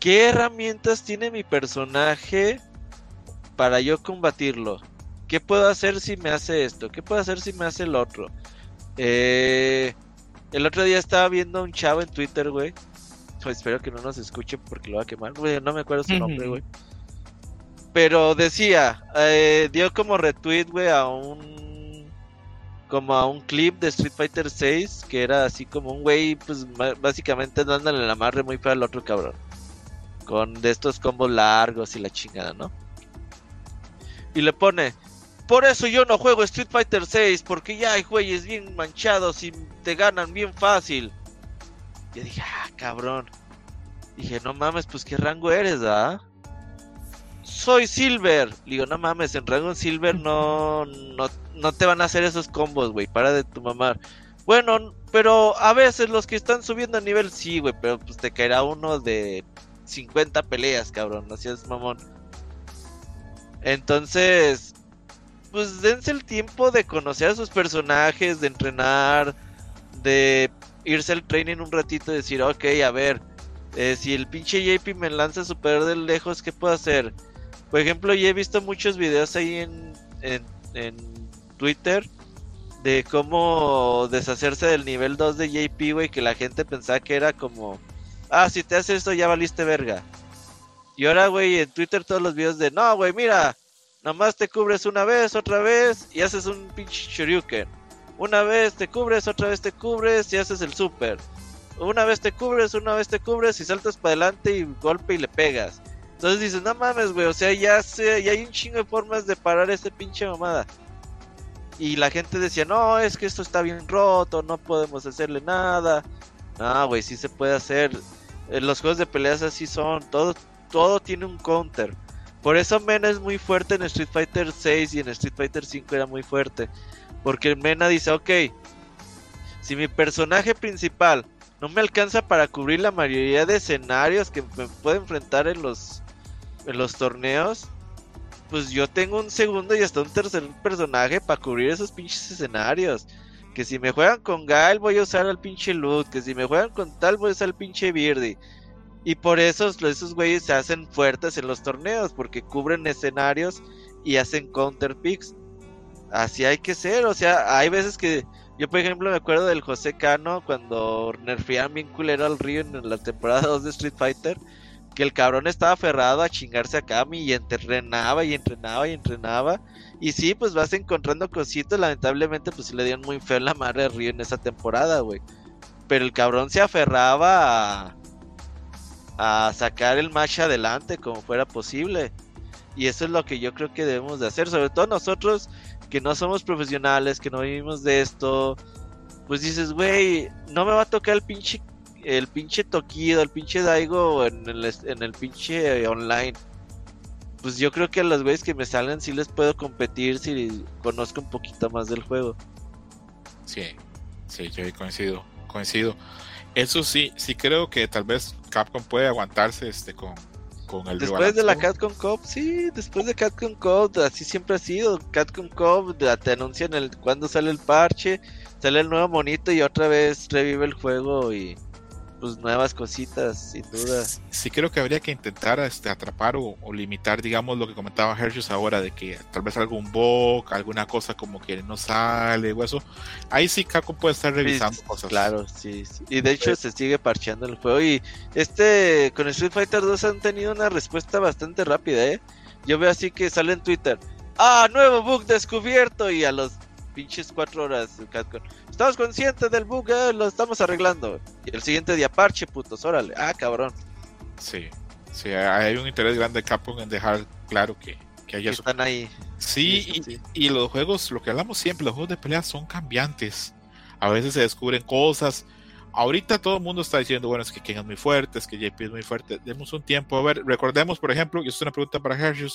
¿Qué herramientas tiene mi personaje para yo combatirlo? ¿Qué puedo hacer si me hace esto? ¿Qué puedo hacer si me hace el otro? Eh, el otro día estaba viendo a un chavo en Twitter, güey. Oh, espero que no nos escuche porque lo va a quemar. Güey, no me acuerdo su nombre, güey. Pero decía, eh, dio como retweet, güey, a un como a un clip de Street Fighter 6 que era así como un güey, pues básicamente dándole la amarre muy fea al otro cabrón. Con de estos combos largos y la chingada, ¿no? Y le pone, por eso yo no juego Street Fighter 6, porque ya hay güeyes bien manchados y te ganan bien fácil. Yo dije, ah, cabrón. Dije, no mames, pues qué rango eres, ¿ah? Soy Silver. Le digo, no mames, en rango Silver no, no, no te van a hacer esos combos, güey. Para de tu mamar. Bueno, pero a veces los que están subiendo a nivel, sí, güey, pero pues te caerá uno de 50 peleas, cabrón. Así es, mamón. Entonces, pues dense el tiempo de conocer a sus personajes, de entrenar, de irse al training un ratito y decir, ok, a ver, eh, si el pinche JP me lanza super de lejos, ¿qué puedo hacer? Por ejemplo, yo he visto muchos videos ahí en, en, en Twitter de cómo deshacerse del nivel 2 de JP, güey, que la gente pensaba que era como, ah, si te haces esto ya valiste verga. Y ahora, güey, en Twitter todos los videos de, no, güey, mira, nomás te cubres una vez, otra vez y haces un pinche Shoryuken. Una vez te cubres, otra vez te cubres y haces el super. Una vez te cubres, una vez te cubres y saltas para adelante y golpe y le pegas. Entonces dices, no mames, güey, o sea, ya, ya hay un chingo de formas de parar ese pinche mamada. Y la gente decía, no, es que esto está bien roto, no podemos hacerle nada. No, güey, sí se puede hacer. En los juegos de peleas así son, todo, todo tiene un counter. Por eso Mena es muy fuerte en Street Fighter 6 y en Street Fighter 5 era muy fuerte. Porque Mena dice, ok, si mi personaje principal no me alcanza para cubrir la mayoría de escenarios que me puedo enfrentar en los, en los torneos, pues yo tengo un segundo y hasta un tercer personaje para cubrir esos pinches escenarios. Que si me juegan con Gael voy a usar al pinche Loot. Que si me juegan con tal voy a usar al pinche Birdie. Y por eso esos güeyes se hacen fuertes en los torneos. Porque cubren escenarios y hacen counter picks. Así hay que ser. O sea, hay veces que. Yo, por ejemplo, me acuerdo del José Cano cuando nerfeaban bien culero al Río en la temporada 2 de Street Fighter que el cabrón estaba aferrado a chingarse a Kami y entrenaba y entrenaba y entrenaba. Y sí, pues vas encontrando cositas. Lamentablemente, pues le dieron muy feo la madre de Río en esa temporada, güey. Pero el cabrón se aferraba a, a sacar el match adelante como fuera posible. Y eso es lo que yo creo que debemos de hacer. Sobre todo nosotros que no somos profesionales, que no vivimos de esto. Pues dices, güey, no me va a tocar el pinche el pinche Tokido, el pinche Daigo en el, en el pinche online. Pues yo creo que a los güeyes que me salen sí les puedo competir si conozco un poquito más del juego. Sí, sí, yo coincido, coincido. Eso sí, sí creo que tal vez Capcom puede aguantarse este con, con el Después de la Capcom Cup, sí, después de Capcom Cup, así siempre ha sido. Capcom Cup te anuncian el cuando sale el parche, sale el nuevo monito y otra vez revive el juego y pues nuevas cositas, sin duda. Sí, creo que habría que intentar este, atrapar o, limitar, digamos, lo que comentaba Hershey ahora, de que tal vez algún bug, alguna cosa como que no sale o eso. Ahí sí Capcom puede estar revisando cosas. Claro, sí, Y de hecho se sigue parcheando el juego. Y este, con Street Fighter 2 han tenido una respuesta bastante rápida, ¿eh? Yo veo así que sale en Twitter. Ah, nuevo bug descubierto. Y a los pinches cuatro horas. Estamos conscientes del bug, eh, lo estamos arreglando. Y el siguiente día, parche, putos, órale. Ah, cabrón. Sí, sí, hay un interés grande de Capcom en dejar claro que, que hay Están ahí. Sí, y, y, los juegos, lo que hablamos siempre, los juegos de pelea son cambiantes. A veces se descubren cosas. Ahorita todo el mundo está diciendo, bueno, es que King es muy fuerte, es que JP es muy fuerte. Demos un tiempo. A ver, recordemos, por ejemplo, y esto es una pregunta para Hershey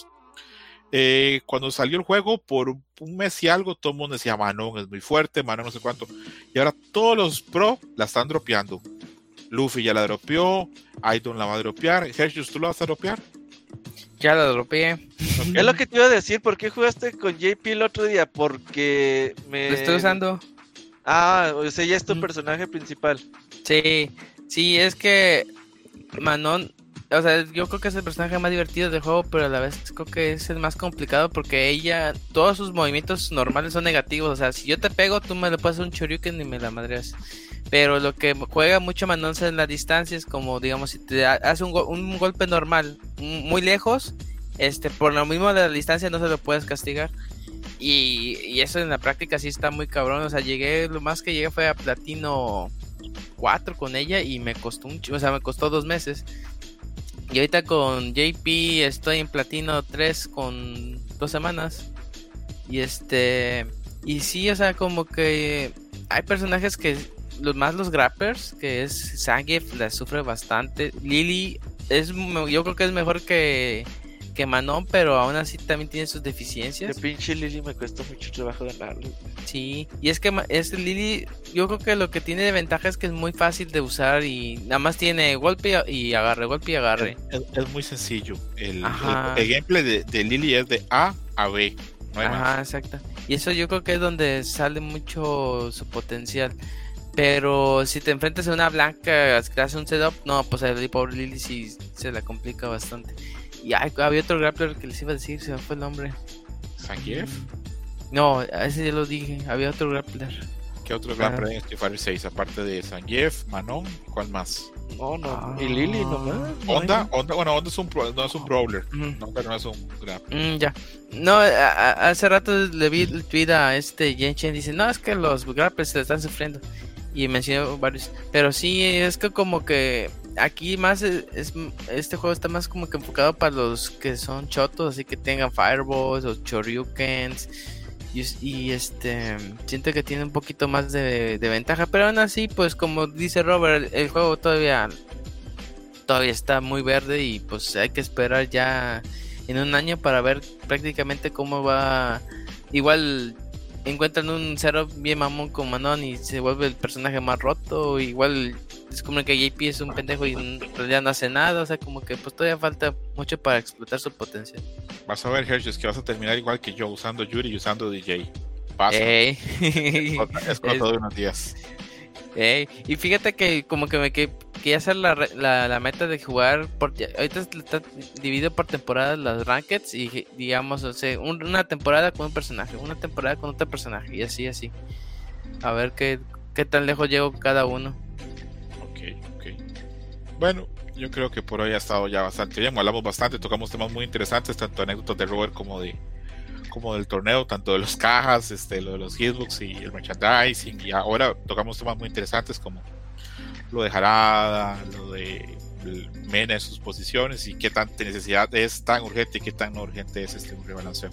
eh, cuando salió el juego, por un mes y algo, todo el mundo decía, Manon es muy fuerte, Manon no sé cuánto. Y ahora todos los pro la están dropeando. Luffy ya la dropeó, Aidon la va a dropear. Hershey, ¿tú la vas a dropear? Ya la dropeé. Es lo que te iba a decir, ¿por qué jugaste con JP el otro día? Porque me... Lo estoy usando. Ah, o sea, ya es tu personaje principal. Sí, sí, es que Manon o sea, yo creo que es el personaje más divertido del juego, pero a la vez creo que es el más complicado porque ella, todos sus movimientos normales son negativos. O sea, si yo te pego, tú me le puedes hacer un choryuken y me la madreas. Pero lo que juega mucho Manon en la distancia es como, digamos, si te hace un, un golpe normal muy lejos, este, por lo mismo de la distancia no se lo puedes castigar. Y, y, eso en la práctica sí está muy cabrón. O sea, llegué, lo más que llegué fue a platino 4 con ella y me costó un, o sea, me costó dos meses. Y ahorita con JP estoy en platino 3 con dos semanas. Y este. Y sí, o sea, como que hay personajes que. Los más los grappers, que es Zangief, la sufre bastante. Lily es yo creo que es mejor que que Manon, pero aún así también tiene sus deficiencias. El pinche Lily me cuesta mucho trabajo ganarlo. Sí, y es que es Lily, yo creo que lo que tiene de ventaja es que es muy fácil de usar y nada más tiene golpe y agarre, golpe y agarre. Es, muy sencillo. El, gameplay de, Lily es de A a B. Ajá, exacto. Y eso yo creo que es donde sale mucho su potencial. Pero si te enfrentas a una blanca que hace un setup, no, pues el pobre Lily sí se la complica bastante. Y había otro grappler que les iba a decir, se me fue el nombre. ¿Zangief? No, ese ya lo dije, había otro grappler. ¿Qué otro grappler en Street Fighter 6? Aparte de Zangief, Manon, ¿cuál más? No, no, ah. y Lily nomás. Onda, Onda, bueno, Onda es un, no es un brawler, no, pero no es un grappler. Mm, ya. No, hace rato le vi el tweet a este Yen Chen, dice, no, es que los grapplers se están sufriendo. Y mencionó varios. Pero sí, es que como que aquí más es, este juego está más como que enfocado para los que son chotos, así que tengan fireballs o choryukens. Y, este siento que tiene un poquito más de, ventaja, pero aún así, pues como dice Robert, el, juego todavía todavía está muy verde y pues hay que esperar ya en un año para ver prácticamente cómo va. Igual encuentran un cero bien mamón con Manon y se vuelve el personaje más roto. Igual descubren que JP es un pendejo y en realidad no hace nada. O sea, como que pues todavía falta mucho para explotar su potencial. Vas a ver, Hershey, que vas a terminar igual que yo, usando Yuri y usando DJ. Pasa. es, es, de unos días y fíjate que como que me quería hacer la, la, meta de jugar por, ahorita está dividido por temporadas las rankeds y digamos, o sea, una temporada con un personaje, una temporada con otro personaje y así, así. A ver qué, qué tan lejos llego cada uno. Ok, ok. Bueno, yo creo que por hoy ha estado ya bastante bien. Hablamos bastante, tocamos temas muy interesantes, tanto anécdotas de Robert como de, como del torneo, tanto de los cajas, este, lo de los hitbooks y el merchandising. Y ahora tocamos temas muy interesantes como lo de Jarada, lo de Mena en sus posiciones y qué tanta necesidad es tan urgente y qué tan urgente es este rebalanceo.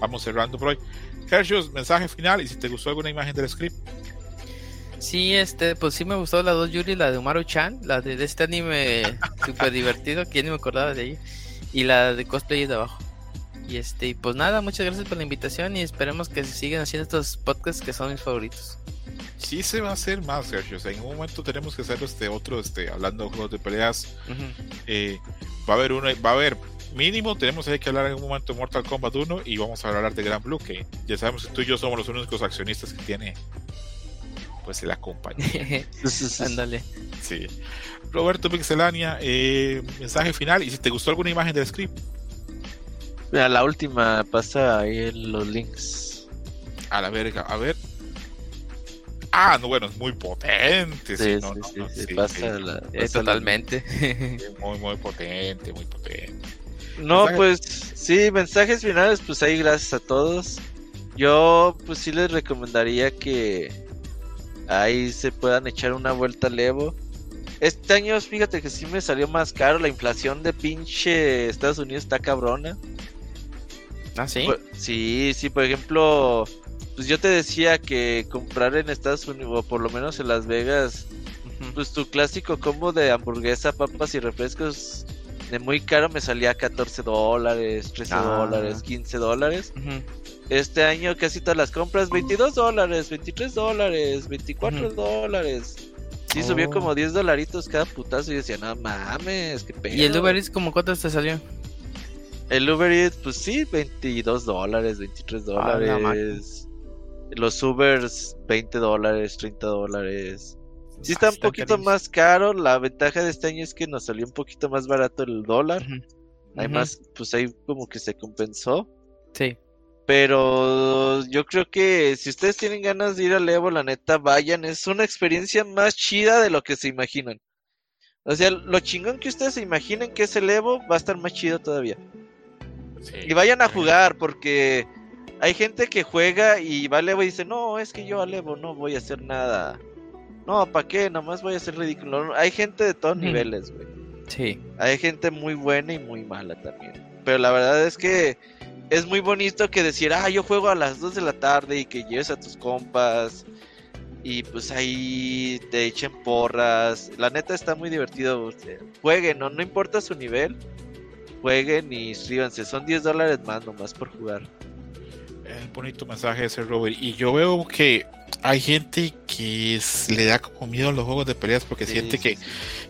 Vamos cerrando por hoy. Hershus, mensaje final y si te gustó alguna imagen del script. Sí, este, pues sí me gustó la dos Yuri, la de Umaru Chan, la de, este anime súper divertido, que ni me acordaba de ella, y la de cosplay de abajo. Y este, pues nada, muchas gracias por la invitación y esperemos que se sigan haciendo estos podcasts que son mis favoritos. Sí se va a hacer más, Sergio. O sea, en un momento tenemos que hacer este otro, este, hablando de juegos de peleas. Eh, va a haber uno, va a haber mínimo, tenemos que hablar en un momento de Mortal Kombat 1 y vamos a hablar de Gran Blue, que ya sabemos que tú y yo somos los únicos accionistas que tiene pues la compañía. Ándale. sí. Roberto Pixelania, eh, mensaje final y si te gustó alguna imagen del script. Mira, la última pasa ahí en los links. A la verga, a ver. Ah, no, bueno, es muy potente. Sí, sí, sí, pasa totalmente. muy, muy potente, muy potente. No, pues sí, mensajes finales, pues ahí gracias a todos. Yo, pues sí les recomendaría que ahí se puedan echar una vuelta al Evo. Este año, fíjate que sí me salió más caro. La inflación de pinche Estados Unidos está cabrona. Ah, sí. sí, sí, por ejemplo, pues yo te decía que comprar en Estados Unidos, o por lo menos en Las Vegas, pues tu clásico combo de hamburguesa, papas y refrescos de muy caro me salía 14 dólares, 13 ah. dólares, 15 dólares. Este año casi todas las compras, 22 dólares, 23 dólares, 24 dólares. Sí, subió oh. como 10 dolaritos cada putazo y decía, no mames, qué pedo. ¿Y el Uber Eats como cuánto te salió? El Uber Eats, pues sí, 22 dólares, 23 ah, dólares. Los Ubers, 20 dólares, 30 dólares. Sí está un poquito más caro. La ventaja de este año es que nos salió un poquito más barato el dólar. Además, pues ahí como que se compensó. Sí. Pero yo creo que si ustedes tienen ganas de ir al Evo, la neta, vayan. Es una experiencia más chida de lo que se imaginan. O sea, lo chingón que ustedes se imaginen que es el Evo va a estar más chido todavía y vayan a jugar porque hay gente que juega y va a Evo y dice, no, es que yo a Evo no voy a hacer nada. No, ¿para qué? Nomás voy a hacer ridículo. Hay gente de todos niveles, güey. Sí. Hay gente muy buena y muy mala también. Pero la verdad es que es muy bonito que decir, ah, yo juego a las 2 de la tarde y que lleves a tus compas y pues ahí te echen porras. La neta está muy divertido. Jueguen, no, no importa su nivel. Jueguen y inscríbanse. Son 10 dólares más nomás por jugar. El bonito mensaje ese Robert. Y yo veo que hay gente que le da como miedo a los juegos de peleas porque Sí, siente sí, que, sí.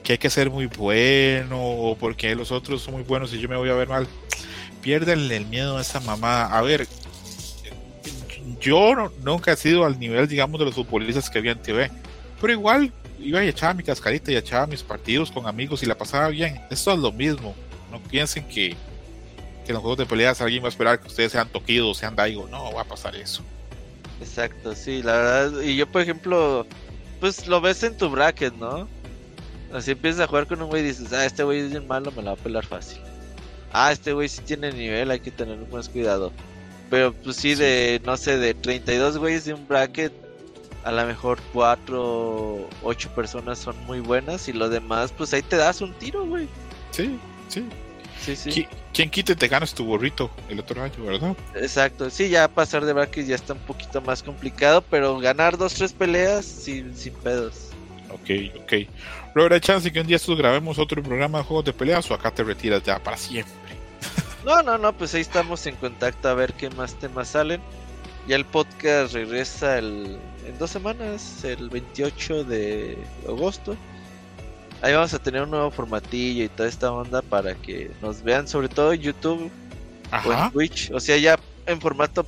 que hay que ser muy bueno o porque los otros son muy buenos y yo me voy a ver mal. Pierden el miedo a esa mamá. A ver, yo no- nunca he sido al nivel, digamos, de los futbolistas que había en TV, pero igual iba y echaba mi cascarita y echaba mis partidos con amigos y la pasaba bien. Esto es lo mismo. No piensen que, que en los juegos de peleas alguien va a esperar que ustedes sean toquidos, sean daigo. No va a pasar eso. Exacto, sí, la verdad. Y yo, por ejemplo, pues lo ves en tu bracket, ¿no? Así empiezas a jugar con un güey y dices, ah, este güey es bien malo, me la va a pelar fácil. Ah, este güey sí tiene nivel, hay que tener más cuidado. Pero pues sí, Sí. de, no sé, de 32 güeyes de un bracket, a lo mejor 4, 8 personas son muy buenas y lo demás, pues ahí te das un tiro, güey. Sí, sí. Sí, sí. Qui- ¿Quién quite te ganas tu burrito el otro año, verdad? Exacto, sí, ya pasar de bracket ya está un poquito más complicado, pero ganar dos, tres peleas sin, sin pedos. Ok, ok. Robert, ¿hay chance que un día estos grabemos otro programa de juegos de peleas o acá te retiras ya para siempre? No, no, no, pues ahí estamos en contacto a ver qué más temas salen. Ya el podcast regresa el, en dos semanas, el 28 de agosto. Ahí vamos a tener un nuevo formatillo y toda esta onda para que nos vean, sobre todo en YouTube o en. Twitch. O sea, ya en formato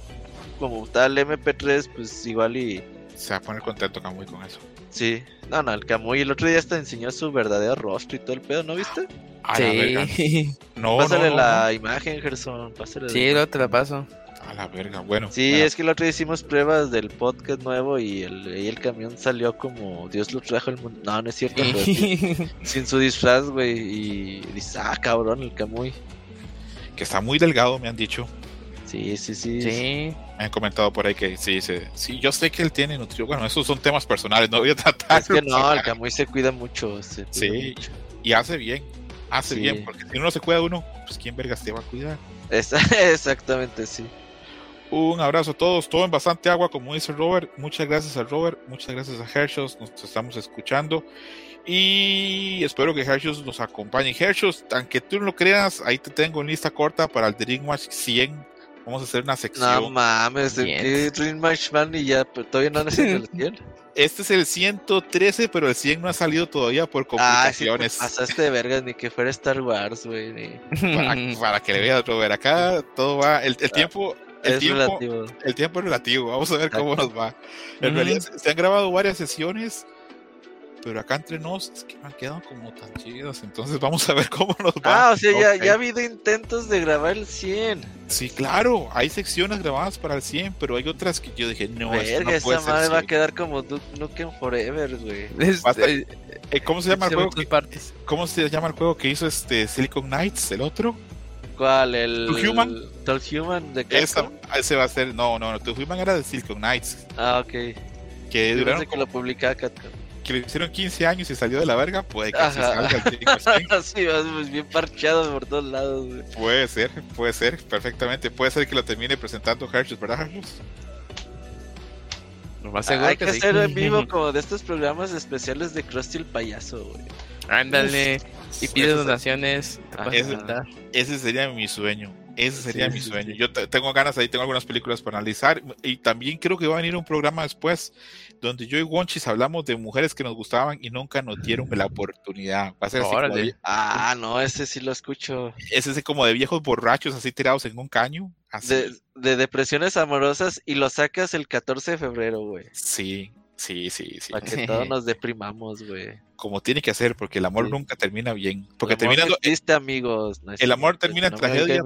como tal MP3, pues igual y Se va a poner contento Camuy con eso. sí. No, no, el Camuy el otro día hasta enseñó su verdadero rostro y todo el pedo, ¿no viste? A la verga. Sí. No, pásale no, no, la imagen, Gerson, pásale. Sí, luego te la paso. A la verga. Bueno. Sí, bueno, es que el otro día hicimos pruebas del podcast nuevo y el, y el camión salió como Dios lo trajo al mundo. No, no es cierto, pero sí, sin su disfraz, güey. Y dices, ah, cabrón, el Camuy. que está muy delgado, me han dicho. Sí, sí, sí. Sí. Me han comentado por ahí que sí, sí, sí, yo sé que él tiene nutrición. Bueno, esos son temas personales, no voy a tratar. Es que no, el Camuy se cuida mucho. se cuida Sí. mucho. Y hace bien, hace Sí. bien, porque si uno no se cuida uno, pues quién vergas te va a cuidar. Es- exactamente, sí. Un abrazo a todos, tomen bastante agua, como dice Robert. Muchas gracias a Robert, muchas gracias a Hershos, nos estamos escuchando. Y espero que Hershos nos acompañe. Hershos, aunque tú no lo creas, ahí te tengo en lista corta para el Dream Match 100. Vamos a hacer una No sección. mames, ¿de Bien. qué Dream Match Man y ya pero todavía no han hecho el 100? este es el 113, pero el 100 no ha salido todavía por Ah, sí, te complicaciones. pasaste de vergas, ni que fuera Star Wars, güey. ni- para, para que le veas, Robert. Acá todo va. El, el tiempo. El Es tiempo, relativo. el tiempo es relativo. Vamos a ver cómo Exacto. nos va. En Ujú. realidad se, se han grabado varias sesiones, pero acá entre nos es que no han quedado como tan chidas. Entonces vamos a ver cómo nos va. Ah, o sea, ya, Ok. ya ha habido intentos de grabar el 100. Sí, claro. Hay secciones grabadas para el 100, pero hay otras que yo dije, no, Verga, no puede esa ser madre va a 100. quedar como Duke Nukem Forever, güey. Es- Basta- eh, Eh, ¿Cómo se llama el juego? que-. ¿Cómo se llama el juego que hizo este Silicon Knights, el otro? ¿Cuál? ¿El. ¿Two Human? Tall Human de Esa, ese va a ser, no, no, no, tu Human era de Silicon Knights, Ah, ok. que Yo duraron que lo publicaba Capcom. que le hicieron 15 años y salió de la verga, puede que Ajá. salga el Dream Match 100. sí, vas pues, bien parchado por todos lados, güey. Puede ser, puede ser, perfectamente. Puede ser que lo termine presentando Hershey, ¿verdad, Hershey? Lo más seguro Hay que sí. hacer en vivo como de estos programas especiales de Krusty el payaso, güey. Ándale. Y pide Ese- donaciones. Ese-. Ese sería mi sueño. Ese sería Sí, mi sí, sueño. sí. Yo te- tengo ganas ahí, tengo algunas películas para analizar. Y también creo que va a venir un programa después donde yo y Wonchis hablamos de mujeres que nos gustaban y nunca nos dieron la oportunidad. Va a ser así como de, Ah, no, ese sí lo escucho. es ese como de viejos borrachos así tirados en un caño. Así. De, de depresiones amorosas y lo sacas el 14 de febrero, güey. Sí, sí, sí, sí. Para que todos nos deprimamos, güey. Como tiene que hacer, porque el amor Sí. nunca termina bien. Porque El amor termina, no existe, amigos. no el amor termina en tragedia,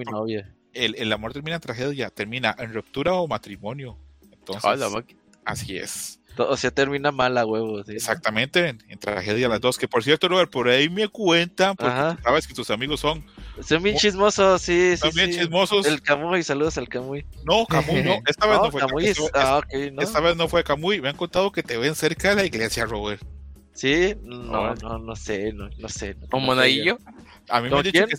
el, el amor termina en tragedia, termina en ruptura o matrimonio. Entonces, Hola, así es. O sea, termina mal a huevos. ¿sí? Exactamente, en, en tragedia las dos. Que por cierto, Robert, por ahí me cuentan, porque Ajá. sabes que tus amigos son, Son bien chismosos, sí, sí. son bien sí. chismosos. El Camuy, saludos al Camuy. No, Camuy, no. Esta vez no, No, fue Camuy es. Ah, esta vez no fue Camuy. Me han contado que te ven cerca de la iglesia, Robert. Sí, no, no, no sé, no, no sé. no- ¿O no monaguillo? A mí, me ¿Con han dicho que,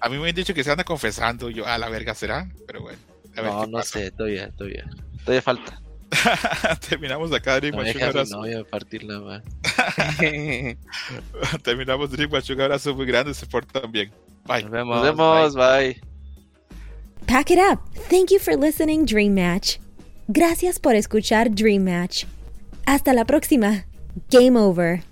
a mí me han dicho que se anda confesando. Yo, a la verga será, pero bueno. A ver No, no pasa. sé, todavía, todavía. Todavía falta. Terminamos acá Dream No Watch. Un deja a abrazo. partirla más. Terminamos Dream Watch. Un abrazo muy grande. Se portan bien. Bye. Nos vemos. Nos vemos, bye. Pack it up. Thank you for listening, Dream Match. Gracias por escuchar Dream Match. Hasta la próxima. Game over.